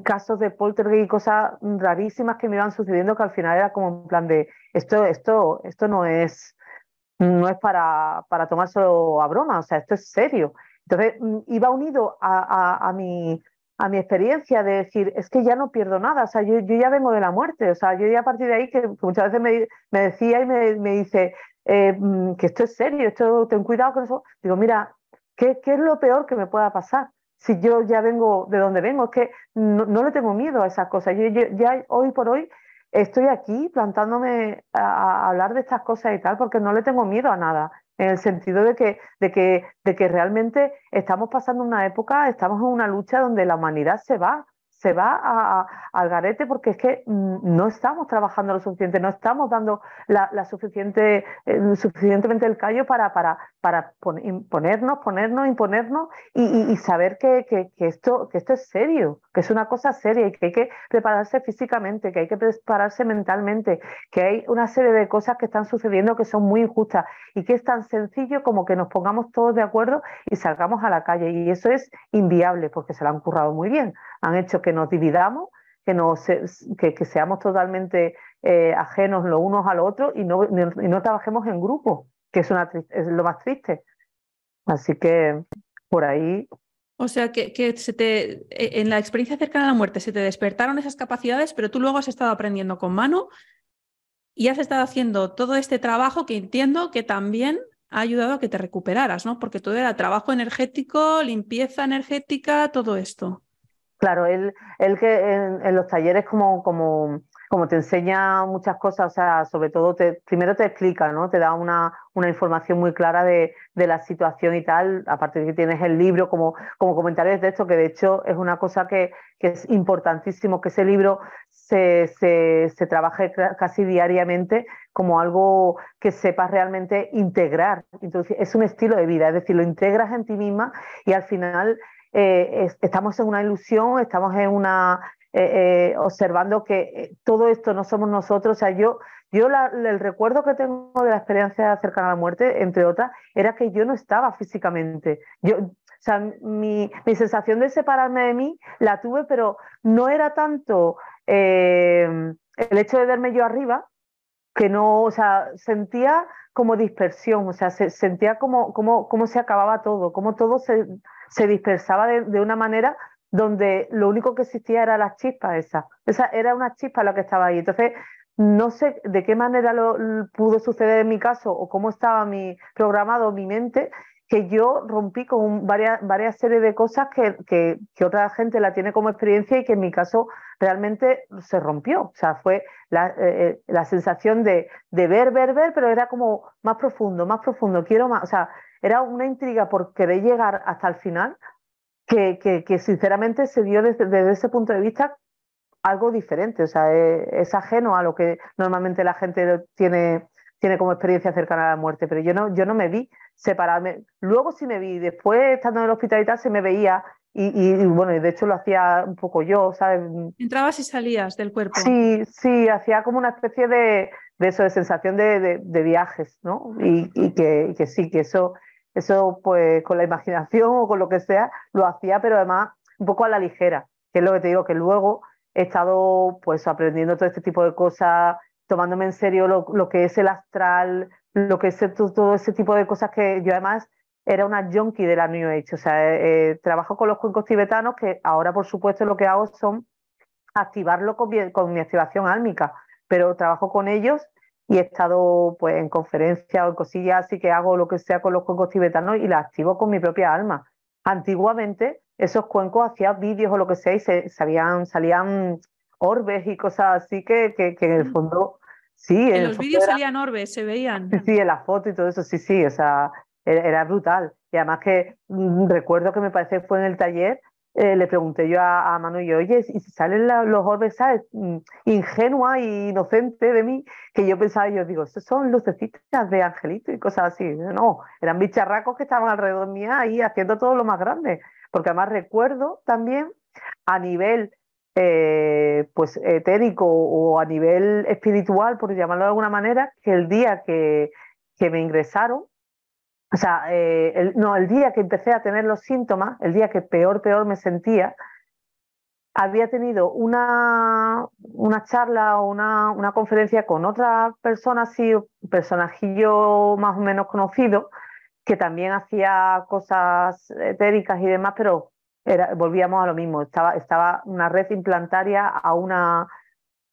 casos de poltergeist y cosas rarísimas que me iban sucediendo que al final era como en plan de esto, esto, esto no es, no es para, para tomárselo a broma, o sea, esto es serio. Entonces mm, iba unido a, a, mi, a mi experiencia de decir, es que ya no pierdo nada, o sea, yo, yo ya vengo de la muerte, o sea, yo ya a partir de ahí, que, muchas veces me, me, decía y me, me dice eh, mm, que esto es serio, esto ten cuidado con eso, digo, mira, ¿qué, ¿qué es lo peor que me pueda pasar? Si yo ya vengo de donde vengo, es que no, le tengo miedo a esas cosas. Yo, ya hoy por hoy estoy aquí plantándome a, hablar de estas cosas y tal, porque no le tengo miedo a nada, en el sentido de que, de que, de que realmente estamos pasando una época, estamos en una lucha donde la humanidad se va, se va al garete porque es que mm, no estamos trabajando lo suficiente, no estamos dando la, suficiente, eh, suficientemente el callo para, para, para ponernos, ponernos, imponernos y, saber que, que, esto, que esto es serio, que es una cosa seria y que hay que prepararse físicamente, que hay que prepararse mentalmente, que hay una serie de cosas que están sucediendo que son muy injustas y que es tan sencillo como que nos pongamos todos de acuerdo y salgamos a la calle. Y eso es inviable porque se lo han currado muy bien. Han hecho que nos dividamos, que, que, seamos totalmente eh, ajenos los unos al otro y no, y no trabajemos en grupo que es, una, es lo más triste. Así que por ahí. O sea, que, que se te, e, en la experiencia cercana a la muerte se te despertaron esas capacidades, pero tú luego has estado aprendiendo con mano y has estado haciendo todo este trabajo que entiendo que también ha ayudado a que te recuperaras, ¿no? Porque todo era trabajo energético, limpieza energética, todo esto. Claro, él, él que en, los talleres como, como como te enseña muchas cosas, o sea, sobre todo te, primero te explica, ¿no? Te da una, una información muy clara de, de, la situación y tal, aparte de que tienes el libro como, como comentarios de esto, que de hecho es una cosa que, que es importantísimo, que ese libro se, se, se, trabaje casi diariamente como algo que sepas realmente integrar. Entonces, es un estilo de vida, es decir, lo integras en ti misma y al final eh, estamos en una ilusión, estamos en una, eh, eh, observando que todo esto no somos nosotros. O sea, yo, yo el recuerdo que tengo de la experiencia cercana a la muerte, entre otras, era que yo no estaba físicamente. Yo, o sea, mi, mi sensación de separarme de mí la tuve, pero no era tanto el hecho de verme yo arriba, que no, o sea, sentía como dispersión, o sea, se, sentía como, como, como se acababa todo, como todo se, se dispersaba de, de, una manera donde lo único que existía era la chispa esa. Esa era una chispa la que estaba ahí. Entonces, no sé de qué manera lo, pudo suceder en mi caso o cómo estaba mi programado mi mente, que yo rompí con varias, series de cosas que, que, otra gente la tiene como experiencia y que en mi caso realmente se rompió. O sea, fue la, eh, eh, la sensación de, de, ver, ver, ver, pero era como más profundo, más profundo, quiero más. O sea, era una intriga por querer llegar hasta el final que, que, sinceramente se dio desde, desde, ese punto de vista algo diferente. O sea, es, es ajeno a lo que normalmente la gente tiene tiene como experiencia cercana a la muerte, pero yo no, yo no me vi separarme. Luego sí me vi, después estando en el hospital y tal, se me veía y, y, bueno, y de hecho lo hacía un poco yo, ¿sabes? Entrabas y salías del cuerpo. Sí, sí, hacía como una especie de, de eso, de sensación de, de, de viajes, ¿no? Y, y, que, que, sí, que eso, eso pues con la imaginación o con lo que sea, lo hacía, pero además un poco a la ligera, que es lo que te digo, que luego he estado pues aprendiendo todo este tipo de cosas, tomándome en serio lo, lo que es el astral, lo que es todo, todo, ese tipo de cosas que yo además era una junkie de la New Age, o sea, eh, eh, trabajo con los cuencos tibetanos que ahora por supuesto lo que hago son activarlo con mi, con mi activación álmica, pero trabajo con ellos y he estado pues en conferencias o en cosillas así que hago lo que sea con los cuencos tibetanos y la activo con mi propia alma. Antiguamente esos cuencos hacían vídeos o lo que sea y se, sabían, salían orbes y cosas así que, que, que en el fondo sí. En, en los vídeos era... salían orbes, se veían. Sí, en la foto y todo eso, sí, sí, o sea, era, brutal. Y además que mmm, recuerdo que me parece fue en el taller, eh, le pregunté yo a, a Manu y yo, oye, ¿y si salen la, los orbes, sabes? Mm, ingenua e inocente de mí, que yo pensaba, yo digo, esos son lucecitas de angelito y cosas así. No, eran bicharracos que estaban alrededor mía ahí haciendo todo lo más grande. Porque además recuerdo también a nivel eh, pues etérico o a nivel espiritual, por llamarlo de alguna manera, que el día que, que me ingresaron, o sea, eh, no, el día que empecé a tener los síntomas, el día que peor, peor me sentía, había tenido una, una charla o una, una, conferencia con otra persona así, personajillo más o menos conocido, que también hacía cosas etéricas y demás, pero volvíamos a lo mismo, estaba, estaba una red implantaria a una,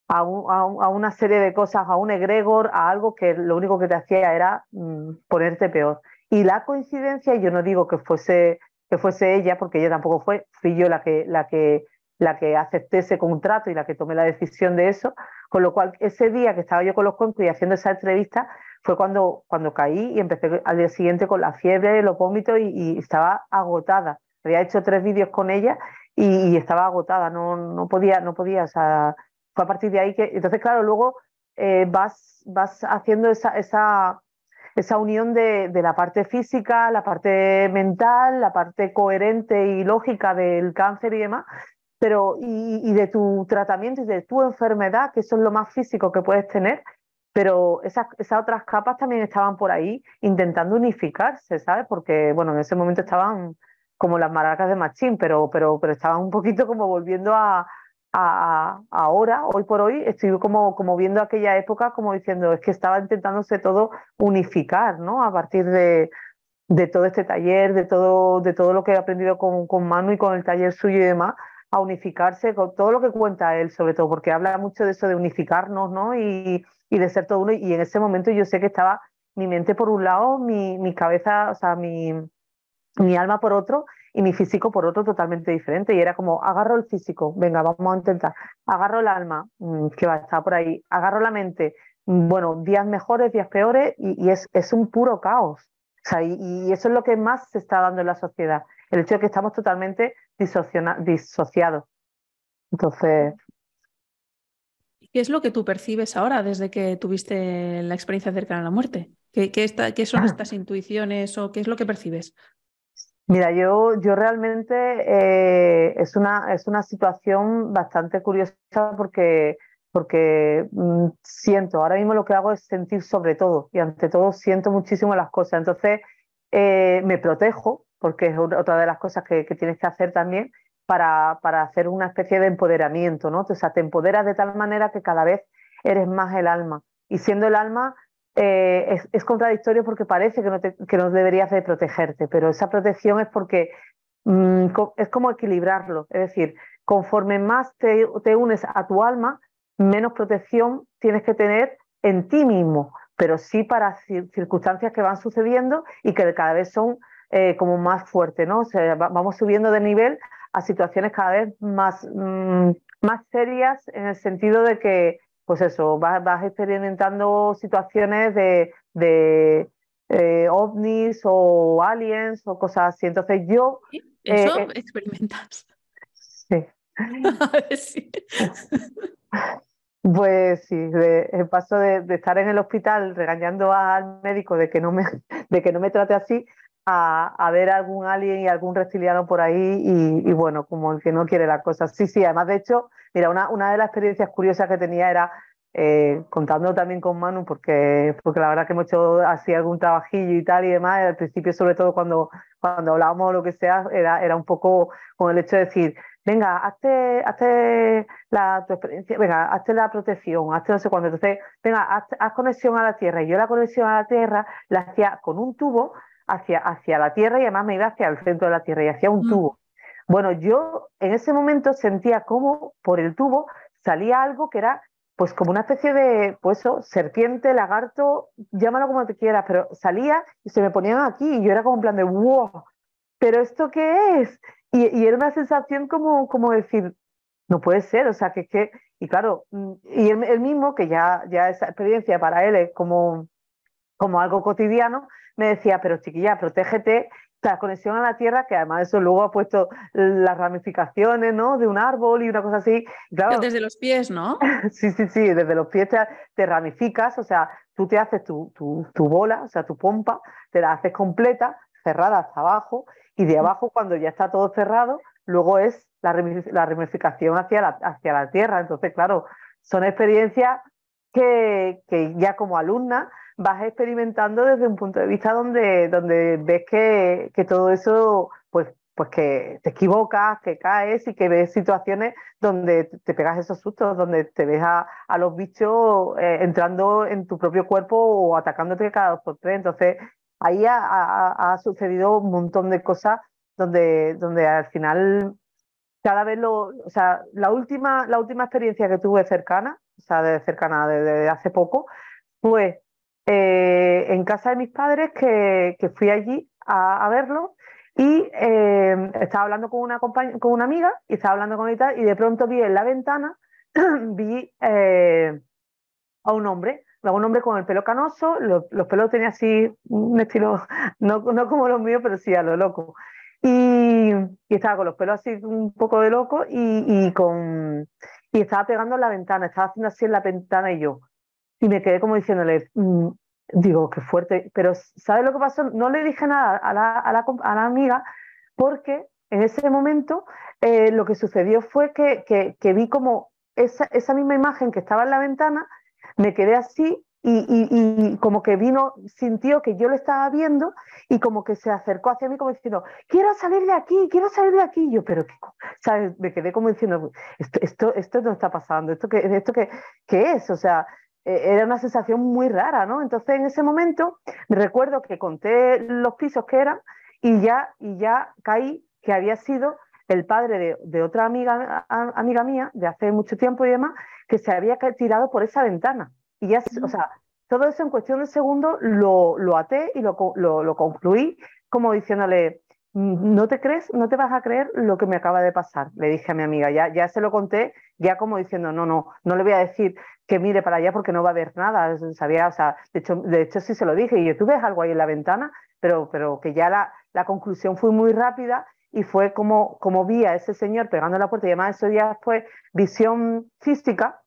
a, un, a, una serie de cosas, a un egregor, a algo que lo único que te hacía era mmm, ponerte peor. Y la coincidencia, yo no digo que fuese, que fuese ella, porque ella tampoco fue, fui yo la que, la que, la que acepté ese contrato y la que tomé la decisión de eso, con lo cual ese día que estaba yo con los cuencos y haciendo esa entrevista fue cuando, cuando caí y empecé al día siguiente con la fiebre, los vómitos y, y estaba agotada había hecho tres vídeos con ella y, y, estaba agotada, no, no podía, no podía, o sea, fue a partir de ahí que, entonces claro, luego eh, vas, vas haciendo esa, esa, esa unión de, de, la parte física, la parte mental, la parte coherente y lógica del cáncer y demás, pero y, y de tu tratamiento y de tu enfermedad, que eso es lo más físico que puedes tener, pero esas, esas otras capas también estaban por ahí intentando unificarse, ¿sabes? Porque, bueno, en ese momento estaban como las maracas de Machín, pero, pero, pero estaban un poquito como volviendo a, ahora, hoy por hoy, estoy como, como viendo aquella época, como diciendo, es que estaba intentándose todo unificar, ¿no? A partir de, de todo este taller, de todo, de todo lo que he aprendido con, con Manu y con el taller suyo y demás, a unificarse con todo lo que cuenta él, sobre todo, porque habla mucho de eso de unificarnos, ¿no? Y, y de ser todo uno. Y en ese momento yo sé que estaba mi mente por un lado, mi, mi cabeza, o sea, mi, mi alma por otro y mi físico por otro totalmente diferente. Y era como, agarro el físico, venga, vamos a intentar. Agarro el alma, mmm, que va a estar por ahí. Agarro la mente, mmm, bueno, días mejores, días peores, y, y es, es, un puro caos. O sea, y, y, eso es lo que más se está dando en la sociedad. El hecho de que estamos totalmente disociados. Entonces. ¿Qué es lo que tú percibes ahora desde que tuviste la experiencia cercana a la muerte? ¿Qué, qué, está, qué son estas intuiciones o qué es lo que percibes? Mira, yo, yo realmente eh, es, una, es una situación bastante curiosa porque, porque mmm, siento, ahora mismo lo que hago es sentir sobre todo y ante todo siento muchísimo las cosas. Entonces eh, me protejo, porque es otra de las cosas que, que tienes que hacer también para, para, hacer una especie de empoderamiento, ¿no? O sea, te empoderas de tal manera que cada vez eres más el alma y siendo el alma eh, es, contradictorio porque parece que no, no deberías de protegerte, pero esa protección es porque mm, es como equilibrarlo, es decir, conforme más te, te unes a tu alma, menos protección tienes que tener en ti mismo, pero sí para circunstancias que van sucediendo y que cada vez son eh, como más fuertes, ¿no? vamos subiendo de nivel a situaciones cada vez más, mm, más serias en el sentido de que, pues eso, vas, vas experimentando situaciones de, de eh, ovnis o aliens o cosas así. Entonces yo... ¿Eso eh, experimentas? Sí. sí. Pues sí, el paso de, estar en el hospital regañando al médico de que no me, de que no me trate así, a, ver algún alien y algún reptiliano por ahí y, bueno, como el que no quiere la cosa. Sí, sí, además de hecho, mira, una, una de las experiencias curiosas que tenía era eh, contando también con Manu, porque, porque la verdad que hemos hecho así algún trabajillo y tal y demás, al principio sobre todo cuando, cuando hablábamos o lo que sea, era, era un poco con el hecho de decir, venga, hazte, hazte la, tu experiencia, venga, hazte la protección, hazte no sé cuándo. Entonces, venga, haz, conexión a la Tierra. Y yo la conexión a la Tierra la hacía con un tubo hacia, hacia la Tierra y además me iba hacia el centro de la Tierra y hacía un mm. tubo. Bueno, yo en ese momento sentía como por el tubo salía algo que era pues como una especie de, pues eso, serpiente, lagarto, llámalo como te quieras, pero salía y se me ponían aquí y yo era como en plan de, wow, pero ¿esto qué es? Y, era una sensación como, como decir, no puede ser, o sea, que es que, y claro, mm, y él, mismo, que ya, ya esa experiencia para él es como, como algo cotidiano, me decía, pero chiquilla, protégete, la conexión a la tierra, que además eso luego ha puesto las ramificaciones, ¿no? De un árbol y una cosa así. Claro, desde los pies, ¿no? sí, sí, sí, desde los pies te, ramificas, o sea, tú te haces tu, tu, tu, bola, o sea, tu pompa, te la haces completa, cerrada hasta abajo, y de abajo, cuando ya está todo cerrado, luego es la, ramificación hacia la, hacia la tierra. Entonces, claro, son experiencias que, que, ya como alumna vas experimentando desde un punto de vista donde, donde ves que, que, todo eso, pues, pues que te equivocas, que caes y que ves situaciones donde te pegas esos sustos, donde te ves a, a los bichos eh, entrando en tu propio cuerpo o atacándote cada dos por tres. Entonces, ahí ha, sucedido un montón de cosas donde, donde al final cada vez lo, o sea, la última, la última experiencia que tuve cercana, o sea, de cercana desde hace poco, fue eh, en casa de mis padres que, fui allí a, verlo y eh, estaba hablando con una con una amiga y estaba hablando con ella y de pronto vi en la ventana vi eh, a un hombre un hombre con el pelo canoso, los, pelos tenía así un estilo, no, no, como los míos, pero sí a lo loco. Y, estaba con los pelos así un poco de loco y, con, y estaba pegando en la ventana, estaba haciendo así en la ventana y yo. Y me quedé como diciéndole, mm, digo, qué fuerte, pero ¿sabes lo que pasó? No le dije nada a la, a la, a la amiga porque en ese momento eh, lo que sucedió fue que, que, que vi como esa, esa misma imagen que estaba en la ventana me quedé así y, como que vino, sintió que yo lo estaba viendo y como que se acercó hacia mí como diciendo, quiero salir de aquí, quiero salir de aquí. yo, pero ¿qué? ¿sabes? Me quedé como diciendo, esto, esto, esto no está pasando, esto qué, esto qué, qué es, o sea, era una sensación muy rara, ¿no? Entonces en ese momento me recuerdo que conté los pisos que eran y ya, y ya caí que había sido el padre de, de otra amiga, amiga mía de hace mucho tiempo y demás, que se había tirado por esa ventana. Y ya, o sea, todo eso en cuestión de segundos lo, lo até y lo, lo, concluí como diciéndole, no te crees, no te vas a creer lo que me acaba de pasar, le dije a mi amiga, ya, ya se lo conté, ya como diciendo, no, no, no le voy a decir que mire para allá porque no va a haber nada, sabía, o sea, de hecho, de hecho sí se lo dije, y yo, tú ves algo ahí en la ventana, pero, pero que ya la, la conclusión fue muy rápida y fue como, como vi a ese señor pegando la puerta y además eso ya fue visión física,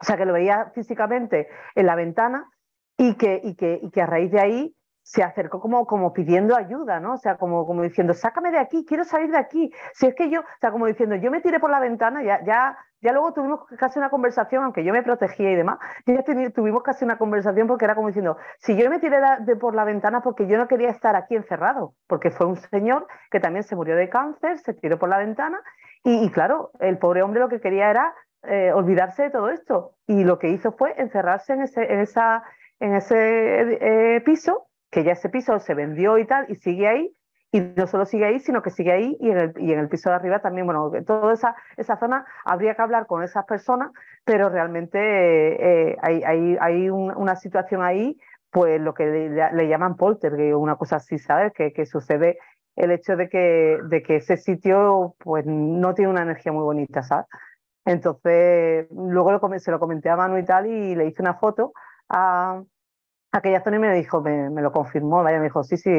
o sea que lo veía físicamente en la ventana y que, y que, y que a raíz de ahí se acercó como, como pidiendo ayuda, ¿no? O sea, como, como diciendo, sácame de aquí, quiero salir de aquí. Si es que yo, o sea, como diciendo, yo me tiré por la ventana, ya, ya, ya luego tuvimos casi una conversación, aunque yo me protegía y demás, ya tuvimos casi una conversación porque era como diciendo, si yo me tiré de por la ventana porque yo no quería estar aquí encerrado, porque fue un señor que también se murió de cáncer, se tiró por la ventana y, claro, el pobre hombre lo que quería era eh, olvidarse de todo esto. Y lo que hizo fue encerrarse en ese, en esa, en ese eh, piso, que ya ese piso se vendió y tal, y sigue ahí. Y no solo sigue ahí, sino que sigue ahí y en el, y en el piso de arriba también, bueno, toda esa, esa zona habría que hablar con esas personas, pero realmente eh, hay, hay, hay una situación ahí, pues lo que le, llaman poltergeist o una cosa así, ¿sabes? Que, que sucede el hecho de que, de que ese sitio pues no tiene una energía muy bonita, ¿sabes? Entonces, luego lo, se lo comenté a Manu y tal y le hice una foto a, aquella zona y me dijo, me, lo confirmó, vaya, me dijo, sí, sí,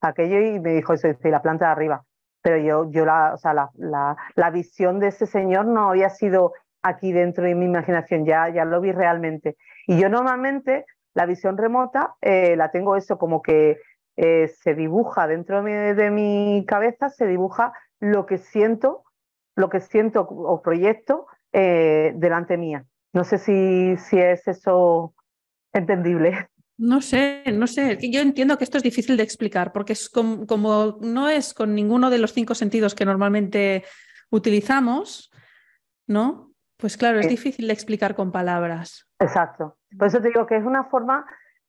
aquello y me dijo eso, dice, la planta de arriba. Pero yo, yo la, o sea, la, la, visión de ese señor no había sido aquí dentro de mi imaginación, ya, ya lo vi realmente. Y yo normalmente la visión remota eh, la tengo eso como que eh, se dibuja dentro de mi, cabeza, se dibuja lo que siento, lo que siento o proyecto eh, delante mía. No sé si, si es eso entendible. No sé, no sé. Yo entiendo que esto es difícil de explicar porque es como, no es con ninguno de los cinco sentidos que normalmente utilizamos, ¿no? Pues claro, es difícil de explicar con palabras. Exacto. Por eso te digo que es una forma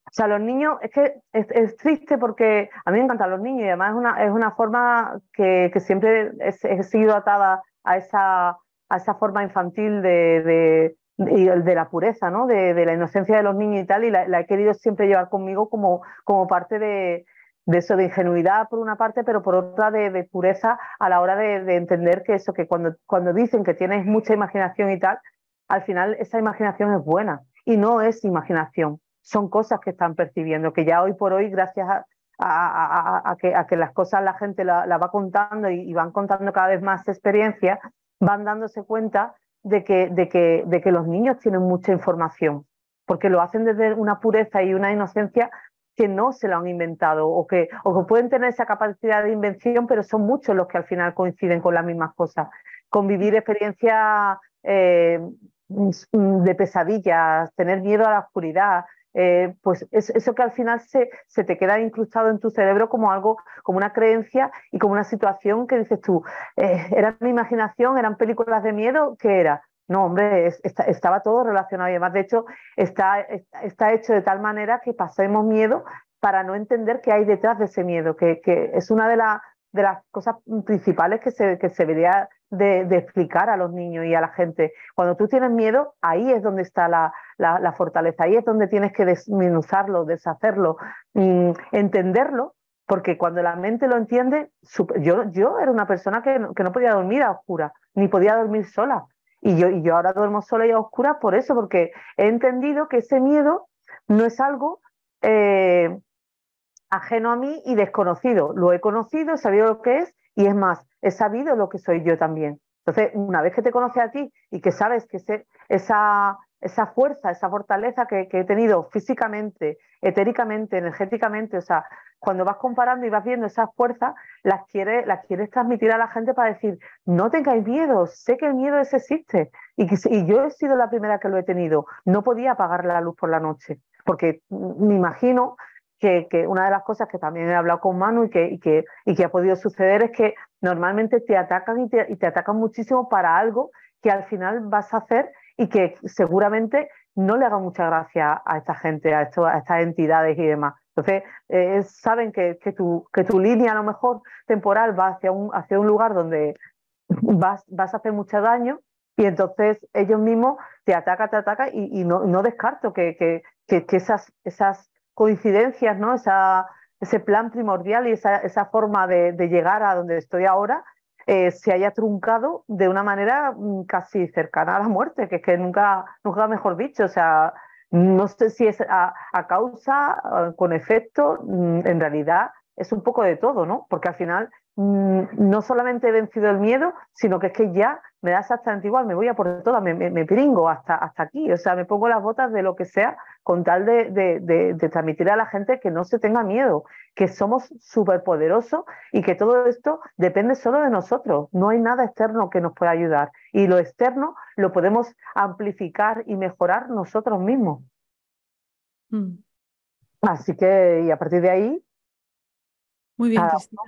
o sea, los niños, es que es, triste porque a mí me encantan los niños y además es una, es una forma que, que siempre he, sido atada a esa, a esa forma infantil de, de, de la pureza, ¿no? De, de, la inocencia de los niños y tal, y la, he querido siempre llevar conmigo como, como parte de, de eso, de ingenuidad por una parte, pero por otra de, pureza a la hora de, entender que eso, que cuando, cuando dicen que tienes mucha imaginación y tal, al final esa imaginación es buena y no es imaginación son cosas que están percibiendo, que ya hoy por hoy, gracias a, que, a que, las cosas la gente la, va contando y, van contando cada vez más experiencias, van dándose cuenta de que, de, que, de que los niños tienen mucha información, porque lo hacen desde una pureza y una inocencia que no se lo han inventado o que, o que pueden tener esa capacidad de invención, pero son muchos los que al final coinciden con las mismas cosas. Convivir experiencias eh, de pesadillas, tener miedo a la oscuridad, eh, pues es, eso que al final se, se, te queda incrustado en tu cerebro como algo, como una creencia y como una situación que dices tú, eh, ¿era mi imaginación? ¿Eran películas de miedo? ¿Qué era? No, hombre, estaba todo relacionado y además, de hecho, está, está hecho de tal manera que pasemos miedo para no entender qué hay detrás de ese miedo, que, que es una de, de las cosas principales que se, que se debería de, explicar a los niños y a la gente. Cuando tú tienes miedo, ahí es donde está la, la, fortaleza, ahí es donde tienes que desminuzarlo, deshacerlo, mm, entenderlo, porque cuando la mente lo entiende, yo, yo era una persona que no, que no podía dormir a oscura, ni podía dormir sola. Y yo, y yo ahora duermo sola y a oscura por eso, porque he entendido que ese miedo no es algo eh, ajeno a mí y desconocido. Lo he conocido, he sabido lo que es y es más, he sabido lo que soy yo también. Entonces, una vez que te conoce a ti y que sabes que esa, fuerza, esa fortaleza que, he tenido físicamente, etéricamente, energéticamente, o sea, cuando vas comparando y vas viendo esas fuerzas, las quieres, las transmitir a la gente para decir, no tengáis miedo, sé que el miedo ese existe y, y yo he sido la primera que lo he tenido, no podía apagar la luz por la noche, porque me imagino que, una de las cosas que también he hablado con Manu y que, que, y que ha podido suceder es que normalmente te atacan y te, y te atacan muchísimo para algo que al final vas a hacer y que seguramente no le haga mucha gracia a esta gente, a, estas entidades y demás. Entonces, eh, saben que, que, tu, que tu línea a lo mejor temporal va hacia un, hacia un lugar donde vas, vas a hacer mucho daño y entonces ellos mismos te atacan, te atacan y, y no, no, descarto que, que, que, esas, esas coincidencias, ¿no? Esa, ese plan primordial y esa, forma de, llegar a donde estoy ahora eh, se haya truncado de una manera mm, casi cercana a la muerte, que es que nunca, nunca mejor dicho, o sea, no sé si es a, a causa, con efecto, mm, en realidad es un poco de todo, ¿no? Porque al final no solamente he vencido el miedo, sino que es que ya me da exactamente igual, me voy a por todas, me, me, pringo hasta, hasta aquí, o sea, me pongo las botas de lo que sea con tal de, de, transmitir a la gente que no se tenga miedo, que somos superpoderosos y que todo esto depende solo de nosotros, no hay nada externo que nos pueda ayudar y lo externo lo podemos amplificar y mejorar nosotros mismos. Mm. Así que, y a partir de ahí, muy bien, Cristina.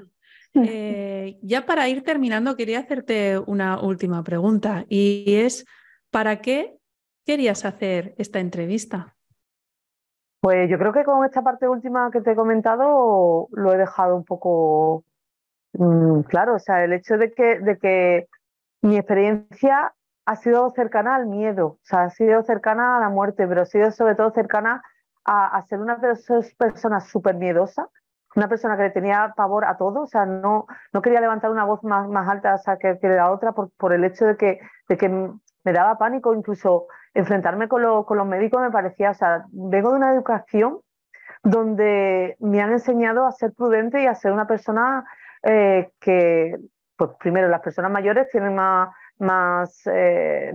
Eh, ya para ir terminando, quería hacerte una última pregunta y es ¿Para qué querías hacer esta entrevista? Pues yo creo que con esta parte última que te he comentado lo he dejado un poco mm, claro. O sea, el hecho de que, de que mi experiencia ha sido cercana al miedo, o sea, ha sido cercana a la muerte, pero ha sido sobre todo cercana a, ser una persona súper miedosa, una persona que le tenía pavor a todo, o sea, no, no quería levantar una voz más, más alta que, que, la otra por, por el hecho de que, de que me daba pánico, incluso enfrentarme con, con los médicos me parecía, o sea, vengo de una educación donde me han enseñado a ser prudente y a ser una persona eh, que, pues primero, las personas mayores tienen más más, eh,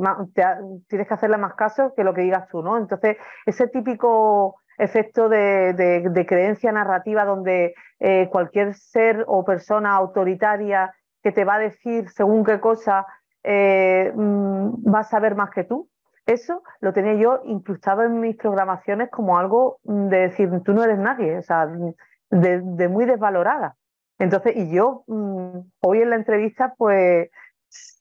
tienes que hacerle más caso que lo que digas tú, ¿no? Entonces, ese típico efecto de, creencia narrativa donde eh, cualquier ser o persona autoritaria que te va a decir según qué cosa eh, mm, va a saber más que tú. Eso lo tenía yo incrustado en mis programaciones como algo de decir, tú no eres nadie, o sea, de, muy desvalorada. Entonces, y yo mm, hoy en la entrevista, pues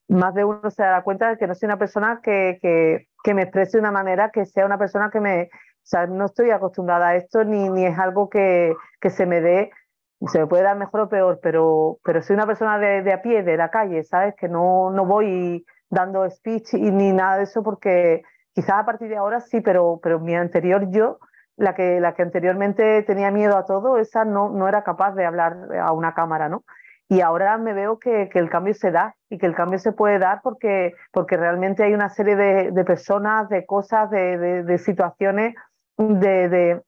más de uno se da cuenta de que no soy una persona que, que, me exprese de una manera que sea una persona que me... O sea, no estoy acostumbrada a esto ni, ni es algo que, que se me dé, se me puede dar mejor o peor, pero, pero soy una persona de, de a pie, de la calle, ¿sabes? Que no, no voy dando speech y ni nada de eso porque quizás a partir de ahora sí, pero, pero mi anterior yo, la que, la que anteriormente tenía miedo a todo, esa no, no era capaz de hablar a una cámara, ¿no? Y ahora me veo que, el cambio se da y que el cambio se puede dar porque, porque realmente hay una serie de, personas, de cosas, de, situaciones, de,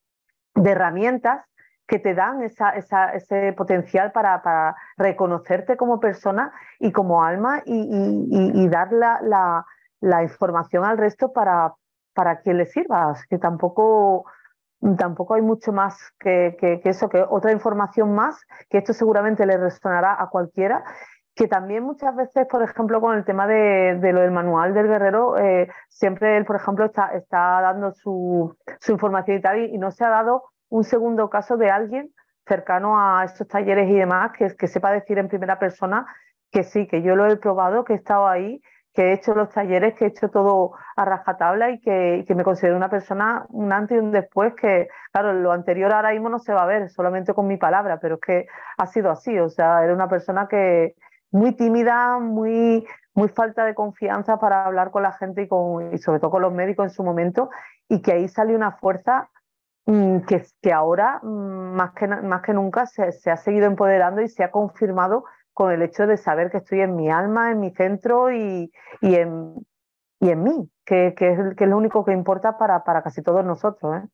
herramientas que te dan esa, ese potencial para, reconocerte como persona y como alma y, dar la, la, información al resto para, para quien le sirva. Que tampoco tampoco hay mucho más que, eso, que otra información más, que esto seguramente le resonará a cualquiera, que también muchas veces, por ejemplo, con el tema de, lo del manual del guerrero, eh, siempre él, por ejemplo, está, está dando su, información y tal, y, no se ha dado un segundo caso de alguien cercano a estos talleres y demás que, que sepa decir en primera persona que sí, que yo lo he probado, que he estado ahí que he hecho los talleres, que he hecho todo a rajatabla y que, me considero una persona, un antes y un después, que claro, lo anterior ahora mismo no se va a ver, solamente con mi palabra, pero es que ha sido así, o sea, era una persona que muy tímida, muy, muy falta de confianza para hablar con la gente y, con, y sobre todo con los médicos en su momento, y que ahí salió una fuerza mm, que, que ahora, mm, más que, más que nunca, se, se ha seguido empoderando y se ha confirmado con el hecho de saber que estoy en mi alma, en mi centro y, y, en, y en mí, que, que, es, que es lo único que importa para, para casi todos nosotros. ¿eh?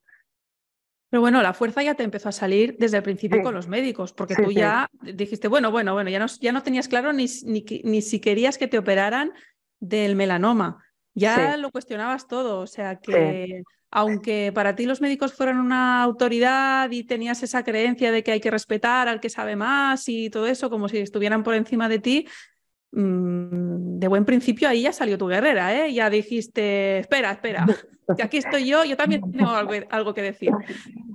Pero bueno, la fuerza ya te empezó a salir desde el principio con los médicos, porque tú ya dijiste, bueno, bueno, bueno, ya no, ya no tenías claro ni, ni, ni, si querías que te operaran del melanoma. Ya lo cuestionabas todo, o sea que aunque para ti los médicos fueran una autoridad y tenías esa creencia de que hay que respetar al que sabe más y todo eso, como si estuvieran por encima de ti, de buen principio ahí ya salió tu guerrera, ¿eh? Ya dijiste, espera, espera, que aquí estoy yo, yo también tengo algo, que decir.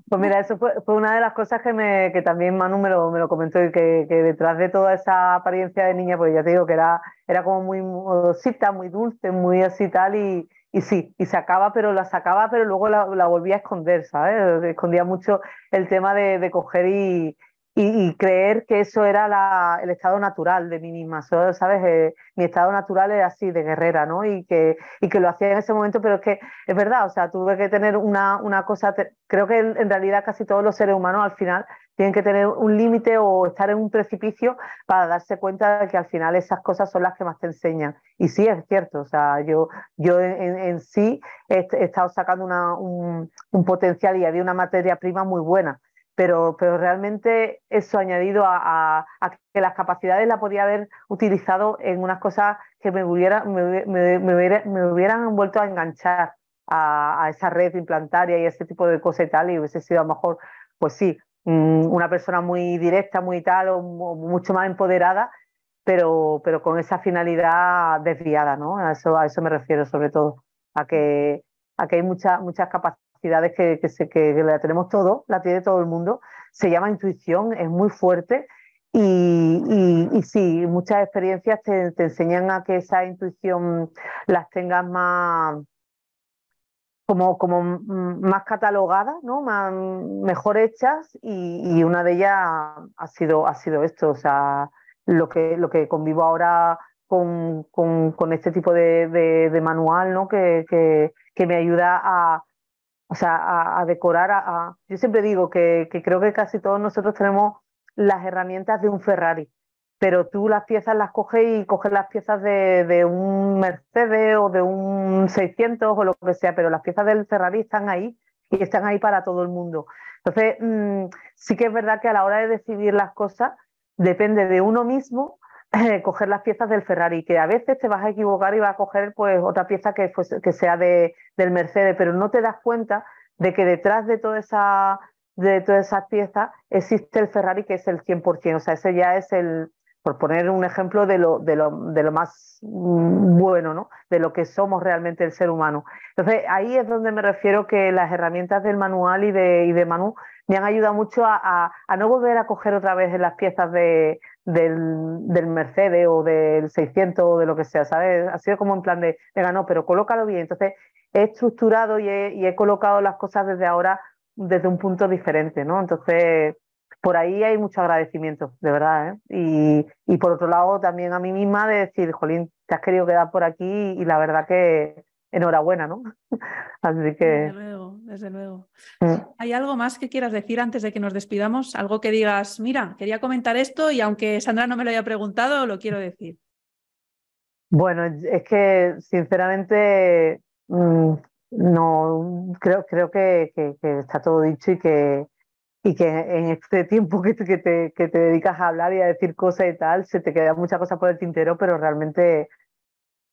Pues mira, eso fue, una de las cosas que, me, que también Manu me lo, me lo comentó y que, que, detrás de toda esa apariencia de niña, pues ya te digo que era, era como muy modosita, muy dulce, muy así tal y y sí, y sacaba, pero la sacaba, pero luego la, volvía a esconder, ¿sabes? Escondía mucho el tema de, coger y, y, creer que eso era la, el estado natural de mí misma, ¿sabes? Eh, mi estado natural era así, de guerrera, ¿no? Y que, y que lo hacía en ese momento, pero es que es verdad, o sea, tuve que tener una, una cosa, creo que en realidad casi todos los seres humanos al final tienen que tener un límite o estar en un precipicio para darse cuenta de que al final esas cosas son las que más te enseñan. Y sí, es cierto, o sea, yo, yo en, sí he, estado sacando una, un, potencial y había una materia prima muy buena, pero, pero realmente eso añadido a, que las capacidades la podía haber utilizado en unas cosas que me, hubiera, me, me, hubieran vuelto a enganchar a, a, esa red implantaria y ese tipo de cosas y tal, y hubiese sido a lo mejor, pues sí, Mm, una persona muy directa, muy tal, o, mucho más empoderada, pero, pero con esa finalidad desviada, ¿no? A eso, a eso me refiero sobre todo, a que, a que hay muchas muchas capacidades que, se, que la tenemos todo, la tiene todo el mundo, se llama intuición, es muy fuerte Y, y, sí, muchas experiencias te, enseñan a que esa intuición las tengas más como, como más catalogadas, ¿no? Más, mejor hechas, y, una de ellas ha sido, ha sido esto, o sea, lo que, lo que convivo ahora con, con, este tipo de, de, manual, ¿no? Que, que, que, me ayuda a, o sea, a, decorar. A, Yo siempre digo que, creo que casi todos nosotros tenemos las herramientas de un Ferrari, pero tú las piezas las coges y coges las piezas de, de, un Mercedes o de un 600 o lo que sea, pero las piezas del Ferrari están ahí y están ahí para todo el mundo. Entonces, mm, sí que es verdad que a la hora de decidir las cosas depende de uno mismo eh, coger las piezas del Ferrari, que a veces te vas a equivocar y vas a coger pues otra pieza que, que sea de, del Mercedes, pero no te das cuenta de que detrás de toda esa de todas esas piezas existe el Ferrari que es el 100%, o sea, ese ya es el, por poner un ejemplo de lo, de lo, de lo más bueno, ¿no? De lo que somos realmente el ser humano. Entonces, ahí es donde me refiero que las herramientas del manual y de, y de Manu me han ayudado mucho a, a, no volver a coger otra vez las piezas de, del, del, Mercedes o del 600 o de lo que sea, ¿sabes? Ha sido como en plan de, venga, no, pero colócalo bien. Entonces, he estructurado y he, colocado las cosas desde ahora desde un punto diferente, ¿no? Entonces, por ahí hay mucho agradecimiento, de verdad, ¿eh? Y, y por otro lado, también a mí misma de decir, Jolín, te has querido quedar por aquí y la verdad que enhorabuena, ¿no? Así que... Desde luego, desde luego. Mm. ¿Hay algo más que quieras decir antes de que nos despidamos? Algo que digas, mira, quería comentar esto y aunque Sandra no me lo haya preguntado, lo quiero decir. Bueno, es que sinceramente mm, no creo, creo que, está todo dicho y que, y que en este tiempo que te, que, te, que te dedicas a hablar y a decir cosas y tal, se te queda muchas cosas por el tintero, pero realmente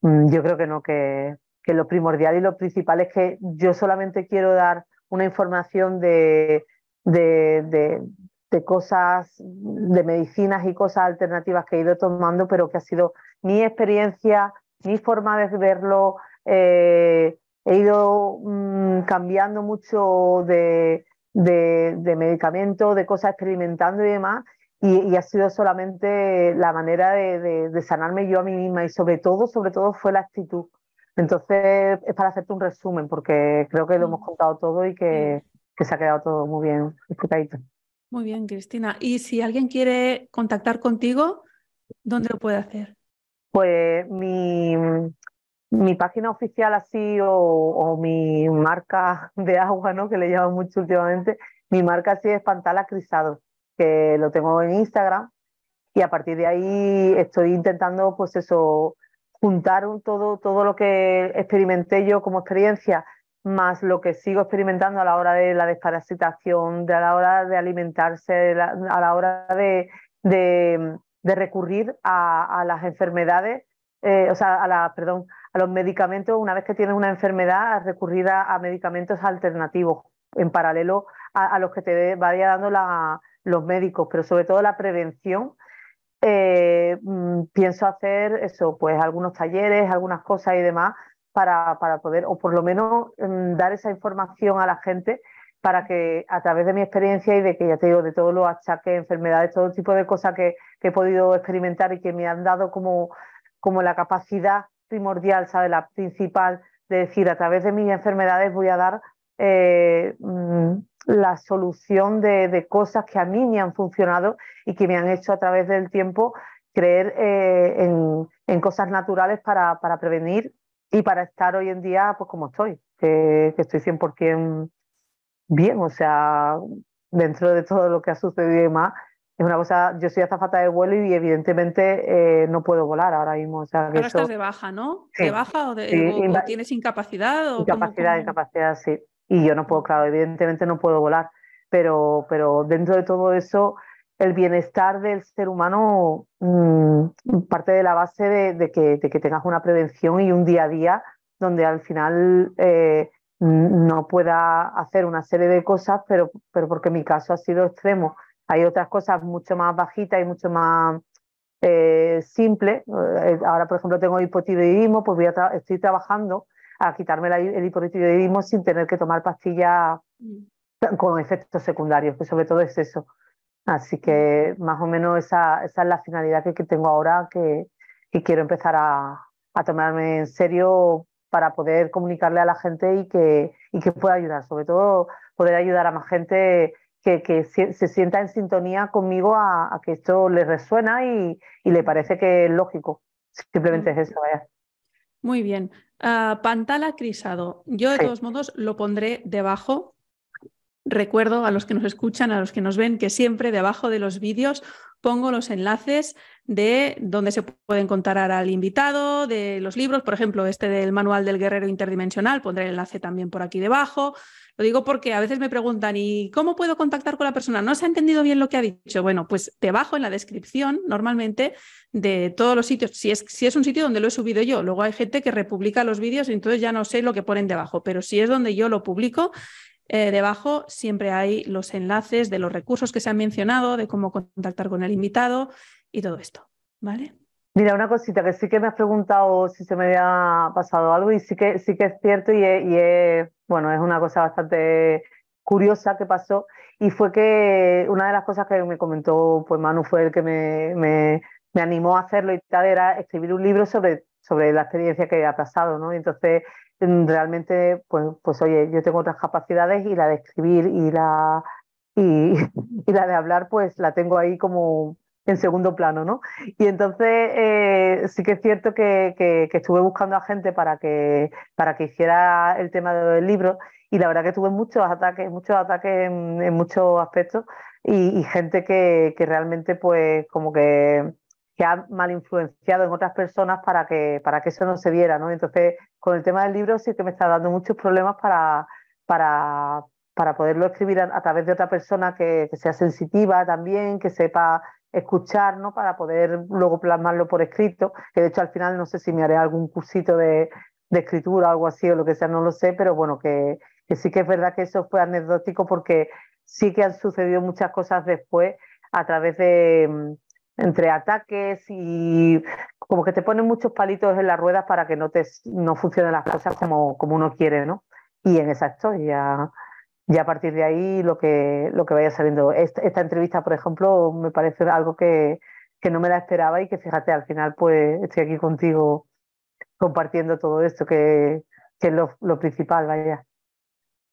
mm, yo creo que no, que, que lo primordial y lo principal es que yo solamente quiero dar una información de, de, de, cosas, de medicinas y cosas alternativas que he ido tomando, pero que ha sido mi experiencia, mi forma de verlo, eh, he ido mm, cambiando mucho de, de, de medicamento, de cosas experimentando y demás, y, ha sido solamente la manera de, de, sanarme yo a mí misma y sobre todo, sobre todo fue la actitud. Entonces, es para hacerte un resumen, porque creo que lo hemos mm. contado todo y que, que se ha quedado todo muy bien explicadito. Muy bien, Cristina. Y si alguien quiere contactar contigo, ¿dónde lo puede hacer? Pues mi, mi página oficial así o, mi marca de agua, ¿no? Que le llamo mucho últimamente, mi marca así es Pantala Crisado, que lo tengo en Instagram y a partir de ahí estoy intentando, pues eso, juntar todo, todo lo que experimenté yo como experiencia, más lo que sigo experimentando a la hora de la desparasitación, de a la hora de alimentarse, a la hora de, de, recurrir a, las enfermedades, eh, o sea, a la, perdón, a los medicamentos, una vez que tienes una enfermedad, a recurrir a, medicamentos alternativos en paralelo a, los que te vaya dando los médicos, pero sobre todo la prevención. Eh, mm, pienso hacer eso, pues algunos talleres, algunas cosas y demás para, para poder, o por lo menos mm, dar esa información a la gente para que a través de mi experiencia y de que ya te digo, de todos los achaques, enfermedades, todo tipo de cosas que, he podido experimentar y que me han dado como, como la capacidad primordial, ¿sabe? La principal de decir, a través de mis enfermedades voy a dar eh, mm, la solución de, cosas que a mí me han funcionado y que me han hecho a través del tiempo creer eh, en, cosas naturales para, para, prevenir y para estar hoy en día pues como estoy, que, que estoy 100% bien, o sea, dentro de todo lo que ha sucedido y demás, es una cosa, yo soy azafata de vuelo y evidentemente eh, no puedo volar ahora mismo. O sea, ahora estás de baja, ¿no? ¿De baja o, de, tienes incapacidad? O incapacidad, incapacidad, sí. Y yo no puedo, claro, evidentemente no puedo volar, pero, pero dentro de todo eso, el bienestar del ser humano mm, parte de la base de, que, tengas una prevención y un día a día donde al final eh, no pueda hacer una serie de cosas, pero, pero porque mi caso ha sido extremo hay otras cosas mucho más bajitas y mucho más eh, simples. Eh, ahora, por ejemplo, tengo hipotiroidismo, pues voy a estoy trabajando a quitarme el hipotiroidismo sin tener que tomar pastillas mm. con efectos secundarios, que sobre todo es eso. Así que más o menos esa, esa es la finalidad que, tengo ahora, que, quiero empezar a, tomarme en serio para poder comunicarle a la gente y que, y que pueda ayudar, sobre todo poder ayudar a más gente que, que se, sienta en sintonía conmigo a, que esto le resuena y, le parece que es lógico. Simplemente es eso, vaya. Muy bien. Ah, Pantala Crisado. Yo de todos modos lo pondré debajo Recuerdo a los que nos escuchan, a los que nos ven, que siempre debajo de los vídeos pongo los enlaces de donde se pueden contar al invitado, de los libros, por ejemplo, este del Manual del Guerrero Interdimensional, pondré el enlace también por aquí debajo. Lo digo porque a veces me preguntan, ¿y cómo puedo contactar con la persona? ¿No se ha entendido bien lo que ha dicho? Bueno, pues debajo en la descripción, normalmente, de todos los sitios, si es, si es un sitio donde lo he subido yo, luego hay gente que republica los vídeos y entonces ya no sé lo que ponen debajo, pero si es donde yo lo publico, eh, debajo siempre hay los enlaces de los recursos que se han mencionado, de cómo contactar con el invitado y todo esto, ¿vale? Mira, una cosita que sí que me has preguntado si se me había pasado algo y sí que, sí que es cierto y, es, bueno, es una cosa bastante curiosa que pasó y fue que una de las cosas que me comentó pues Manu fue el que me, me, animó a hacerlo y tal, era escribir un libro sobre, sobre la experiencia que ha pasado, ¿no? Entonces realmente, pues, pues oye, yo tengo otras capacidades y la de escribir y la, y, la de hablar, pues la tengo ahí como en segundo plano, ¿no? Y entonces eh, sí que es cierto que, que, estuve buscando a gente para que, para que hiciera el tema del libro y la verdad que tuve muchos ataques, muchos ataques en, muchos aspectos y, y gente que, que realmente pues como que que ha mal influenciado en otras personas para que, para que eso no se viera, ¿no? Entonces, con el tema del libro sí que me está dando muchos problemas para, para, para poderlo escribir a, través de otra persona que, sea sensitiva también, que sepa escuchar, ¿no? Para poder luego plasmarlo por escrito, que de hecho al final no sé si me haré algún cursito de, escritura o algo así o lo que sea, no lo sé, pero bueno, que sí que es verdad que eso fue anecdótico porque sí que han sucedido muchas cosas después a través de, entre ataques y como que te ponen muchos palitos en las ruedas para que no te no funcionen las cosas como, como uno quiere, ¿no? Y en esa estoy, ya, a partir de ahí lo que, lo que vaya saliendo. Esta, entrevista, por ejemplo, me parece algo que, que no me la esperaba y que fíjate, al final pues estoy aquí contigo compartiendo todo esto, que, que es lo, lo principal, vaya.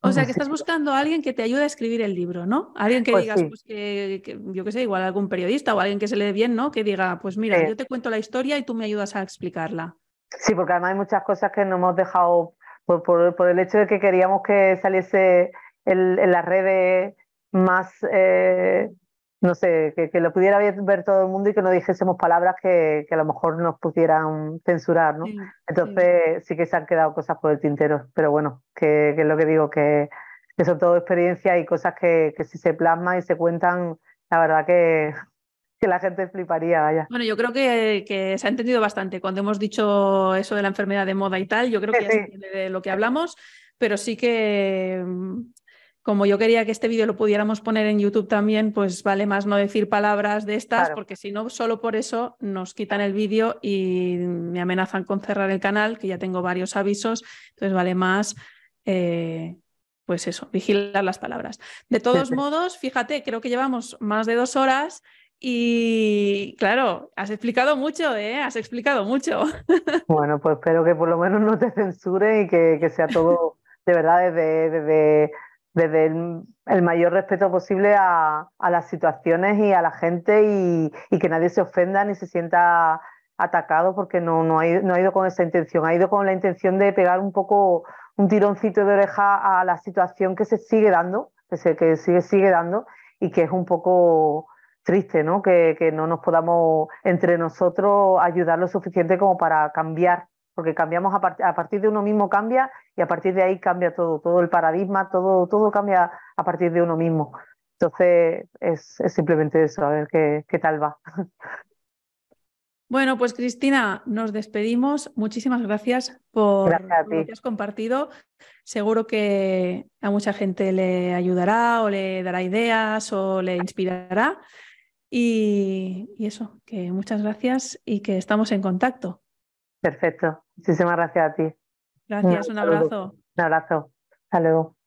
O sea, que estás buscando a alguien que te ayude a escribir el libro, ¿no? Alguien que pues digas, pues que, yo qué sé, igual algún periodista o alguien que se lee bien, ¿no? Que diga, pues mira, yo te cuento la historia y tú me ayudas a explicarla. Sí, porque además hay muchas cosas que no hemos dejado por, por, el hecho de que queríamos que saliese en las redes más eh, no sé, que, lo pudiera ver, todo el mundo y que no dijésemos palabras que, a lo mejor nos pudieran censurar, ¿no? Entonces sí. que se han quedado cosas por el tintero, pero bueno, que, es lo que digo, que, son todo experiencias y cosas que, si se plasman y se cuentan, la verdad que, que la gente fliparía, vaya. Bueno, yo creo que, se ha entendido bastante. Cuando hemos dicho eso de la enfermedad de moda y tal, yo creo que ya se entiende de lo que hablamos, pero sí que como yo quería que este vídeo lo pudiéramos poner en YouTube también, pues vale más no decir palabras de estas, porque si no, solo por eso nos quitan el vídeo y me amenazan con cerrar el canal, que ya tengo varios avisos, entonces vale más, eh, pues eso, vigilar las palabras. De todos modos, fíjate, creo que llevamos más de dos horas y claro, has explicado mucho, ¿eh? Has explicado mucho. Bueno, pues espero que por lo menos no te censure y que, sea todo de verdad desde... desde desde el, mayor respeto posible a, las situaciones y a la gente y, que nadie se ofenda ni se sienta atacado porque no, no, ha ido, no ha ido con esa intención, ha ido con la intención de pegar un poco un tironcito de oreja a la situación que se sigue dando, que se que sigue, sigue dando y que es un poco triste, ¿no? Que, que no nos podamos entre nosotros ayudar lo suficiente como para cambiar porque cambiamos a, partir de uno mismo cambia y a partir de ahí cambia todo, todo el paradigma, todo, todo cambia a partir de uno mismo. Entonces es, simplemente eso, a ver qué, qué tal va. Bueno, pues Cristina, nos despedimos. Muchísimas gracias por lo que has compartido. Seguro que a mucha gente le ayudará o le dará ideas o le inspirará. y eso, que muchas gracias y que estamos en contacto. Perfecto. Muchísimas gracias a ti. Gracias, un, abrazo. Un abrazo. Hasta luego.